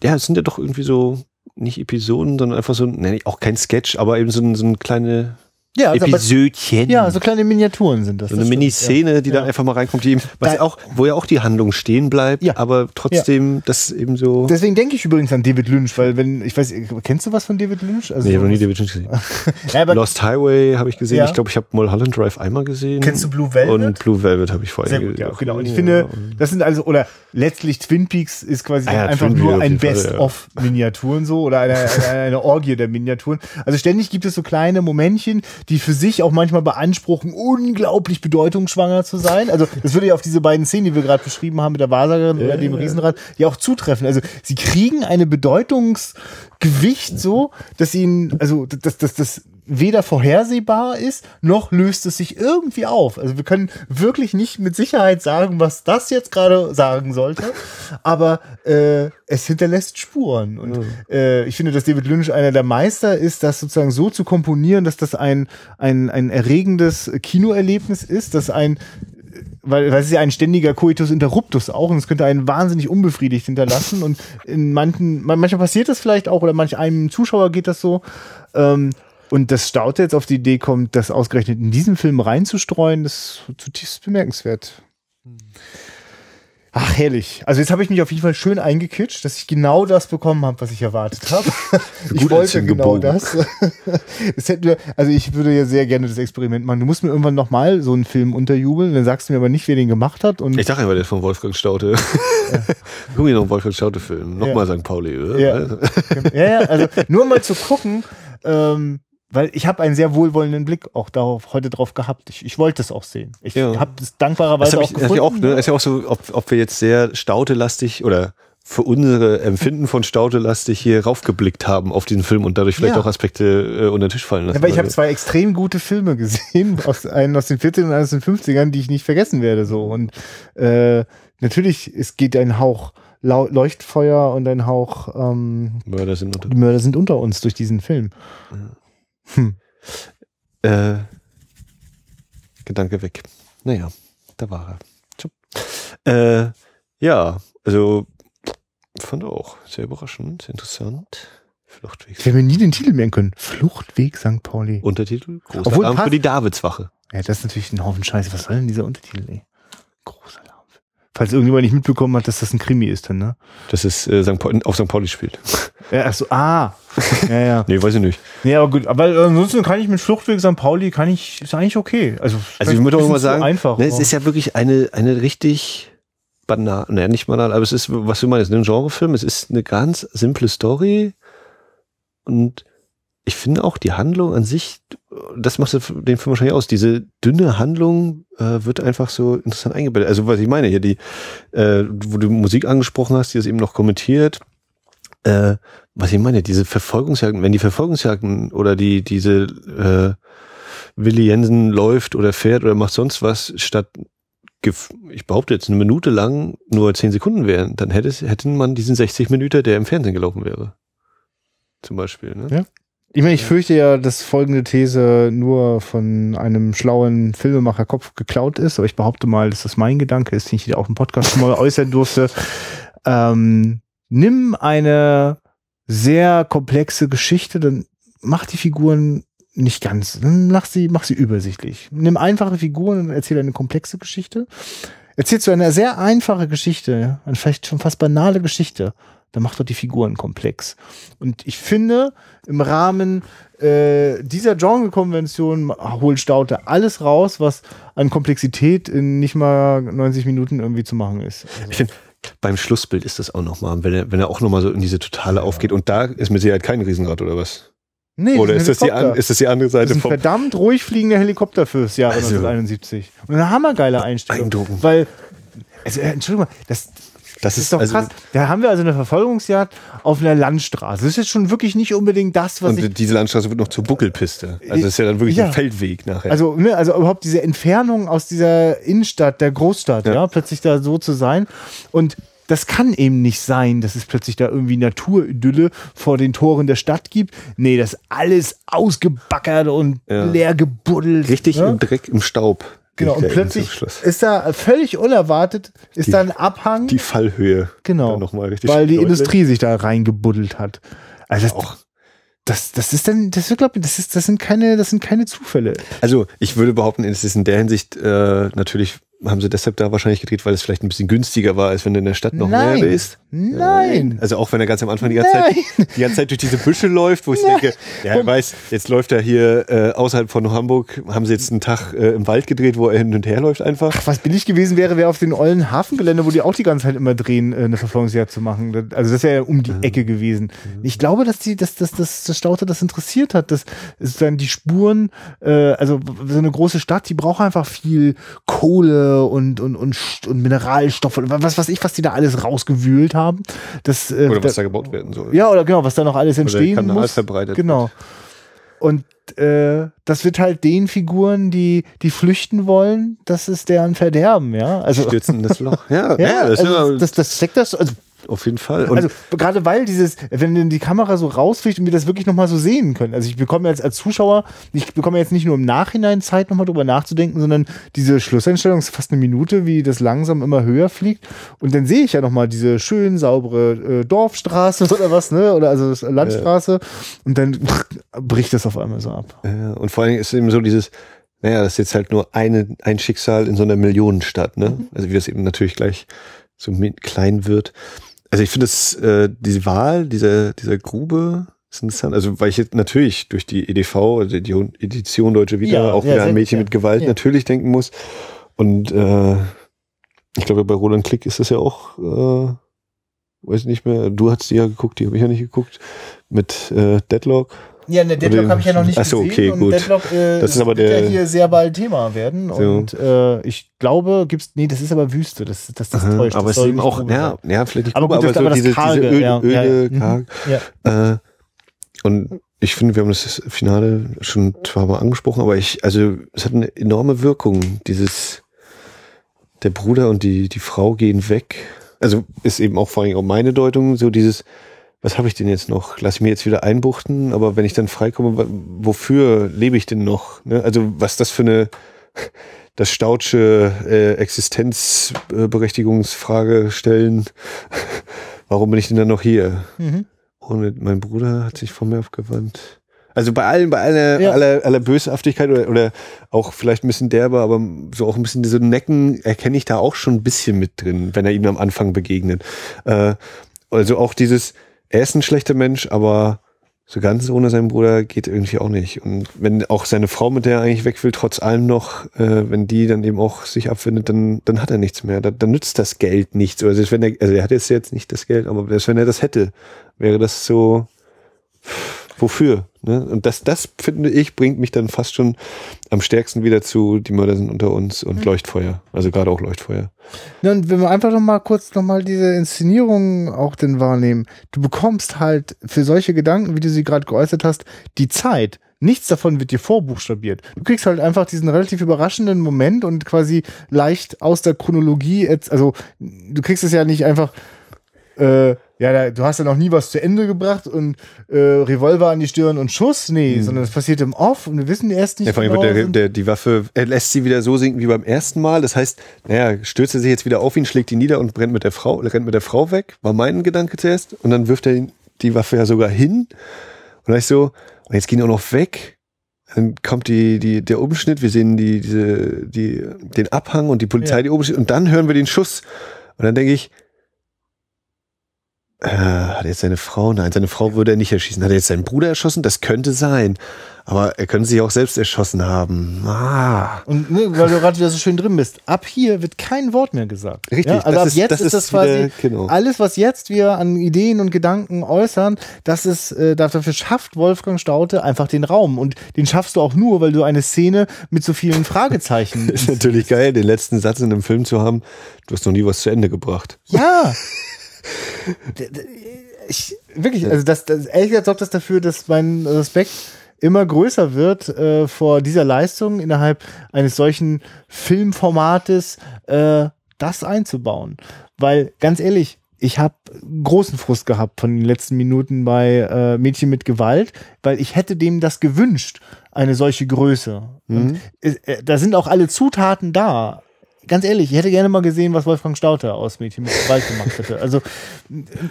ja, es sind ja doch irgendwie so nicht Episoden, sondern einfach so, ne, auch kein Sketch, aber eben so, so eine kleine ja, also Episödchen. ja, so kleine Miniaturen sind das. So eine Miniszene, ja. die dann einfach mal reinkommt, die eben, was da, auch, wo ja auch die Handlung stehen bleibt, ja. aber trotzdem ja. das eben so. Deswegen denke ich übrigens an David Lynch, weil wenn, ich weiß, kennst du was von David Lynch? Also nee, ich habe noch nie David Lynch gesehen. ja, Lost Highway habe ich gesehen. Ich glaube, ich habe Mulholland Drive einmal gesehen. Kennst du Blue Velvet? Und Blue Velvet habe ich vorher gesehen. Ja, genau. Und ich finde, das sind also, oder letztlich Twin Peaks ist quasi ah, einfach Twin nur ein Best-of-Miniaturen so oder eine, eine, eine Orgie der Miniaturen. Also ständig gibt es so kleine Momentchen, die für sich auch manchmal beanspruchen, unglaublich bedeutungsschwanger zu sein. Also das würde ja auf diese beiden Szenen, die wir gerade beschrieben haben mit der Wahrsagerin ja, oder dem Riesenrad, ja auch zutreffen. Also sie kriegen eine Bedeutungsgewicht so, dass ihnen, also dass das, das weder vorhersehbar ist, noch löst es sich irgendwie auf. Also wir können wirklich nicht mit Sicherheit sagen, was das jetzt gerade sagen sollte, aber äh, es hinterlässt Spuren. Und mhm. äh, ich finde, dass David Lynch einer der Meister ist, das sozusagen so zu komponieren, dass das ein, ein, ein erregendes Kinoerlebnis ist, dass ein weil, weil es ist ja ein ständiger Coitus interruptus auch und es könnte einen wahnsinnig unbefriedigt hinterlassen und in manchen, manchmal passiert das vielleicht auch oder manch einem Zuschauer geht das so. Ähm, und dass Staute jetzt auf die Idee kommt, das ausgerechnet in diesen Film reinzustreuen, das ist zutiefst bemerkenswert. Ach, herrlich. Also jetzt habe ich mich auf jeden Fall schön eingekitscht, dass ich genau das bekommen habe, was ich erwartet habe. ich wollte genau das. das hätten wir, also ich würde ja sehr gerne das Experiment machen. Du musst mir irgendwann nochmal so einen Film unterjubeln, dann sagst du mir aber nicht, wer den gemacht hat. Und ich dachte immer, der ist von Wolfgang Staute. Ja. Guck mir noch einen Wolfgang Staute-Film. Nochmal ja. St. Pauli, oder? Ja. ja, ja, also nur mal zu gucken, ähm, weil ich habe einen sehr wohlwollenden Blick auch darauf heute drauf gehabt. Ich, ich wollte es auch sehen. Ich ja. habe es dankbarerweise auch ich, gefunden. Ja auch, ne? ist ja auch so, ob, ob wir jetzt sehr stautelastig oder für unsere Empfinden von stautelastig hier raufgeblickt haben auf diesen Film und dadurch vielleicht ja. auch Aspekte äh, unter den Tisch fallen lassen. Ja, aber ich habe zwei extrem gute Filme gesehen, aus, einen aus den 40ern und einen aus den 50ern, die ich nicht vergessen werde. So Und äh, natürlich, es geht ein Hauch Leuchtfeuer und ein Hauch ähm, Mörder, sind unter Mörder sind unter uns durch diesen Film. Ja. Hm. Äh, Gedanke weg. Naja, da war er. Äh, ja, also fand auch sehr überraschend, sehr interessant. Fluchtweg. Hätte mir nie den Titel merken können. Fluchtweg St. Pauli. Untertitel? Großer Obwohl, Abend für die Davidswache. Ja, das ist natürlich ein Haufen Scheiße. Was soll denn dieser Untertitel, ey? Großer Falls irgendjemand nicht mitbekommen hat, dass das ein Krimi ist, dann, ne? Dass es äh, St. Pauli, auf St. Pauli spielt. Ja, ach so, ah. Ja, ja. nee, weiß ich nicht. Nee, aber gut, aber ansonsten kann ich mit Fluchtweg St. Pauli, kann ich, ist eigentlich okay. Also, also ich würde auch mal sagen, einfach, ne, es ist ja wirklich eine, eine richtig banal, ne, nicht banal, aber es ist, was du meinst, ein Genrefilm, es ist eine ganz simple Story und ich finde auch die Handlung an sich, das macht den Film wahrscheinlich aus. Diese dünne Handlung äh, wird einfach so interessant eingebettet. Also was ich meine hier, die, äh, wo du Musik angesprochen hast, die das eben noch kommentiert. Äh, was ich meine, diese Verfolgungsjagden, wenn die Verfolgungsjagden oder die diese äh, Willi Jensen läuft oder fährt oder macht sonst was, statt ich behaupte jetzt eine Minute lang nur zehn Sekunden wären, dann hätte, hätte man diesen 60 Minuten, der im Fernsehen gelaufen wäre. Zum Beispiel. Ne? Ja. Ich meine, ich fürchte ja, dass folgende These nur von einem schlauen Filmemacherkopf geklaut ist, aber ich behaupte mal, dass das mein Gedanke ist, den ich hier auf dem Podcast mal äußern durfte. Ähm, nimm eine sehr komplexe Geschichte, dann mach die Figuren nicht ganz, dann mach sie, mach sie übersichtlich. Nimm einfache Figuren und erzähl eine komplexe Geschichte. Erzählst du eine sehr einfache Geschichte, eine vielleicht schon fast banale Geschichte dann macht doch die Figuren komplex. Und ich finde, im Rahmen äh, dieser Genre-Konvention holt Staute alles raus, was an Komplexität in nicht mal 90 Minuten irgendwie zu machen ist. Also. Ich finde, beim Schlussbild ist das auch nochmal, wenn er, wenn er auch nochmal so in diese Totale aufgeht. Und da ist mit Sicherheit kein Riesenrad oder was? Nee, Oder ist das, die ist das die andere Seite? Das ist ein verdammt ruhig fliegender Helikopter fürs Jahr also, 1971. Und eine hammergeile Einstellung. Weil, also, äh, Entschuldigung mal, das, das, ist, ist doch also, krass. Da haben wir also eine Verfolgungsjagd auf einer Landstraße. Das ist jetzt schon wirklich nicht unbedingt das, was Und ich diese Landstraße wird noch zur Buckelpiste. Also das ist ja dann wirklich ja. ein Feldweg nachher. Also, ne, also überhaupt diese Entfernung aus dieser Innenstadt, der Großstadt, ja. ja, plötzlich da so zu sein. Und das kann eben nicht sein, dass es plötzlich da irgendwie Naturidylle vor den Toren der Stadt gibt. Nee, das ist alles ausgebackert und ja. leer gebuddelt. Richtig ja? im Dreck, im Staub. Genau, und plötzlich ist da völlig unerwartet, ist die, da ein Abhang. Die Fallhöhe. Genau. Noch mal richtig weil die deutlich. Industrie sich da reingebuddelt hat. Also das, auch. Das, das ist dann, das, glaub, das, ist, das, sind keine, das sind keine Zufälle. Also ich würde behaupten, es ist in der Hinsicht äh, natürlich haben sie deshalb da wahrscheinlich gedreht, weil es vielleicht ein bisschen günstiger war, als wenn du in der Stadt noch Nein. mehr bist? Nein. Also auch wenn er ganz am Anfang die ganze, Zeit, die ganze Zeit durch diese Büsche läuft, wo ich Nein. denke, ja, er weiß, jetzt läuft er hier äh, außerhalb von Hamburg, haben sie jetzt einen Tag äh, im Wald gedreht, wo er hin und her läuft einfach. Ach, was billig gewesen wäre, wäre auf den ollen Hafengelände, wo die auch die ganze Zeit immer drehen, äh, eine Verfolgungsjagd zu machen. Also das wäre ja um die mhm. Ecke gewesen. Mhm. Ich glaube, dass die, dass, dass, dass das Stauter das interessiert hat, dass dann die Spuren, äh, also so eine große Stadt, die braucht einfach viel Kohle und, und, und und, und Mineralstoffe und was weiß ich, was die da alles rausgewühlt haben. Das, äh, oder was da, da gebaut werden soll. Ja, oder genau, was da noch alles entstehen oder muss. verbreitet Genau. Und äh, das wird halt den Figuren, die, die flüchten wollen, das ist deren Verderben, ja. Also, Stürzen das Loch. Ja, ja, ja das, also, das, das steckt das, also auf jeden Fall. Und also gerade weil dieses, wenn die Kamera so rausfliegt und wir das wirklich nochmal so sehen können. Also ich bekomme jetzt als Zuschauer, ich bekomme jetzt nicht nur im Nachhinein Zeit nochmal drüber nachzudenken, sondern diese Schlusseinstellung ist fast eine Minute, wie das langsam immer höher fliegt. Und dann sehe ich ja nochmal diese schön saubere äh, Dorfstraße oder was, ne? Oder also Landstraße. Ja. Und dann bricht das auf einmal so ab. Ja, und vor allem ist eben so dieses, naja, das ist jetzt halt nur eine, ein Schicksal in so einer Millionenstadt, ne? Mhm. Also wie das eben natürlich gleich so klein wird. Also ich finde es, äh, diese Wahl dieser, dieser Grube ist interessant. Also weil ich jetzt natürlich durch die EDV, also die Edition Deutsche Wieder, ja, auch ja, wieder ein Mädchen mit Gewalt ja. natürlich denken muss. Und äh, ich glaube, bei Roland Klick ist das ja auch, äh, weiß nicht mehr, du hast die ja geguckt, die habe ich ja nicht geguckt, mit äh, Deadlock. Ja, ne, Deadlock habe ich ja noch nicht Achso, gesehen. Okay, gut. Deadlock äh, das ist aber der, ja hier sehr bald Thema werden. So. Und äh, ich glaube, gibt's, nee, das ist aber Wüste, das, das, das täuscht. Aber es ist eben auch, ja, ja, vielleicht nicht aber, gut, aber, so aber diese, Karge, diese Öl, ja, Öle, ja, karg. Ja. Äh, und ich finde, wir haben das Finale schon zwar mal angesprochen, aber ich, also es hat eine enorme Wirkung, dieses der Bruder und die, die Frau gehen weg. Also ist eben auch vor allem auch meine Deutung, so dieses, was habe ich denn jetzt noch? Lass ich mir jetzt wieder einbuchten, aber wenn ich dann freikomme, wofür lebe ich denn noch? Ne? Also was das für eine das Stautsche äh, Existenzberechtigungsfrage stellen. Warum bin ich denn dann noch hier? Mhm. Und mein Bruder hat sich von mir aufgewandt. Also bei allen, bei aller, ja. aller, aller Böshaftigkeit oder, oder auch vielleicht ein bisschen derber, aber so auch ein bisschen diese Necken erkenne ich da auch schon ein bisschen mit drin, wenn er ihm am Anfang begegnet. Äh, also auch dieses, er ist ein schlechter Mensch, aber so ganz ohne seinen Bruder geht irgendwie auch nicht. Und wenn auch seine Frau, mit der er eigentlich weg will, trotz allem noch, äh, wenn die dann eben auch sich abfindet, dann, dann hat er nichts mehr. Dann, dann nützt das Geld nichts. Also, wenn er, also er hat jetzt jetzt nicht das Geld, aber wenn er das hätte, wäre das so, wofür? Ne? Und das, das finde ich, bringt mich dann fast schon am stärksten wieder zu, die Mörder sind unter uns und mhm. Leuchtfeuer. Also gerade auch Leuchtfeuer. Ja, und wenn wir einfach noch mal kurz noch mal diese Inszenierung auch denn wahrnehmen. Du bekommst halt für solche Gedanken, wie du sie gerade geäußert hast, die Zeit. Nichts davon wird dir vorbuchstabiert. Du kriegst halt einfach diesen relativ überraschenden Moment und quasi leicht aus der Chronologie, also du kriegst es ja nicht einfach, äh, ja, da, du hast ja noch nie was zu Ende gebracht und äh, Revolver an die Stirn und Schuss, nee, mhm. sondern es passiert im Off und wir wissen erst nicht. Ja, vor allem genau, der, der, die Waffe, er lässt sie wieder so sinken wie beim ersten Mal. Das heißt, naja, stürzt er sich jetzt wieder auf ihn, schlägt ihn nieder und brennt mit der Frau, rennt mit der Frau weg, war mein Gedanke zuerst. Und dann wirft er die Waffe ja sogar hin. Und dann ich so, und jetzt gehen auch noch weg. Dann kommt die, die, der Umschnitt, wir sehen die, diese, die, den Abhang und die Polizei, ja. die Umschnitt, und dann hören wir den Schuss. Und dann denke ich, äh, hat er jetzt seine Frau? Nein, seine Frau würde er nicht erschießen. Hat er jetzt seinen Bruder erschossen? Das könnte sein. Aber er könnte sich auch selbst erschossen haben. Ah. Und ne, weil du gerade wieder so schön drin bist, ab hier wird kein Wort mehr gesagt. Richtig. Ja? Also ab ist, jetzt das ist das quasi genau. alles, was jetzt wir an Ideen und Gedanken äußern, das ist, äh, dafür schafft Wolfgang Staute einfach den Raum. Und den schaffst du auch nur, weil du eine Szene mit so vielen Fragezeichen. ist natürlich geil, den letzten Satz in einem Film zu haben. Du hast noch nie was zu Ende gebracht. Ja. ich, wirklich, also das, das ehrlich gesagt sorgt das dafür, dass mein Respekt immer größer wird äh, vor dieser Leistung innerhalb eines solchen Filmformates, äh, das einzubauen. Weil ganz ehrlich, ich habe großen Frust gehabt von den letzten Minuten bei äh, Mädchen mit Gewalt, weil ich hätte dem das gewünscht, eine solche Größe. Mhm. Äh, da sind auch alle Zutaten da ganz ehrlich, ich hätte gerne mal gesehen, was Wolfgang Stauter aus Mädchen mit Gewalt gemacht hätte. Also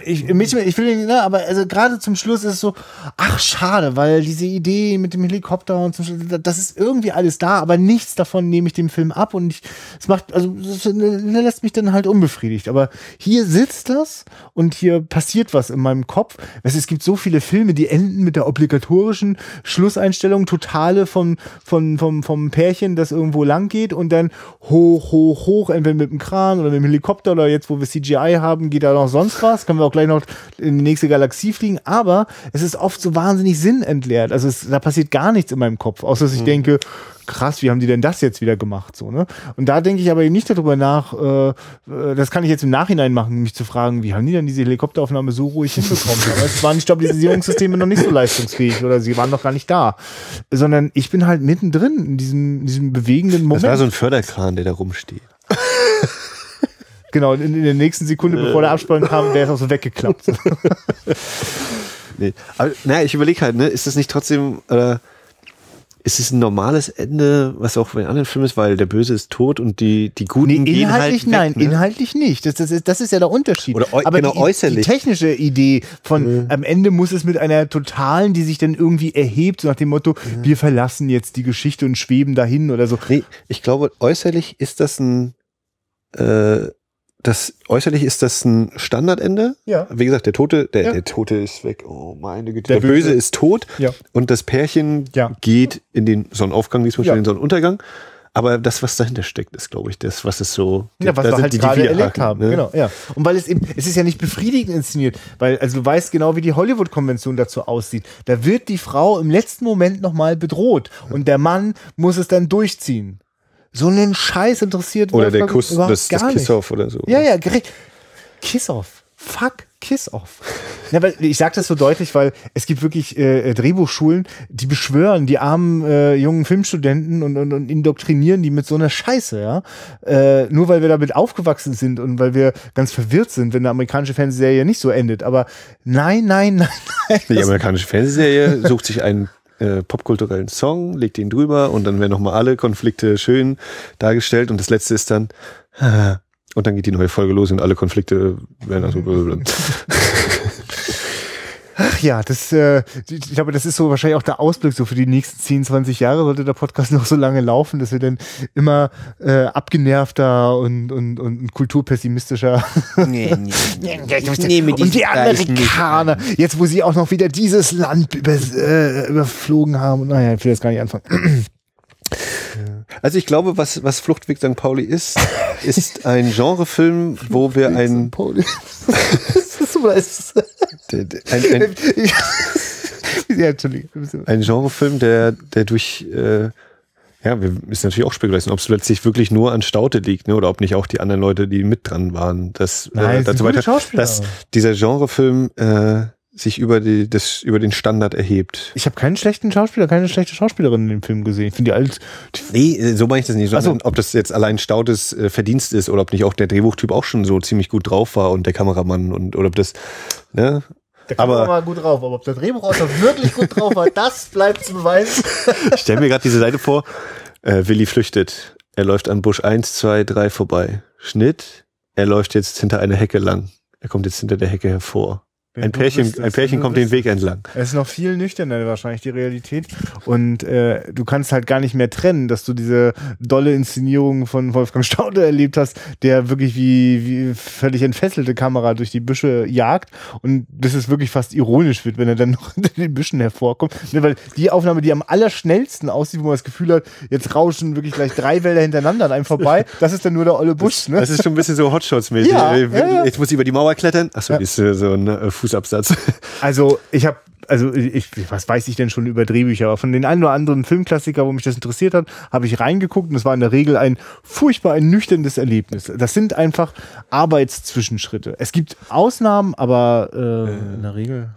ich, Mädchen, ich will, ne, aber also gerade zum Schluss ist es so, ach schade, weil diese Idee mit dem Helikopter und zum Schluss, das ist irgendwie alles da, aber nichts davon nehme ich dem Film ab und ich, es macht, also es lässt mich dann halt unbefriedigt. Aber hier sitzt das und hier passiert was in meinem Kopf. Es, es gibt so viele Filme, die enden mit der obligatorischen Schlusseinstellung, totale vom, vom, vom, vom Pärchen, das irgendwo lang geht und dann hoch, hoch hoch, hoch, entweder mit dem Kran oder mit dem Helikopter oder jetzt, wo wir CGI haben, geht da noch sonst was. Können wir auch gleich noch in die nächste Galaxie fliegen. Aber es ist oft so wahnsinnig sinnentleert. Also es, da passiert gar nichts in meinem Kopf, außer dass ich mhm. denke, krass, wie haben die denn das jetzt wieder gemacht? So, ne? Und da denke ich aber nicht darüber nach, äh, äh, das kann ich jetzt im Nachhinein machen, mich zu fragen, wie haben die denn diese Helikopteraufnahme so ruhig hinbekommen? aber es waren die Stabilisierungssysteme noch nicht so leistungsfähig oder sie waren noch gar nicht da. Sondern ich bin halt mittendrin in diesem, in diesem bewegenden Moment. Das war so ein Förderkran, der da rumsteht. genau, in, in, der nächsten Sekunde, bevor der Abspann kam, wäre es auch so weggeklappt. nee. Aber naja, ich überlege halt, ne, ist das nicht trotzdem, äh, ist es ein normales Ende, was auch bei anderen Filmen ist, weil der Böse ist tot und die, die Guten nee, gehen halt weg, nein, ne? inhaltlich nicht. Das, das, ist, das ist ja der Unterschied. Oder Aber genau, die, äußerlich. Die technische Idee von mhm. am Ende muss es mit einer totalen, die sich dann irgendwie erhebt, so nach dem Motto, mhm. wir verlassen jetzt die Geschichte und schweben dahin oder so. Nee, ich glaube, äußerlich ist das ein, äh, das äußerlich ist das ein Standardende. Ja. Wie gesagt, der Tote, der, ja. der Tote ist weg. Oh meine Güte. Der, der Böse. Böse. ist tot. Ja. Und das Pärchen ja. geht in den Sonnenaufgang, diesmal ja. in den Sonnenuntergang. Aber das, was dahinter steckt, ist, glaube ich, das, was es so. Ja, was wir halt die, gerade erlebt haben. Ne? Genau, ja. Und weil es eben, es ist ja nicht befriedigend inszeniert, weil, also du weißt genau, wie die Hollywood-Konvention dazu aussieht. Da wird die Frau im letzten Moment nochmal bedroht und der Mann muss es dann durchziehen. So einen Scheiß interessiert Oder der Kuss, das, das Kiss-Off oder so. Ja, ja. Kiss-Off. Fuck Kiss-Off. Ja, weil ich sage das so deutlich, weil es gibt wirklich äh, Drehbuchschulen, die beschwören die armen äh, jungen Filmstudenten und, und, und indoktrinieren die mit so einer Scheiße, ja. Äh, nur weil wir damit aufgewachsen sind und weil wir ganz verwirrt sind, wenn eine amerikanische Fernsehserie nicht so endet. Aber nein, nein, nein, nein. Die amerikanische Fernsehserie sucht sich einen äh, popkulturellen Song, legt ihn drüber und dann werden nochmal alle Konflikte schön dargestellt und das letzte ist dann und dann geht die neue Folge los und alle Konflikte werden also ja, das, äh, ich glaube, das ist so wahrscheinlich auch der Ausblick so für die nächsten 10, 20 Jahre sollte der Podcast noch so lange laufen, dass wir dann immer äh, abgenervter und, und, und kulturpessimistischer. Nee, nee, nee. nee und die Amerikaner, jetzt wo sie auch noch wieder dieses Land über, äh, überflogen haben. Naja, ich will das gar nicht anfangen. Also ich glaube, was, was Fluchtweg St. Pauli ist, ist ein Genrefilm, wo wir ein... ein, ein, ja, ein Genrefilm, der, der durch... Äh, ja, ist natürlich auch Spekulation, ob es letztlich wirklich nur an Staute liegt, ne, oder ob nicht auch die anderen Leute, die mit dran waren, dass, äh, Nein, äh, dazu weiter, dass dieser Genrefilm äh, sich über, die, das, über den Standard erhebt. Ich habe keinen schlechten Schauspieler, keine schlechte Schauspielerin in dem Film gesehen. Ich finde die alt. Nee, äh, so meine ich das nicht. Also, ob das jetzt allein Stautes äh, Verdienst ist oder ob nicht auch der Drehbuchtyp auch schon so ziemlich gut drauf war und der Kameramann und oder ob das. Ne? Der Kameramann war gut drauf, aber ob der Drehbuchautor wirklich gut drauf war, das bleibt zu beweisen. ich stelle mir gerade diese Seite vor. Äh, Willi flüchtet. Er läuft an Busch 1, 2, 3 vorbei. Schnitt. Er läuft jetzt hinter einer Hecke lang. Er kommt jetzt hinter der Hecke hervor. Ein Pärchen, ein Pärchen kommt den Weg entlang. Es ist noch viel nüchterner wahrscheinlich die Realität. Und äh, du kannst halt gar nicht mehr trennen, dass du diese dolle Inszenierung von Wolfgang Staude erlebt hast, der wirklich wie, wie völlig entfesselte Kamera durch die Büsche jagt. Und das ist wirklich fast ironisch wird, wenn er dann noch hinter den Büschen hervorkommt. Ne, weil die Aufnahme, die am allerschnellsten aussieht, wo man das Gefühl hat, jetzt rauschen wirklich gleich drei Wälder hintereinander an einem vorbei, das ist dann nur der olle Busch. Ne? Das ist schon ein bisschen so Hotshots-mäßig. Ja, ja, ja. Jetzt muss ich über die Mauer klettern. Achso, ja. ist so ein äh, Fußabsatz. Also ich habe also ich, was weiß ich denn schon über Drehbücher, aber von den einen oder anderen Filmklassiker, wo mich das interessiert hat, habe ich reingeguckt und es war in der Regel ein furchtbar ein nüchterndes Erlebnis. Das sind einfach Arbeitszwischenschritte. Es gibt Ausnahmen, aber äh, äh. in der Regel.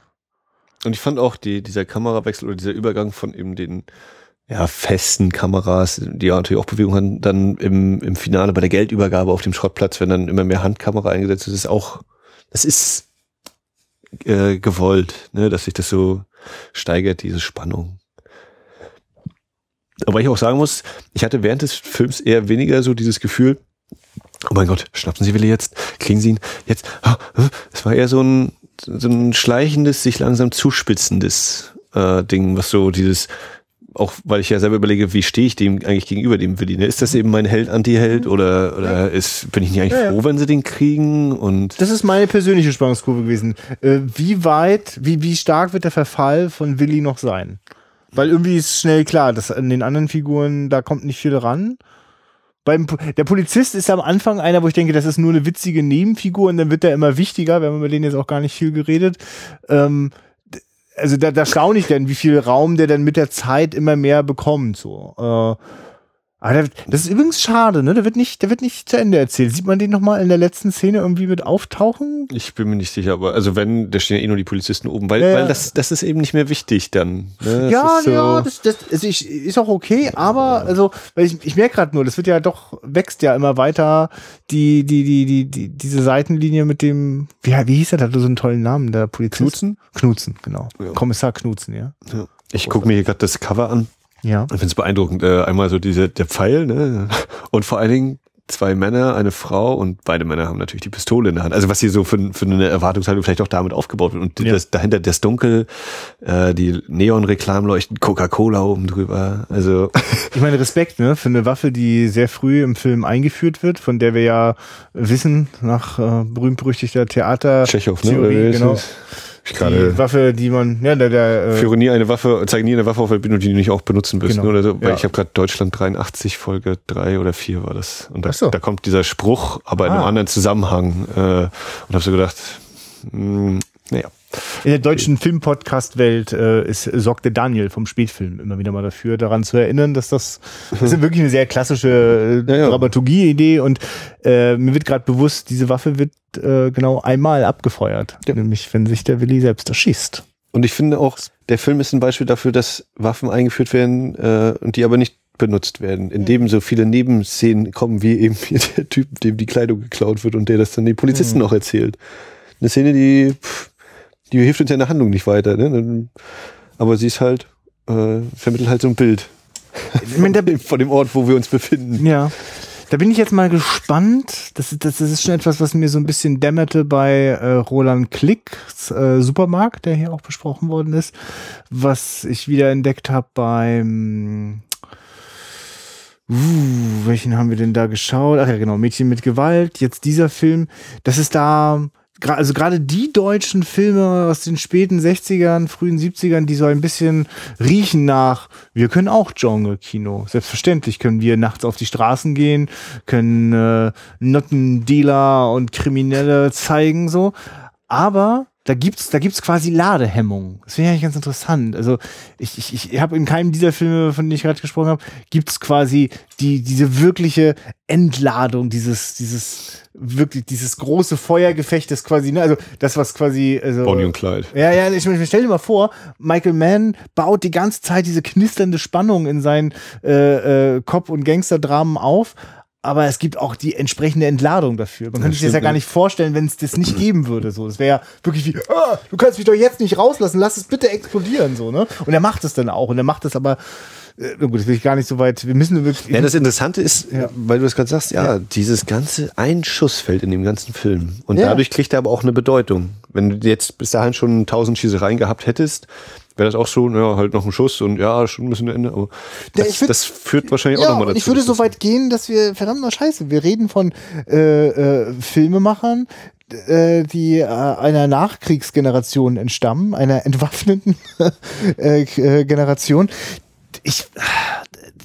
Und ich fand auch die, dieser Kamerawechsel oder dieser Übergang von eben den ja, festen Kameras, die ja natürlich auch Bewegung haben, dann im, im Finale bei der Geldübergabe auf dem Schrottplatz, wenn dann immer mehr Handkamera eingesetzt ist, ist auch, das ist äh, gewollt, ne, dass sich das so steigert, diese Spannung. Aber ich auch sagen muss, ich hatte während des Films eher weniger so dieses Gefühl, oh mein Gott, schnappen Sie Willi jetzt, kriegen Sie ihn jetzt. Es war eher so ein, so ein schleichendes, sich langsam zuspitzendes äh, Ding, was so dieses, auch weil ich ja selber überlege, wie stehe ich dem eigentlich gegenüber dem Willi? Ne? Ist das eben mein Held, Anti-Held oder, oder ist, bin ich nicht eigentlich ja, froh, wenn sie den kriegen? Und das ist meine persönliche Spannungskurve gewesen. Äh, wie weit, wie, wie stark wird der Verfall von Willi noch sein? Weil irgendwie ist schnell klar, dass an den anderen Figuren, da kommt nicht viel ran. Beim, der Polizist ist am Anfang einer, wo ich denke, das ist nur eine witzige Nebenfigur und dann wird der immer wichtiger. Wir haben über den jetzt auch gar nicht viel geredet. Ähm, also da, da staune ich denn, wie viel Raum der denn mit der Zeit immer mehr bekommt. So. Äh, aber das ist übrigens schade, ne? Der wird nicht, der wird nicht zu Ende erzählt. Sieht man den nochmal in der letzten Szene irgendwie mit auftauchen? Ich bin mir nicht sicher, aber also wenn, da stehen ja eh nur die Polizisten oben, weil, ja, weil das, das ist eben nicht mehr wichtig dann. Ne? Ja, so ja, das, das also ich, ist auch okay, aber also, weil ich, ich merke gerade nur, das wird ja doch, wächst ja immer weiter, die, die, die, die, die, diese Seitenlinie mit dem, wie, wie hieß er, der hatte so einen tollen Namen, der Polizist. Knutzen? Knutzen, genau. Ja. Kommissar Knutzen, ja. ja. Ich gucke mir hier gerade das Cover an. Ja. Ich finde es beeindruckend. Äh, einmal so diese, der Pfeil, ne? Und vor allen Dingen zwei Männer, eine Frau und beide Männer haben natürlich die Pistole in der Hand. Also was hier so für, für eine Erwartungshaltung vielleicht auch damit aufgebaut wird. Und ja. das, dahinter das Dunkel, äh, die Neon-Reklamleuchten, Coca-Cola oben drüber. Also ich meine Respekt ne für eine Waffe, die sehr früh im Film eingeführt wird, von der wir ja wissen nach äh, berühmt-berüchtigter Theater. Tschechow, ne? Genau. Ich die Waffe, die man, ja, der, der äh führe nie eine Waffe, zeige nie eine Waffe auf, wenn du die nicht auch benutzen willst. Genau. Oder so, weil ja. ich habe gerade Deutschland 83 Folge 3 oder 4 war das. Und da, so. da kommt dieser Spruch, aber ah. in einem ah. anderen Zusammenhang. Äh, und habe so gedacht, mh, hm, naja. In der deutschen Filmpodcast-Welt äh, ist, sorgte Daniel vom Spätfilm immer wieder mal dafür, daran zu erinnern, dass das, das ist wirklich eine sehr klassische äh, ja, ja. Dramaturgie-Idee und äh, mir wird gerade bewusst, diese Waffe wird äh, genau einmal abgefeuert, ja. nämlich wenn sich der Willi selbst erschießt. Und ich finde auch, der Film ist ein Beispiel dafür, dass Waffen eingeführt werden äh, und die aber nicht benutzt werden, indem so viele Nebenszenen kommen, wie eben hier der Typ, dem die Kleidung geklaut wird und der das dann den Polizisten mhm. noch erzählt. Eine Szene, die pff, die hilft uns ja in der Handlung nicht weiter. Ne? Aber sie ist halt, äh, vermittelt halt so ein Bild von dem, von dem Ort, wo wir uns befinden. Ja. Da bin ich jetzt mal gespannt. Das, das, das ist schon etwas, was mir so ein bisschen dämmerte bei äh, Roland Klicks äh, Supermarkt, der hier auch besprochen worden ist. Was ich wieder entdeckt habe beim Uh, welchen haben wir denn da geschaut? Ach ja, genau, Mädchen mit Gewalt. Jetzt dieser Film. Das ist da also gerade die deutschen Filme aus den späten 60ern, frühen 70ern, die so ein bisschen riechen nach, wir können auch Genre-Kino. Selbstverständlich können wir nachts auf die Straßen gehen, können äh, Nottendealer und Kriminelle zeigen, so. Aber da gibt's, da gibt's quasi Ladehemmung. Das finde ich eigentlich ganz interessant. Also ich, ich, ich habe in keinem dieser Filme, von denen ich gerade gesprochen habe, gibt's quasi die, diese wirkliche Entladung, dieses, dieses wirklich dieses große Feuergefecht, das quasi, ne, also das was quasi, also Bonnie und Clyde. Ja, ja, ich, ich stell dir mal vor, Michael Mann baut die ganze Zeit diese knisternde Spannung in seinen äh, äh, Cop- und Gangsterdramen auf, aber es gibt auch die entsprechende Entladung dafür. Man könnte sich das ja gar nicht vorstellen, wenn es das nicht geben würde. So, das wäre ja wirklich wie, oh, du kannst mich doch jetzt nicht rauslassen, lass es bitte explodieren, so ne. Und er macht es dann auch, und er macht es aber äh, gut, das will ich gar nicht so weit. Wir müssen wirklich. Ja, das Interessante ist, ja. weil du es gerade sagst, ja, ja, dieses ganze ein fällt in dem ganzen Film. Und ja. dadurch kriegt er aber auch eine Bedeutung. Wenn du jetzt bis dahin schon tausend Schießereien gehabt hättest, wäre das auch so, ja, halt noch ein Schuss und ja, schon ein bisschen Ende. Aber das, würd, das führt wahrscheinlich ja, auch nochmal dazu. Ich würde so weit gehen, dass wir, verdammt mal scheiße, wir reden von äh, äh, Filmemachern, äh, die äh, einer Nachkriegsgeneration entstammen, einer entwaffneten äh, äh, Generation. Ich,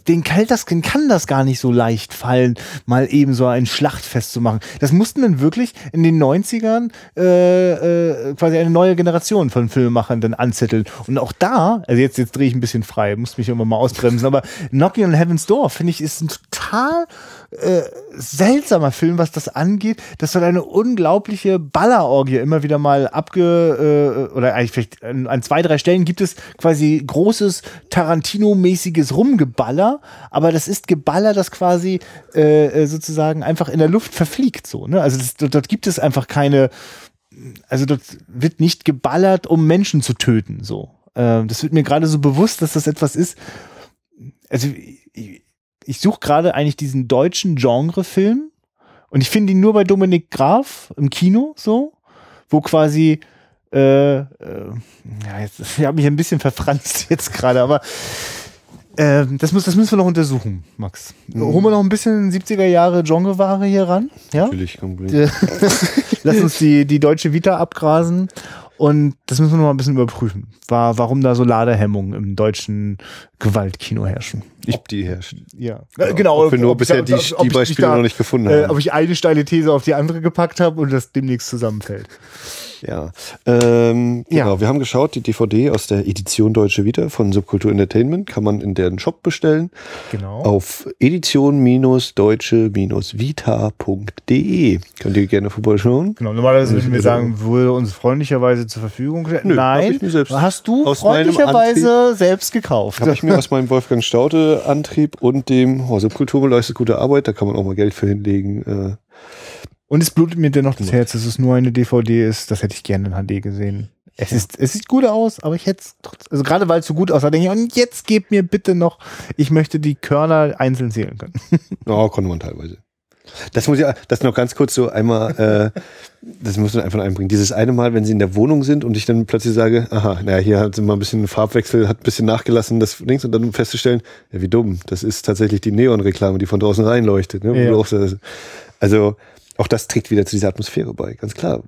den Kelterskin kann das gar nicht so leicht fallen, mal eben so ein Schlachtfest zu machen. Das mussten dann wirklich in den 90ern äh, äh, quasi eine neue Generation von Filmemachern dann anzetteln. Und auch da, also jetzt, jetzt drehe ich ein bisschen frei, muss mich immer mal ausbremsen, aber Knocking on Heaven's Door, finde ich, ist ein total äh, seltsamer Film, was das angeht. Das soll eine unglaubliche Ballerorgie immer wieder mal abge äh, oder eigentlich vielleicht an, zwei, drei Stellen gibt es quasi großes Tarantino-mäßiges Rumgeballer, aber das ist Geballer, das quasi äh, äh, sozusagen einfach in der Luft verfliegt so. Ne? Also das, dort, dort gibt es einfach keine, also dort wird nicht geballert, um Menschen zu töten. So, äh, das wird mir gerade so bewusst, dass das etwas ist. Also ich, ich suche gerade eigentlich diesen deutschen Genrefilm und ich finde ihn nur bei Dominik Graf im Kino so, wo quasi äh, äh, ja, jetzt, ich habe mich ein bisschen verfranst jetzt gerade, aber äh, das, muss, das müssen wir noch untersuchen, Max. Mhm. Holen wir noch ein bisschen 70er Jahre Genreware hier ran. Ja? Natürlich, komm, Lass uns die, die deutsche Vita abgrasen und das müssen wir noch mal ein bisschen überprüfen, war, warum da so Ladehemmungen im deutschen Gewaltkino herrschen. Ich, ob die herrschen. Ja, ja genau. Ob wir nur ob bisher die, die Beispiele da, noch nicht gefunden äh, haben. Äh, ob ich eine steile These auf die andere gepackt habe und das demnächst zusammenfällt. Ja, ähm, ja. genau. Wir haben geschaut, die DVD aus der Edition Deutsche Vita von Subkultur Entertainment kann man in deren Shop bestellen. Genau. Auf edition-deutsche-vita.de. Könnt ihr gerne vorbeischauen. Genau, normalerweise würden wir sagen, wurde uns freundlicherweise zur Verfügung gestellt. Nein, hast du freundlicherweise selbst gekauft. Habe ich mir aus meinem Wolfgang Staute Antrieb und dem oh, Subkultur leistet gute Arbeit, da kann man auch mal Geld für hinlegen. Äh, und es blutet mir dennoch das Herz, dass es nur eine DVD ist. Das hätte ich gerne in HD gesehen. Es ist, es sieht gut aus, aber ich hätte es trotzdem, also gerade weil es so gut aussah, denke ich, und jetzt gebt mir bitte noch, ich möchte die Körner einzeln zählen können. Ja, konnte man teilweise. Das muss ja, das noch ganz kurz so einmal, äh, das muss man einfach einbringen. Dieses eine Mal, wenn sie in der Wohnung sind und ich dann plötzlich sage, aha, naja, hier hat sie mal ein bisschen Farbwechsel, hat ein bisschen nachgelassen, das links und dann festzustellen, ja, wie dumm, das ist tatsächlich die Neonreklame, die von draußen reinleuchtet. Ne? Ja. Also auch das trägt wieder zu dieser Atmosphäre bei, ganz klar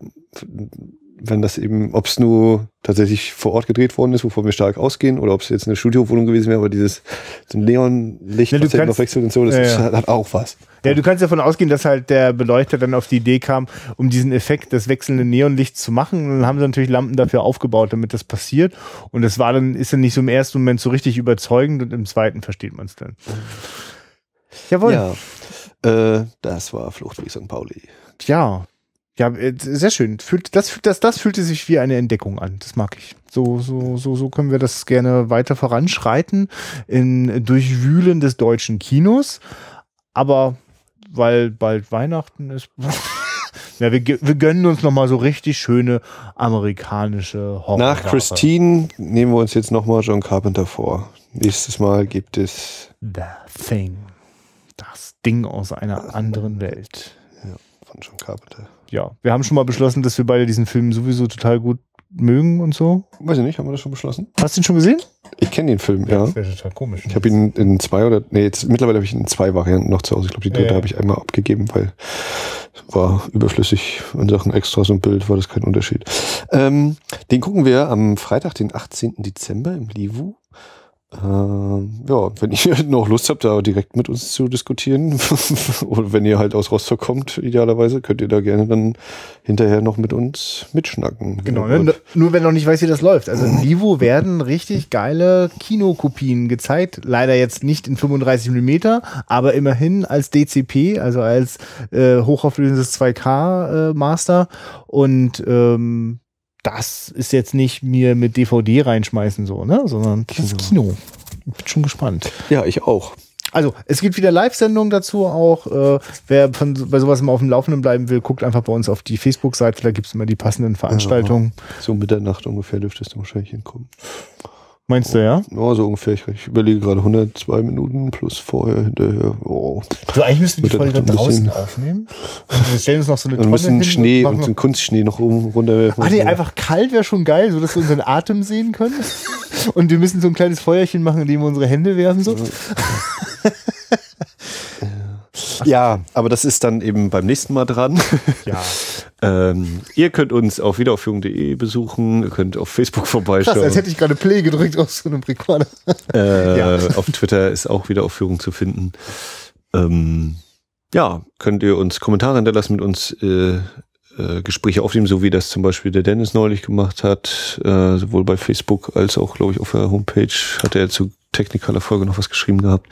wenn das eben, ob es nur tatsächlich vor Ort gedreht worden ist, wovon wir stark ausgehen, oder ob es jetzt eine Studiowohnung gewesen wäre, aber dieses so ein Neonlicht, ja, was kannst, noch wechselt und so, das ja, ist, hat auch was. Ja, du kannst davon ausgehen, dass halt der Beleuchter dann auf die Idee kam, um diesen Effekt des wechselnden Neonlichts zu machen. Und dann haben sie natürlich Lampen dafür aufgebaut, damit das passiert. Und das war dann, ist dann nicht so im ersten Moment so richtig überzeugend und im zweiten versteht man es dann. Jawohl. Ja, äh, das war Flucht wie St. Pauli. Ja, ja, äh, sehr schön. Fühlt, das, das, das fühlte sich wie eine Entdeckung an. Das mag ich. So, so, so, so können wir das gerne weiter voranschreiten in Durchwühlen des deutschen Kinos. Aber weil bald Weihnachten ist. ja, wir, wir gönnen uns nochmal so richtig schöne amerikanische Horror. Nach Christine nehmen wir uns jetzt nochmal John Carpenter vor. Nächstes Mal gibt es The Thing. Das Ding aus einer anderen Welt. Ja, von John Carpenter ja, wir haben schon mal beschlossen, dass wir beide diesen Film sowieso total gut mögen und so. Weiß ich nicht, haben wir das schon beschlossen? Hast du ihn schon gesehen? Ich kenne den Film, ja. Das wäre total komisch. Ich habe ihn in zwei oder, nee, jetzt mittlerweile habe ich ihn in zwei Varianten noch zu Hause. Ich glaube, die dritte ja, ja. habe ich einmal abgegeben, weil war überflüssig in Sachen Extras und Bild war das kein Unterschied. Ähm, den gucken wir am Freitag, den 18. Dezember im Livu. Ähm, ja, wenn ihr noch Lust habt, da direkt mit uns zu diskutieren, oder wenn ihr halt aus Rostock kommt, idealerweise, könnt ihr da gerne dann hinterher noch mit uns mitschnacken. Genau, ne? nur wenn noch nicht weiß, wie das läuft. Also in Vivo werden richtig geile Kinokopien gezeigt. Leider jetzt nicht in 35 Millimeter, aber immerhin als DCP, also als äh, hochauflösendes 2K äh, Master. Und ähm, das ist jetzt nicht mir mit DVD reinschmeißen so, ne, sondern das Kino. Ich bin schon gespannt. Ja, ich auch. Also, es gibt wieder Live-Sendungen dazu auch. Äh, wer von, bei sowas immer auf dem Laufenden bleiben will, guckt einfach bei uns auf die Facebook-Seite. Da gibt es immer die passenden Veranstaltungen. Ja, so Mitternacht ungefähr dürftest du wahrscheinlich hinkommen. Meinst du, ja? Ja, so ungefähr. Ich überlege gerade 102 Minuten plus vorher, hinterher. Oh. So, eigentlich müssten wir die Folge da draußen aufnehmen. Und wir stellen uns noch so eine Tonne müssen hin Schnee und, und so einen Kunstschnee noch oben runterwerfen. Ah, nee, einfach kalt wäre schon geil, so dass wir unseren Atem sehen können. Und wir müssen so ein kleines Feuerchen machen, indem wir unsere Hände werfen, so. Ja, aber das ist dann eben beim nächsten Mal dran. Ja. ähm, ihr könnt uns auf wiederaufführung.de besuchen, ihr könnt auf Facebook vorbeischauen. Krass, als hätte ich gerade Play gedrückt aus so einem Rekorder. äh, ja. Auf Twitter ist auch Wiederaufführung zu finden. Ähm, ja, könnt ihr uns Kommentare hinterlassen, mit uns äh, äh, Gespräche aufnehmen, so wie das zum Beispiel der Dennis neulich gemacht hat, äh, sowohl bei Facebook als auch, glaube ich, auf der Homepage hat er zu Technikaler Folge noch was geschrieben gehabt.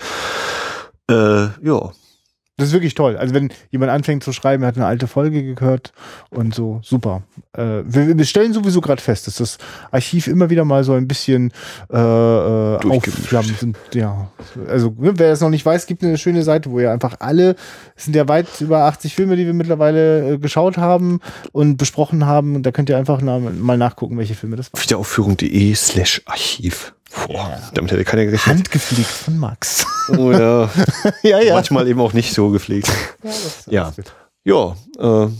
Äh, ja, das ist wirklich toll. Also wenn jemand anfängt zu schreiben, er hat eine alte Folge gehört und so, super. Äh, wir, wir stellen sowieso gerade fest, dass das Archiv immer wieder mal so ein bisschen äh, äh aufflammt. Und, ja, also ne, wer das noch nicht weiß, gibt eine schöne Seite, wo ihr einfach alle, es sind ja weit über 80 Filme, die wir mittlerweile äh, geschaut haben und besprochen haben. Und da könnt ihr einfach na, mal nachgucken, welche Filme das waren. Wiederaufführung.de slash Archiv. Boah, damit hätte keiner gerechnet. Handgepflegt von Max. Oh ja. ja, ja. Manchmal eben auch nicht so gepflegt. Ja. Ja, ja äh,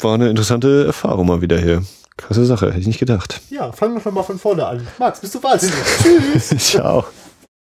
war eine interessante Erfahrung mal wieder hier. Krasse Sache, hätte ich nicht gedacht. Ja, fangen wir schon mal von vorne an. Max, bist du wahnsinnig. Tschüss. Ciao.